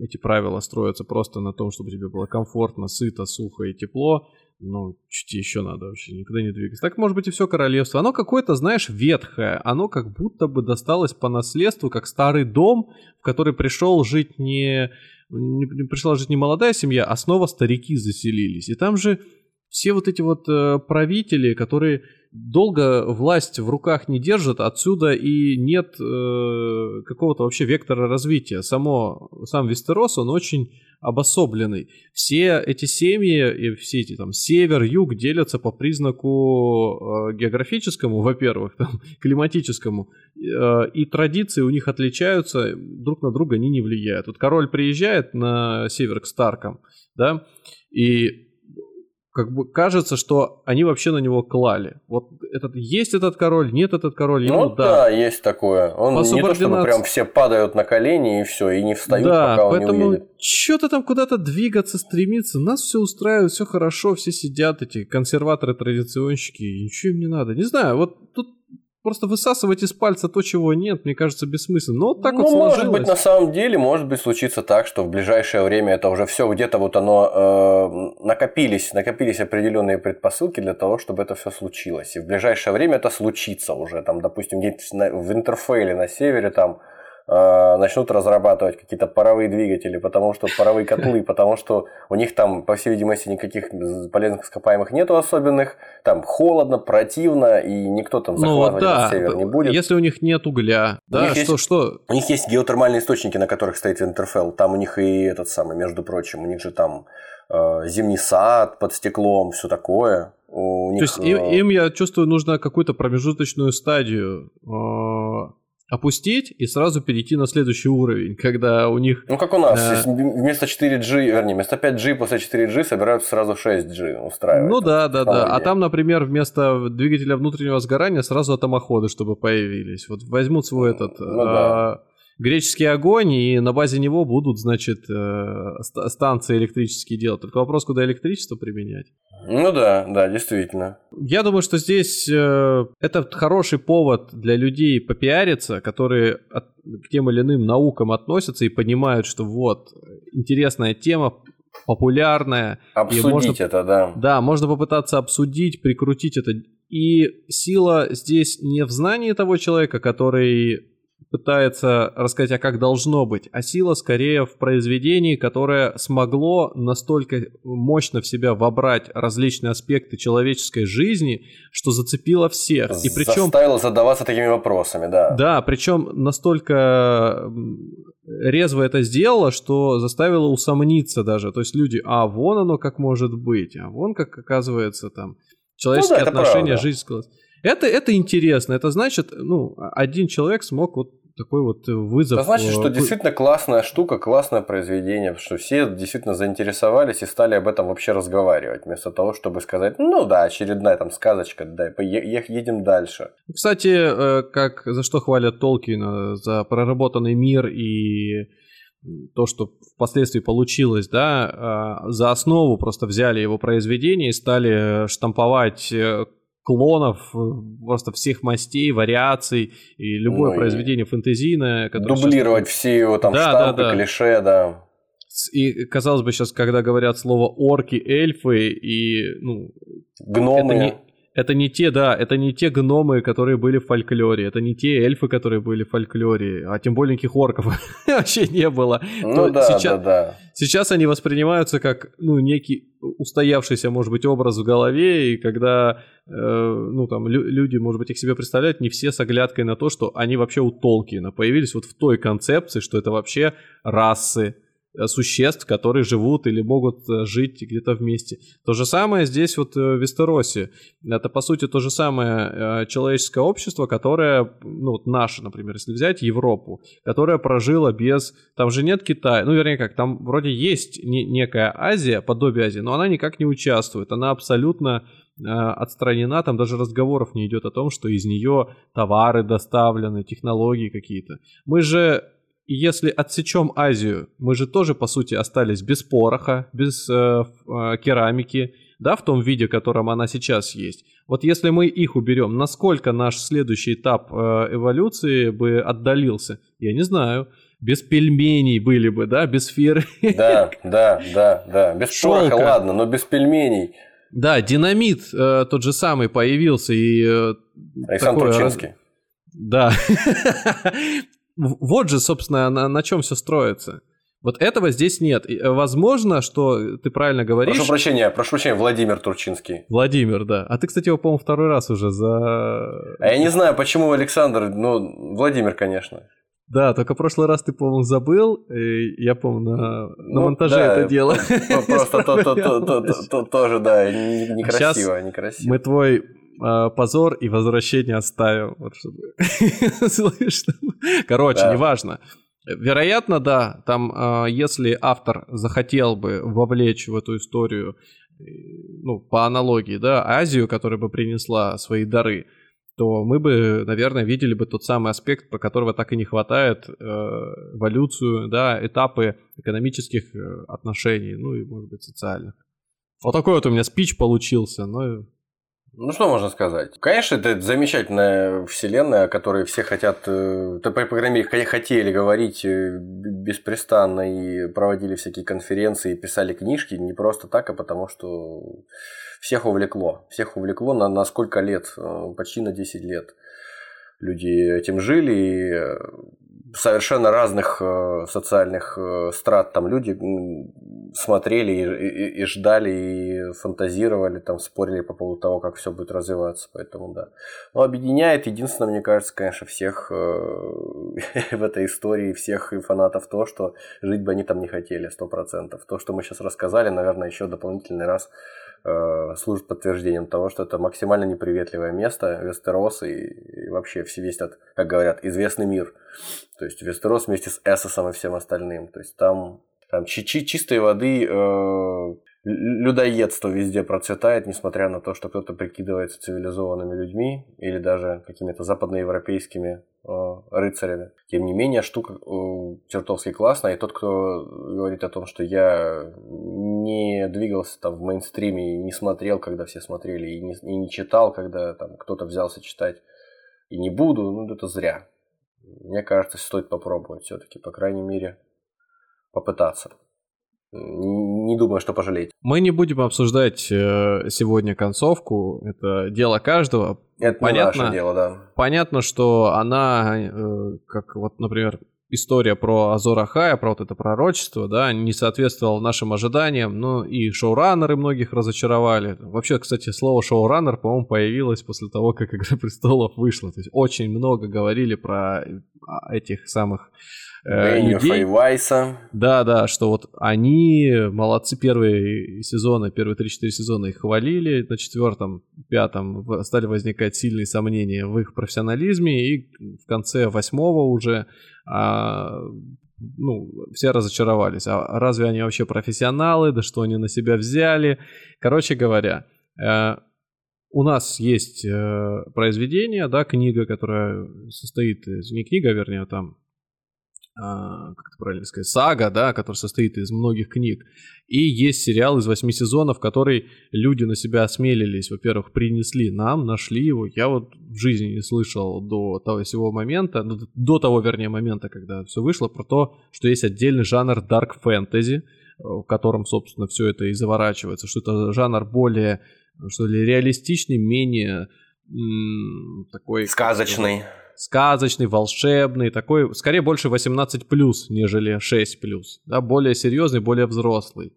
C: эти правила строятся просто на том, чтобы тебе было комфортно, сыто, сухо и тепло. Ну, чуть еще надо вообще, никогда не двигаться. Так может быть и все королевство. Оно какое-то, знаешь, ветхое. Оно как будто бы досталось по наследству, как старый дом, в который пришел жить не, не пришла жить не молодая семья, а снова старики заселились. И там же все вот эти вот э, правители, которые долго власть в руках не держат, отсюда и нет э, какого-то вообще вектора развития. Само, сам Вестерос, он очень обособленный. Все эти семьи и все эти там север, юг делятся по признаку э, географическому, во-первых, там, климатическому, э, и традиции у них отличаются, друг на друга они не влияют. Вот король приезжает на север к Старкам, да, и как бы кажется, что они вообще на него клали. Вот этот есть этот король, нет этот король, ему
D: ну, да. да, есть такое. Он По не то, чтобы прям все падают на колени и все, и не встают, да, пока он поэтому не уедет.
C: Что-то там куда-то двигаться, стремиться. Нас все устраивает, все хорошо, все сидят, эти консерваторы, традиционщики, и ничего им не надо. Не знаю, вот тут Просто высасывать из пальца то, чего нет, мне кажется, бессмысленно. Но вот так ну, вот
D: сложилось. может быть, на самом деле, может быть, случится так, что в ближайшее время это уже все где-то вот оно э, накопились, накопились определенные предпосылки для того, чтобы это все случилось. И в ближайшее время это случится уже, там, допустим, где-то в интерфейле на севере там начнут разрабатывать какие-то паровые двигатели, потому что паровые котлы, потому что у них там, по всей видимости, никаких полезных ископаемых нету особенных, там холодно, противно, и никто там захватывать ну, да. север не будет.
C: Если у них нет угля, у да, что,
D: есть,
C: что?
D: У них есть геотермальные источники, на которых стоит Винтерфелл, там у них и этот самый, между прочим, у них же там э, зимний сад под стеклом, все такое. У
C: них, То есть им, э, им, я чувствую, нужно какую-то промежуточную стадию э, опустить и сразу перейти на следующий уровень, когда у них...
D: Ну, как у нас, э... вместо 4G, вернее, вместо 5G после 4G собираются сразу 6G устраивать.
C: Ну да, да, да. А там, например, вместо двигателя внутреннего сгорания сразу атомоходы, чтобы появились. Вот возьмут свой этот... Ну, а... да греческий огонь, и на базе него будут, значит, э, станции электрические делать. Только вопрос, куда электричество применять.
D: Ну да, да, действительно.
C: Я думаю, что здесь э, это хороший повод для людей попиариться, которые от, к тем или иным наукам относятся и понимают, что вот, интересная тема, популярная.
D: Обсудить и можно, это, да.
C: Да, можно попытаться обсудить, прикрутить это. И сила здесь не в знании того человека, который пытается рассказать, а как должно быть, а сила скорее в произведении, которое смогло настолько мощно в себя вобрать различные аспекты человеческой жизни, что зацепило всех.
D: И причем... Заставило задаваться такими вопросами, да.
C: Да, причем настолько резво это сделала, что заставило усомниться даже. То есть люди, а вон оно как может быть, а вон как оказывается там человеческие
D: Ну да,
C: отношения, жизнь складывается. Это, это интересно. Это значит, ну, один человек смог вот такой вот вызов.
D: Это значит,
C: э,
D: что действительно классная штука, классное произведение, что все действительно заинтересовались и стали об этом вообще разговаривать, вместо того, чтобы сказать, ну да, очередная там сказочка, да, е- едем дальше.
C: Кстати, э, как за что хвалят Толкина? За проработанный мир и то, что впоследствии получилось, да, а, за основу просто взяли его произведение и стали штамповать э, клонов э, просто всех мастей, вариаций и любое
D: Ну и
C: произведение фэнтезийное, которое сейчас-
D: Дублировать все его там
C: Да,
D: штампы,
C: да, да.
D: клише, да.
C: И казалось бы сейчас, когда говорят слово орки, эльфы и ну
D: Гномы.
C: Это не, это не те, да, это не те гномы, которые были в фольклоре, это не те эльфы, которые были в фольклоре, а тем более никаких орков вообще не было.
D: Ну да,
C: сейчас,
D: да, да.
C: сейчас они воспринимаются как, ну, некий устоявшийся, может быть, образ в голове, и когда, э, ну, там, лю- люди, может быть, их себе представляют, не все с оглядкой на то, что они вообще у Толкина появились вот в той концепции, что это вообще расы, существ, которые живут или могут э, жить где-то вместе. То же самое здесь вот э, в Вестеросе. Это, по сути, то же самое э, человеческое общество, которое, ну, вот наше, например, если взять Европу, которая прожила без... Там же нет Китая, ну, вернее как, там вроде есть не- некая Азия, подобие Азии, но она никак не участвует. Она абсолютно э, отстранена, там даже разговоров не идет о том, что из нее товары доставлены, технологии какие-то. Мы же и если отсечем Азию, мы же тоже, по сути, остались без пороха, без э, э, керамики, да, в том виде, в котором она сейчас есть. Вот если мы их уберем, насколько наш следующий этап э, эволюции бы отдалился? Я не знаю. Без пельменей были бы, да, без фир.
D: Да, да, да, да. Без
C: Шелка.
D: пороха, ладно, но без пельменей.
C: Да, динамит э, тот же самый появился и... э,
D: Александр
C: такое
D: Турчинский.
C: Да. Вот же, собственно, на, на чем все строится. Вот этого здесь нет. И, э, возможно, что ты правильно говоришь.
D: Прошу прощения, прошу прощения, Владимир Турчинский.
C: Владимир, да. А ты, кстати, его, по-моему, второй раз уже за...
D: А я не знаю, почему Александр, ну, Владимир, конечно.
C: Да, только в прошлый раз ты, по-моему, забыл. И я, по-моему, на, на
D: Ну,
C: монтаже
D: да,
C: это дело.
D: Просто тоже, да, не- некрасиво, некрасиво.
C: Мы твой позор и возвращение оставим. Вот чтобы слышно. Короче,
D: Да.
C: неважно. Вероятно, да, там, а, если автор захотел бы вовлечь в эту историю, э, ну, по аналогии, да, Азию, которая бы принесла свои дары, то мы бы, наверное, видели бы тот самый аспект, по которого так и не хватает, э, эволюцию, да, этапы экономических э, отношений, ну и, может быть, социальных. Вот такой вот у меня спич получился, но
D: Ну, что можно сказать? Конечно, это замечательная вселенная, о которой все хотят, э, по крайней мере, хо- хотели говорить э, беспрестанно и проводили всякие конференции, писали книжки не просто так, а потому что всех увлекло. Всех увлекло на, на сколько лет? Э, Почти на 10 лет. Люди этим жили, и совершенно разных э, социальных э, страт там люди смотрели и, и- и ждали, и фантазировали, там спорили по поводу того, как все будет развиваться, поэтому да. Но объединяет единственное, мне кажется, конечно, всех э, в этой истории, всех и фанатов то, что жить бы они там не хотели, сто процентов. То, что мы сейчас рассказали, наверное, еще дополнительный раз э, служит подтверждением того, что это максимально неприветливое место, Вестерос и, и вообще весь этот, как говорят, известный мир. То есть Вестерос вместе с Эссосом и всем остальным. То есть там, там чи- чи- чистой воды э, людоедство везде процветает, несмотря на то, что кто-то прикидывается цивилизованными людьми или даже какими-то западноевропейскими э, рыцарями. Тем не менее, штука э, чертовски классная, и тот, кто говорит о том, что я не двигался там в мейнстриме и не смотрел, когда все смотрели, и не, и не читал, когда там кто-то взялся читать, и не буду, ну это зря. Мне кажется, стоит попробовать все-таки, по крайней мере, попытаться. Не думаю, что пожалеть.
C: мы не будем обсуждать э, сегодня концовку, это дело каждого.
D: Это
C: Понятно.
D: наше дело, да.
C: Понятно, что она, э, как вот, например, история про Азора Хая, про вот это пророчество, да, не соответствовала нашим ожиданиям, ну и шоураннеры многих разочаровали. Вообще, кстати, слово шоураннер, по-моему, появилось после того, как «Игра престолов» вышла. То есть очень много говорили про а, этих самых э, людей. Да, да, что вот они молодцы первые сезоны, первые 3-4 сезона их хвалили, на четвертом, пятом стали возникать сильные сомнения в их профессионализме, и в конце восьмого уже а, ну, все разочаровались. А разве они вообще профессионалы? Да что они на себя взяли? Короче говоря, э, у нас есть э, произведение, да, книга, которая состоит из... Не книга, вернее, а там а, как это правильно сказать, сага, да, которая состоит из многих книг. И есть сериал из восьми сезонов, который люди на себя осмелились, во-первых, принесли нам, нашли его. Я вот в жизни не слышал до того всего момента, ну, до того, вернее, момента, когда все вышло, про то, что есть отдельный жанр dark fantasy, в котором, собственно, все это и заворачивается, что это жанр более, что ли, реалистичный, менее такой...
D: Сказочный
C: сказочный, волшебный, такой, скорее больше 18+, нежели 6+, да, более серьезный, более взрослый.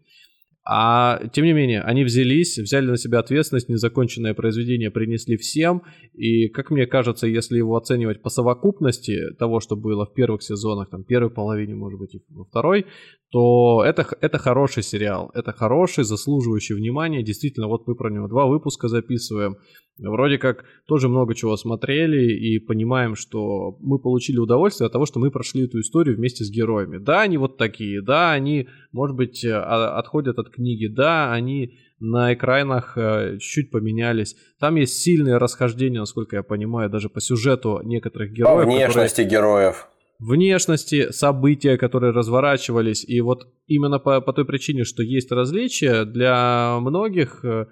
C: А тем не менее, они взялись, взяли на себя ответственность, незаконченное произведение принесли всем, и, как мне кажется, если его оценивать по совокупности того, что было в первых сезонах, там, первой половине, может быть, и во второй, то это, это хороший сериал, это хороший, заслуживающий внимания, действительно, вот мы про него два выпуска записываем, Вроде как тоже много чего смотрели и понимаем, что мы получили удовольствие от того, что мы прошли эту историю вместе с героями. Да, они вот такие, да, они, может быть, э, отходят от книги, да, они на экранах э, чуть-чуть поменялись. Там есть сильные расхождения, насколько я понимаю, даже по сюжету некоторых героев.
D: По внешности которые... героев
C: внешности, события, которые разворачивались. И вот именно по, по той причине, что есть различия, для многих э,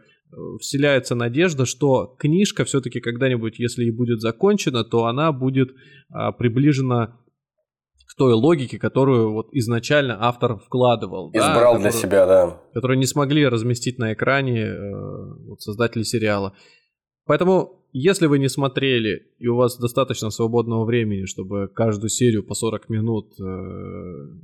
C: вселяется надежда, что книжка все-таки когда-нибудь, если и будет закончена, то она будет а, приближена той логике, которую вот изначально автор вкладывал.
D: Избрал да, для себя, да.
C: Которую не смогли разместить на экране э, вот, создатели сериала. Поэтому, если вы не смотрели, и у вас достаточно свободного времени, чтобы каждую серию по 40 минут э,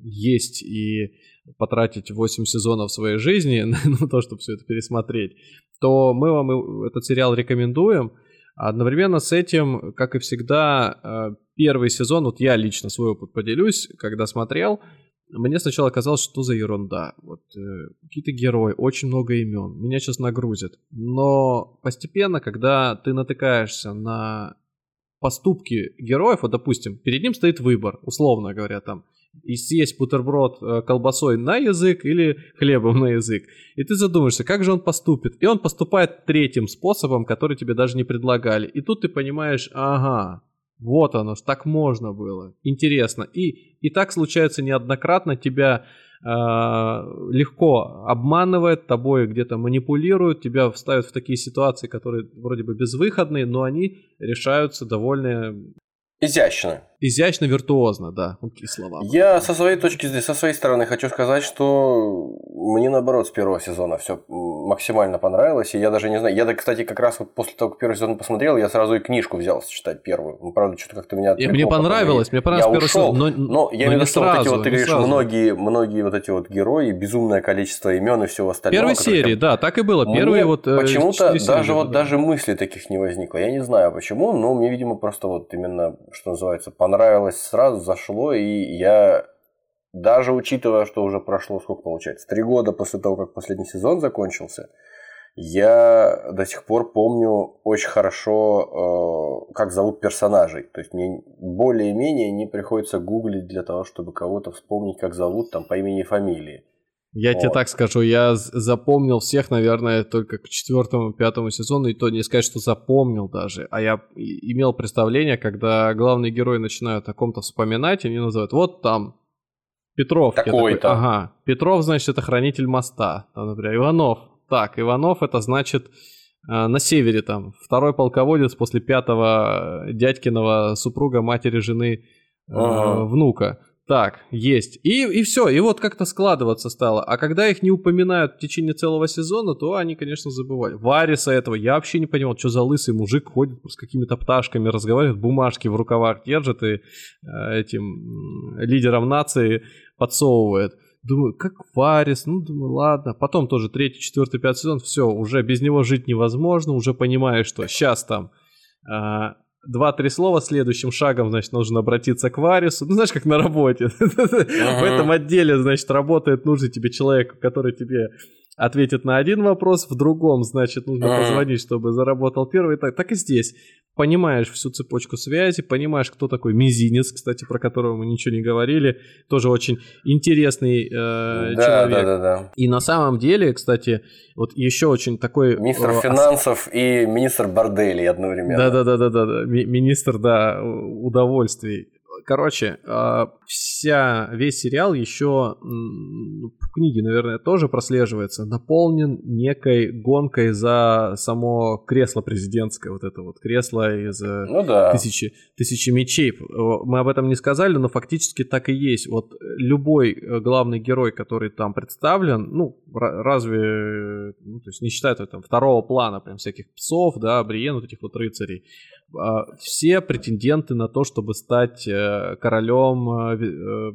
C: есть и потратить 8 сезонов своей жизни на то, чтобы все это пересмотреть, то мы вам этот сериал рекомендуем. Одновременно с этим, как и всегда, э, первый сезон, вот я лично свой опыт поделюсь, когда смотрел, мне сначала казалось, что за ерунда. Вот э, какие-то герои, очень много имен, меня сейчас нагрузят. Но постепенно, когда ты натыкаешься на поступки героев, вот допустим, перед ним стоит выбор, условно говоря, там и съесть бутерброд э, колбасой на язык или хлебом на язык. И ты задумаешься, как же он поступит. И он поступает третьим способом, который тебе даже не предлагали. И тут ты понимаешь, ага, вот оно, так можно было. Интересно. И, и так случается неоднократно. Тебя э, легко обманывает, тобой где-то манипулируют, тебя вставят в такие ситуации, которые вроде бы безвыходные, но они решаются довольно
D: Изящно.
C: Изящно, виртуозно, да, какие слова.
D: Я со своей точки зрения, со своей стороны хочу сказать, что мне наоборот с первого сезона все максимально понравилось, и я даже не знаю, я, кстати, как раз вот после того, как первый сезон посмотрел, я сразу и книжку взял читать первую. Ну, правда, что-то как-то меня
C: отвлекло. Мне понравилось, мне понравилось
D: я
C: первый
D: ушел,
C: сезон, но,
D: но я
C: но
D: имею в виду, что
C: сразу,
D: вот эти вот, ты говоришь,
C: сразу.
D: многие, многие вот эти вот герои, безумное количество имен и всего остального.
C: Первой серии, да, так и было. Первые вот
D: э, почему-то даже вот
C: да.
D: даже мыслей таких не возникло. Я не знаю почему, но мне, видимо, просто вот именно, что называется, понравилось сразу, зашло, и я даже учитывая, что уже прошло, сколько получается, три года после того, как последний сезон закончился, я до сих пор помню очень хорошо, э, как зовут персонажей. То есть мне более-менее не приходится гуглить для того, чтобы кого-то вспомнить, как зовут там по имени и фамилии.
C: Я вот. тебе так скажу, я запомнил всех, наверное, только к четвертому, пятому сезону, и то не сказать, что запомнил даже, а я имел представление, когда главные герои начинают о ком-то вспоминать, они называют, вот там, Петров.
D: Такой-то.
C: Такой, ага, Петров, значит, это хранитель моста, там, например, Иванов. Так, Иванов это значит э, на севере там, второй полководец после пятого дядькиного супруга, матери, жены, э, ага. внука. Так, есть. И, и все, и вот как-то складываться стало. А когда их не упоминают в течение целого сезона, то они, конечно, забывали. Вариса этого я вообще не понимал, что за лысый мужик ходит с какими-то пташками, разговаривает, бумажки в рукавах держит и э, этим лидером нации подсовывает. Думаю, как Варис, ну, думаю, ладно. Потом тоже третий, четвертый, пятый сезон, все, уже без него жить невозможно, уже понимаешь, что сейчас там э, два-три слова следующим шагом, значит, нужно обратиться к Варису. Ну, знаешь, как на работе. В этом отделе, значит, работает нужный тебе человек, который тебе ответит на один вопрос, в другом, значит, нужно позвонить, чтобы заработал первый. Так, так и здесь. Понимаешь всю цепочку связи, понимаешь, кто такой мизинец, кстати, про которого мы ничего не говорили. Тоже очень интересный э, да, человек. Да, да, да. И на самом деле, кстати, вот еще очень такой...
D: Министр э, финансов и министр борделей одновременно.
C: Да-да-да-да-да. Министр, да, удовольствий. Короче, а, вся, весь сериал еще в книге, наверное, тоже прослеживается, наполнен некой гонкой за само кресло президентское, вот это вот кресло из э, ну, да. тысячи, тысячи мечей. Мы об этом не сказали, но фактически так и есть. Вот любой э, главный герой, который там представлен, ну, разве, ну, то есть не считая там второго плана, прям всяких псов, да, Бриен, вот этих вот рыцарей, все претенденты на то, чтобы стать э, королем э, э,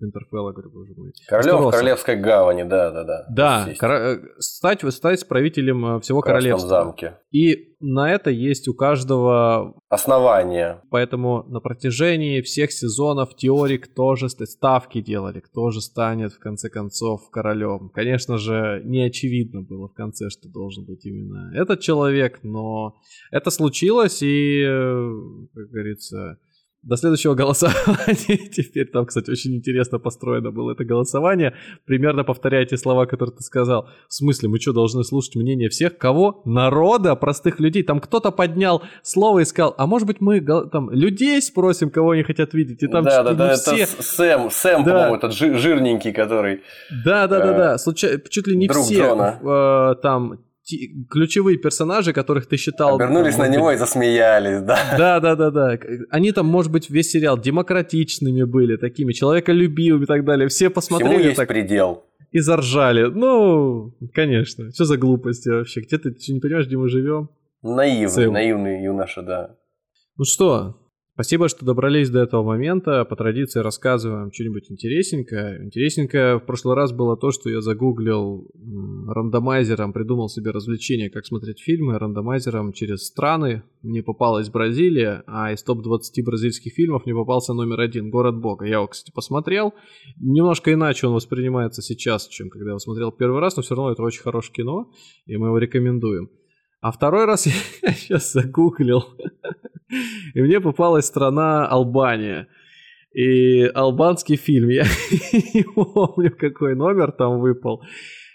C: Винтерфелла, говорю, боже мой.
D: Королем в Королевской гавани, да, да, да.
C: Да, кор... стать, стать правителем всего королевства.
D: замке.
C: И на это есть у каждого
D: основания.
C: Поэтому на протяжении всех сезонов теорик тоже ставки делали, кто же станет в конце концов королем. Конечно же, не очевидно было в конце, что должен быть именно этот человек, но это случилось и, э, как говорится, до следующего голосования. Теперь там, кстати, очень интересно построено было это голосование. Примерно повторяйте слова, которые ты сказал. В смысле, мы что, должны слушать мнение всех? Кого? Народа, простых людей. Там кто-то поднял слово и сказал, а может быть мы там людей спросим, кого они хотят видеть. И там
D: да, да, да, все... это Сэм, Сэм, да. по-моему, этот жирненький, который...
C: Да, да, да, да. Случай... Чуть ли не все э, там ключевые персонажи, которых ты считал...
D: Обернулись на него быть... и засмеялись, да.
C: Да, да, да, да. Они там, может быть, весь сериал демократичными были, такими, человеколюбивыми и так далее. Все посмотрели Всему
D: есть
C: так...
D: предел.
C: И заржали. Ну, конечно. Что за глупости вообще? Где ты, ты не понимаешь, где мы живем?
D: Наивный, наивный юноша, да.
C: Ну что, Спасибо, что добрались до этого момента. По традиции рассказываем что-нибудь интересненькое. Интересненькое в прошлый раз было то, что я загуглил рандомайзером, придумал себе развлечение, как смотреть фильмы рандомайзером через страны. Мне попалась Бразилия, а из топ-20 бразильских фильмов мне попался номер один «Город Бога». Я его, кстати, посмотрел. Немножко иначе он воспринимается сейчас, чем когда я его смотрел первый раз, но все равно это очень хорошее кино, и мы его рекомендуем. А второй раз я сейчас загуглил и мне попалась страна Албания. И албанский фильм, я не помню, какой номер там выпал.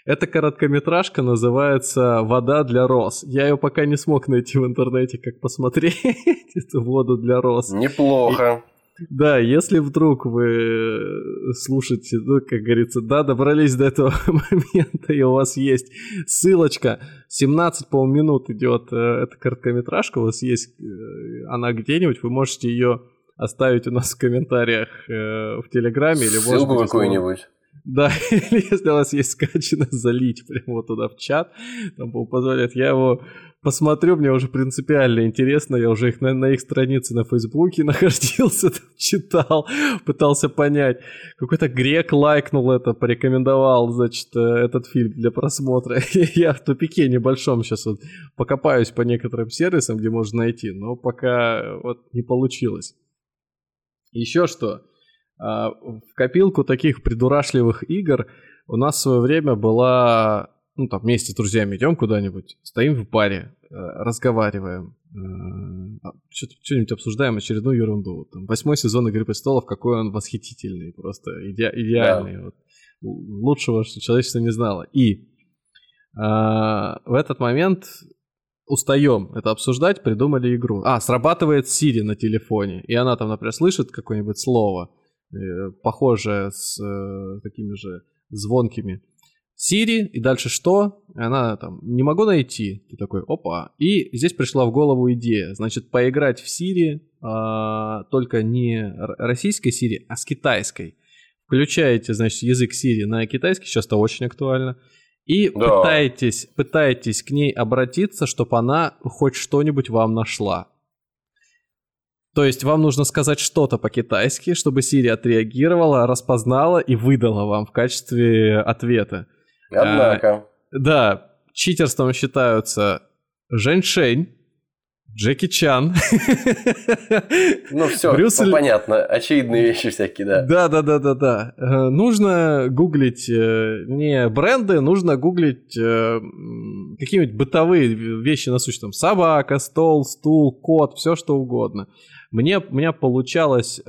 C: Эта короткометражка называется «Вода для роз». Я ее пока не смог найти в интернете, как посмотреть эту воду для роз.
D: Неплохо.
C: Да, если вдруг вы слушаете, ну, как говорится, да, добрались до этого момента, и у вас есть ссылочка, 17, по минут идет э, эта короткометражка, у вас есть э, она где-нибудь, вы можете ее оставить у нас в комментариях э, в Телеграме. или
D: Ссылку какую-нибудь.
C: Да, или если у вас есть скачано, залить прямо вот туда в чат, там позволяет. Я его посмотрю, мне уже принципиально интересно, я уже их на, на их странице на Фейсбуке находился, там, читал, пытался понять. Какой-то грек лайкнул это, порекомендовал, значит, э, этот фильм для просмотра. я в тупике небольшом сейчас вот покопаюсь по некоторым сервисам, где можно найти, но пока вот не получилось. Еще что, а, в копилку таких придурашливых игр у нас в свое время была ну, там, вместе с друзьями идем куда-нибудь, стоим в баре, э, разговариваем, э, а, что-нибудь обсуждаем, очередную ерунду. Там, восьмой сезон «Игры престолов», какой он восхитительный, просто иде- идеальный. Да. Вот. Лучшего, что человечество не знало. И а, в этот момент устаем это обсуждать, придумали игру. А, срабатывает Siri на телефоне, и она там, например, слышит какое-нибудь слово, э, похожее с э, такими же звонкими Сири, и дальше что? Она там, не могу найти. Ты такой, опа. И здесь пришла в голову идея. Значит, поиграть в Сири, а, только не российской Сири, а с китайской. Включаете, значит, язык Сири на китайский, сейчас это очень актуально. И да. пытаетесь, пытаетесь к ней обратиться, чтобы она хоть что-нибудь вам нашла. То есть вам нужно сказать что-то по-китайски, чтобы Сири отреагировала, распознала и выдала вам в качестве ответа.
D: Однако.
C: А, да, читерством считаются Женьшень, Джеки Чан.
D: Ну все, Брюс ну, понятно, очевидные вещи всякие, да.
C: Да, да, да, да, да. Э, нужно гуглить э, не бренды, нужно гуглить какие-нибудь бытовые вещи насущные. Там собака, стол, стул, кот, все что угодно. Мне, у меня получалось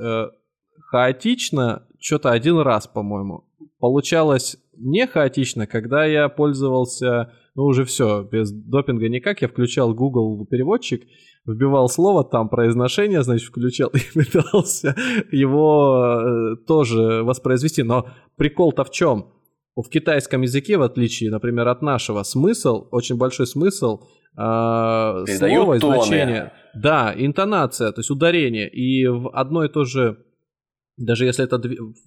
C: хаотично, что-то один раз, по-моему. Получалось не хаотично, когда я пользовался, ну уже все, без допинга никак, я включал Google переводчик, вбивал слово, там произношение, значит, включал и пытался его э, тоже воспроизвести. Но прикол-то в чем? В китайском языке, в отличие, например, от нашего, смысл, очень большой смысл э, слова и значение. Да, интонация, то есть ударение. И в одно и то же даже если это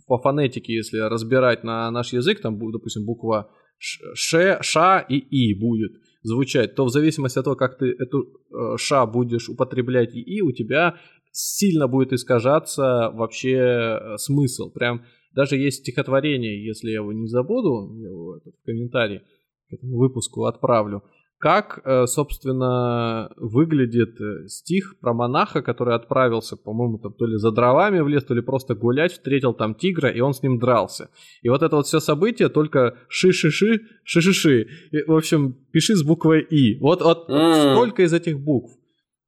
C: по фонетике, если разбирать на наш язык, там, допустим, буква Ш, Ша и И будет звучать, то в зависимости от того, как ты эту э, Ша будешь употреблять и И, у тебя сильно будет искажаться вообще э, смысл. Прям даже есть стихотворение, если я его не забуду, я его в комментарии к этому выпуску отправлю, как, э, собственно, выглядит э, стих про монаха, который отправился, по-моему, там то ли за дровами в лес, то ли просто гулять, встретил там тигра, и он с ним дрался. И вот это вот все событие только ши-ши-ши, ши-ши-ши. в общем, пиши с буквой «и». Вот, вот mm. сколько из этих букв?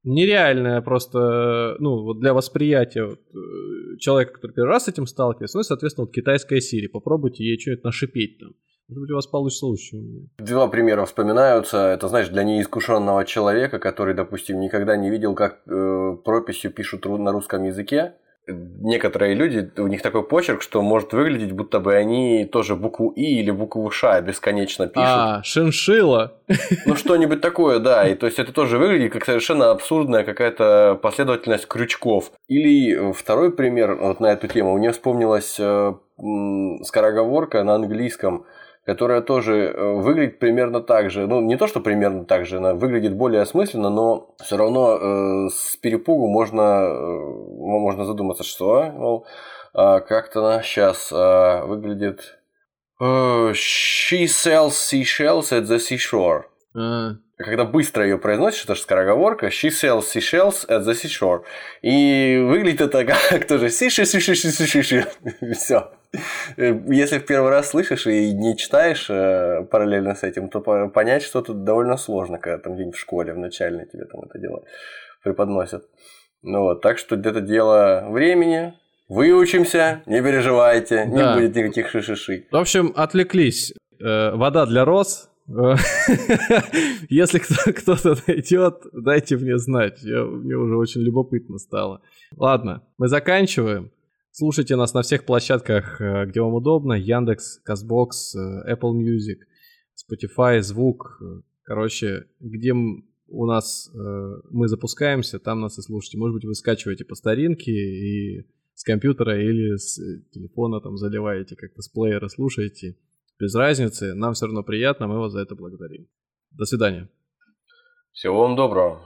C: Нереальное просто, ну, вот для восприятия вот, э, человека, который первый раз с этим сталкивается, ну и, соответственно, вот китайская Сири. Попробуйте ей что-нибудь нашипеть там. Может быть, у вас получится лучше у меня.
D: Два примера вспоминаются. Это, знаешь, для неискушенного человека, который, допустим, никогда не видел, как э, прописью пишут на русском языке. Некоторые люди, у них такой почерк, что может выглядеть, будто бы они тоже букву И или букву Ш бесконечно пишут. А,
C: шиншила.
D: Ну, что-нибудь такое, да. И то есть это тоже выглядит как совершенно абсурдная какая-то последовательность крючков. Или второй пример вот на эту тему. Мне вспомнилась э, скороговорка на английском – которая тоже э, выглядит примерно так же. Ну, не то, что примерно так же, она выглядит более осмысленно, но все равно э, с перепугу можно, э, можно задуматься, что, мол, э, как-то она сейчас э, выглядит... Э, She sells seashells at the seashore. А. Когда быстро ее произносишь, это же скороговорка. She sells seashells at the seashore. И выглядит это как тоже сиши сиши сиши сиши. Все. Если в первый раз слышишь и не читаешь э, параллельно с этим, то понять что тут довольно сложно, когда там день в школе, в начальной тебе там это дело преподносят. Ну вот, так что это дело времени, Выучимся, не переживайте, не да. будет никаких шишиши.
C: В общем, отвлеклись. Э, вода для роз, Если кто-то найдет, дайте мне знать. Я, мне уже очень любопытно стало. Ладно, мы заканчиваем. Слушайте нас на всех площадках, э, где вам удобно. Яндекс, Казбокс, э, Apple Music, Spotify, Звук. Короче, где у нас э, мы запускаемся, там нас и слушайте. Может быть, вы скачиваете по старинке и с компьютера или с телефона там заливаете как-то с плеера, слушаете без разницы, нам все равно приятно, мы вас за это благодарим. До свидания.
D: Всего вам доброго.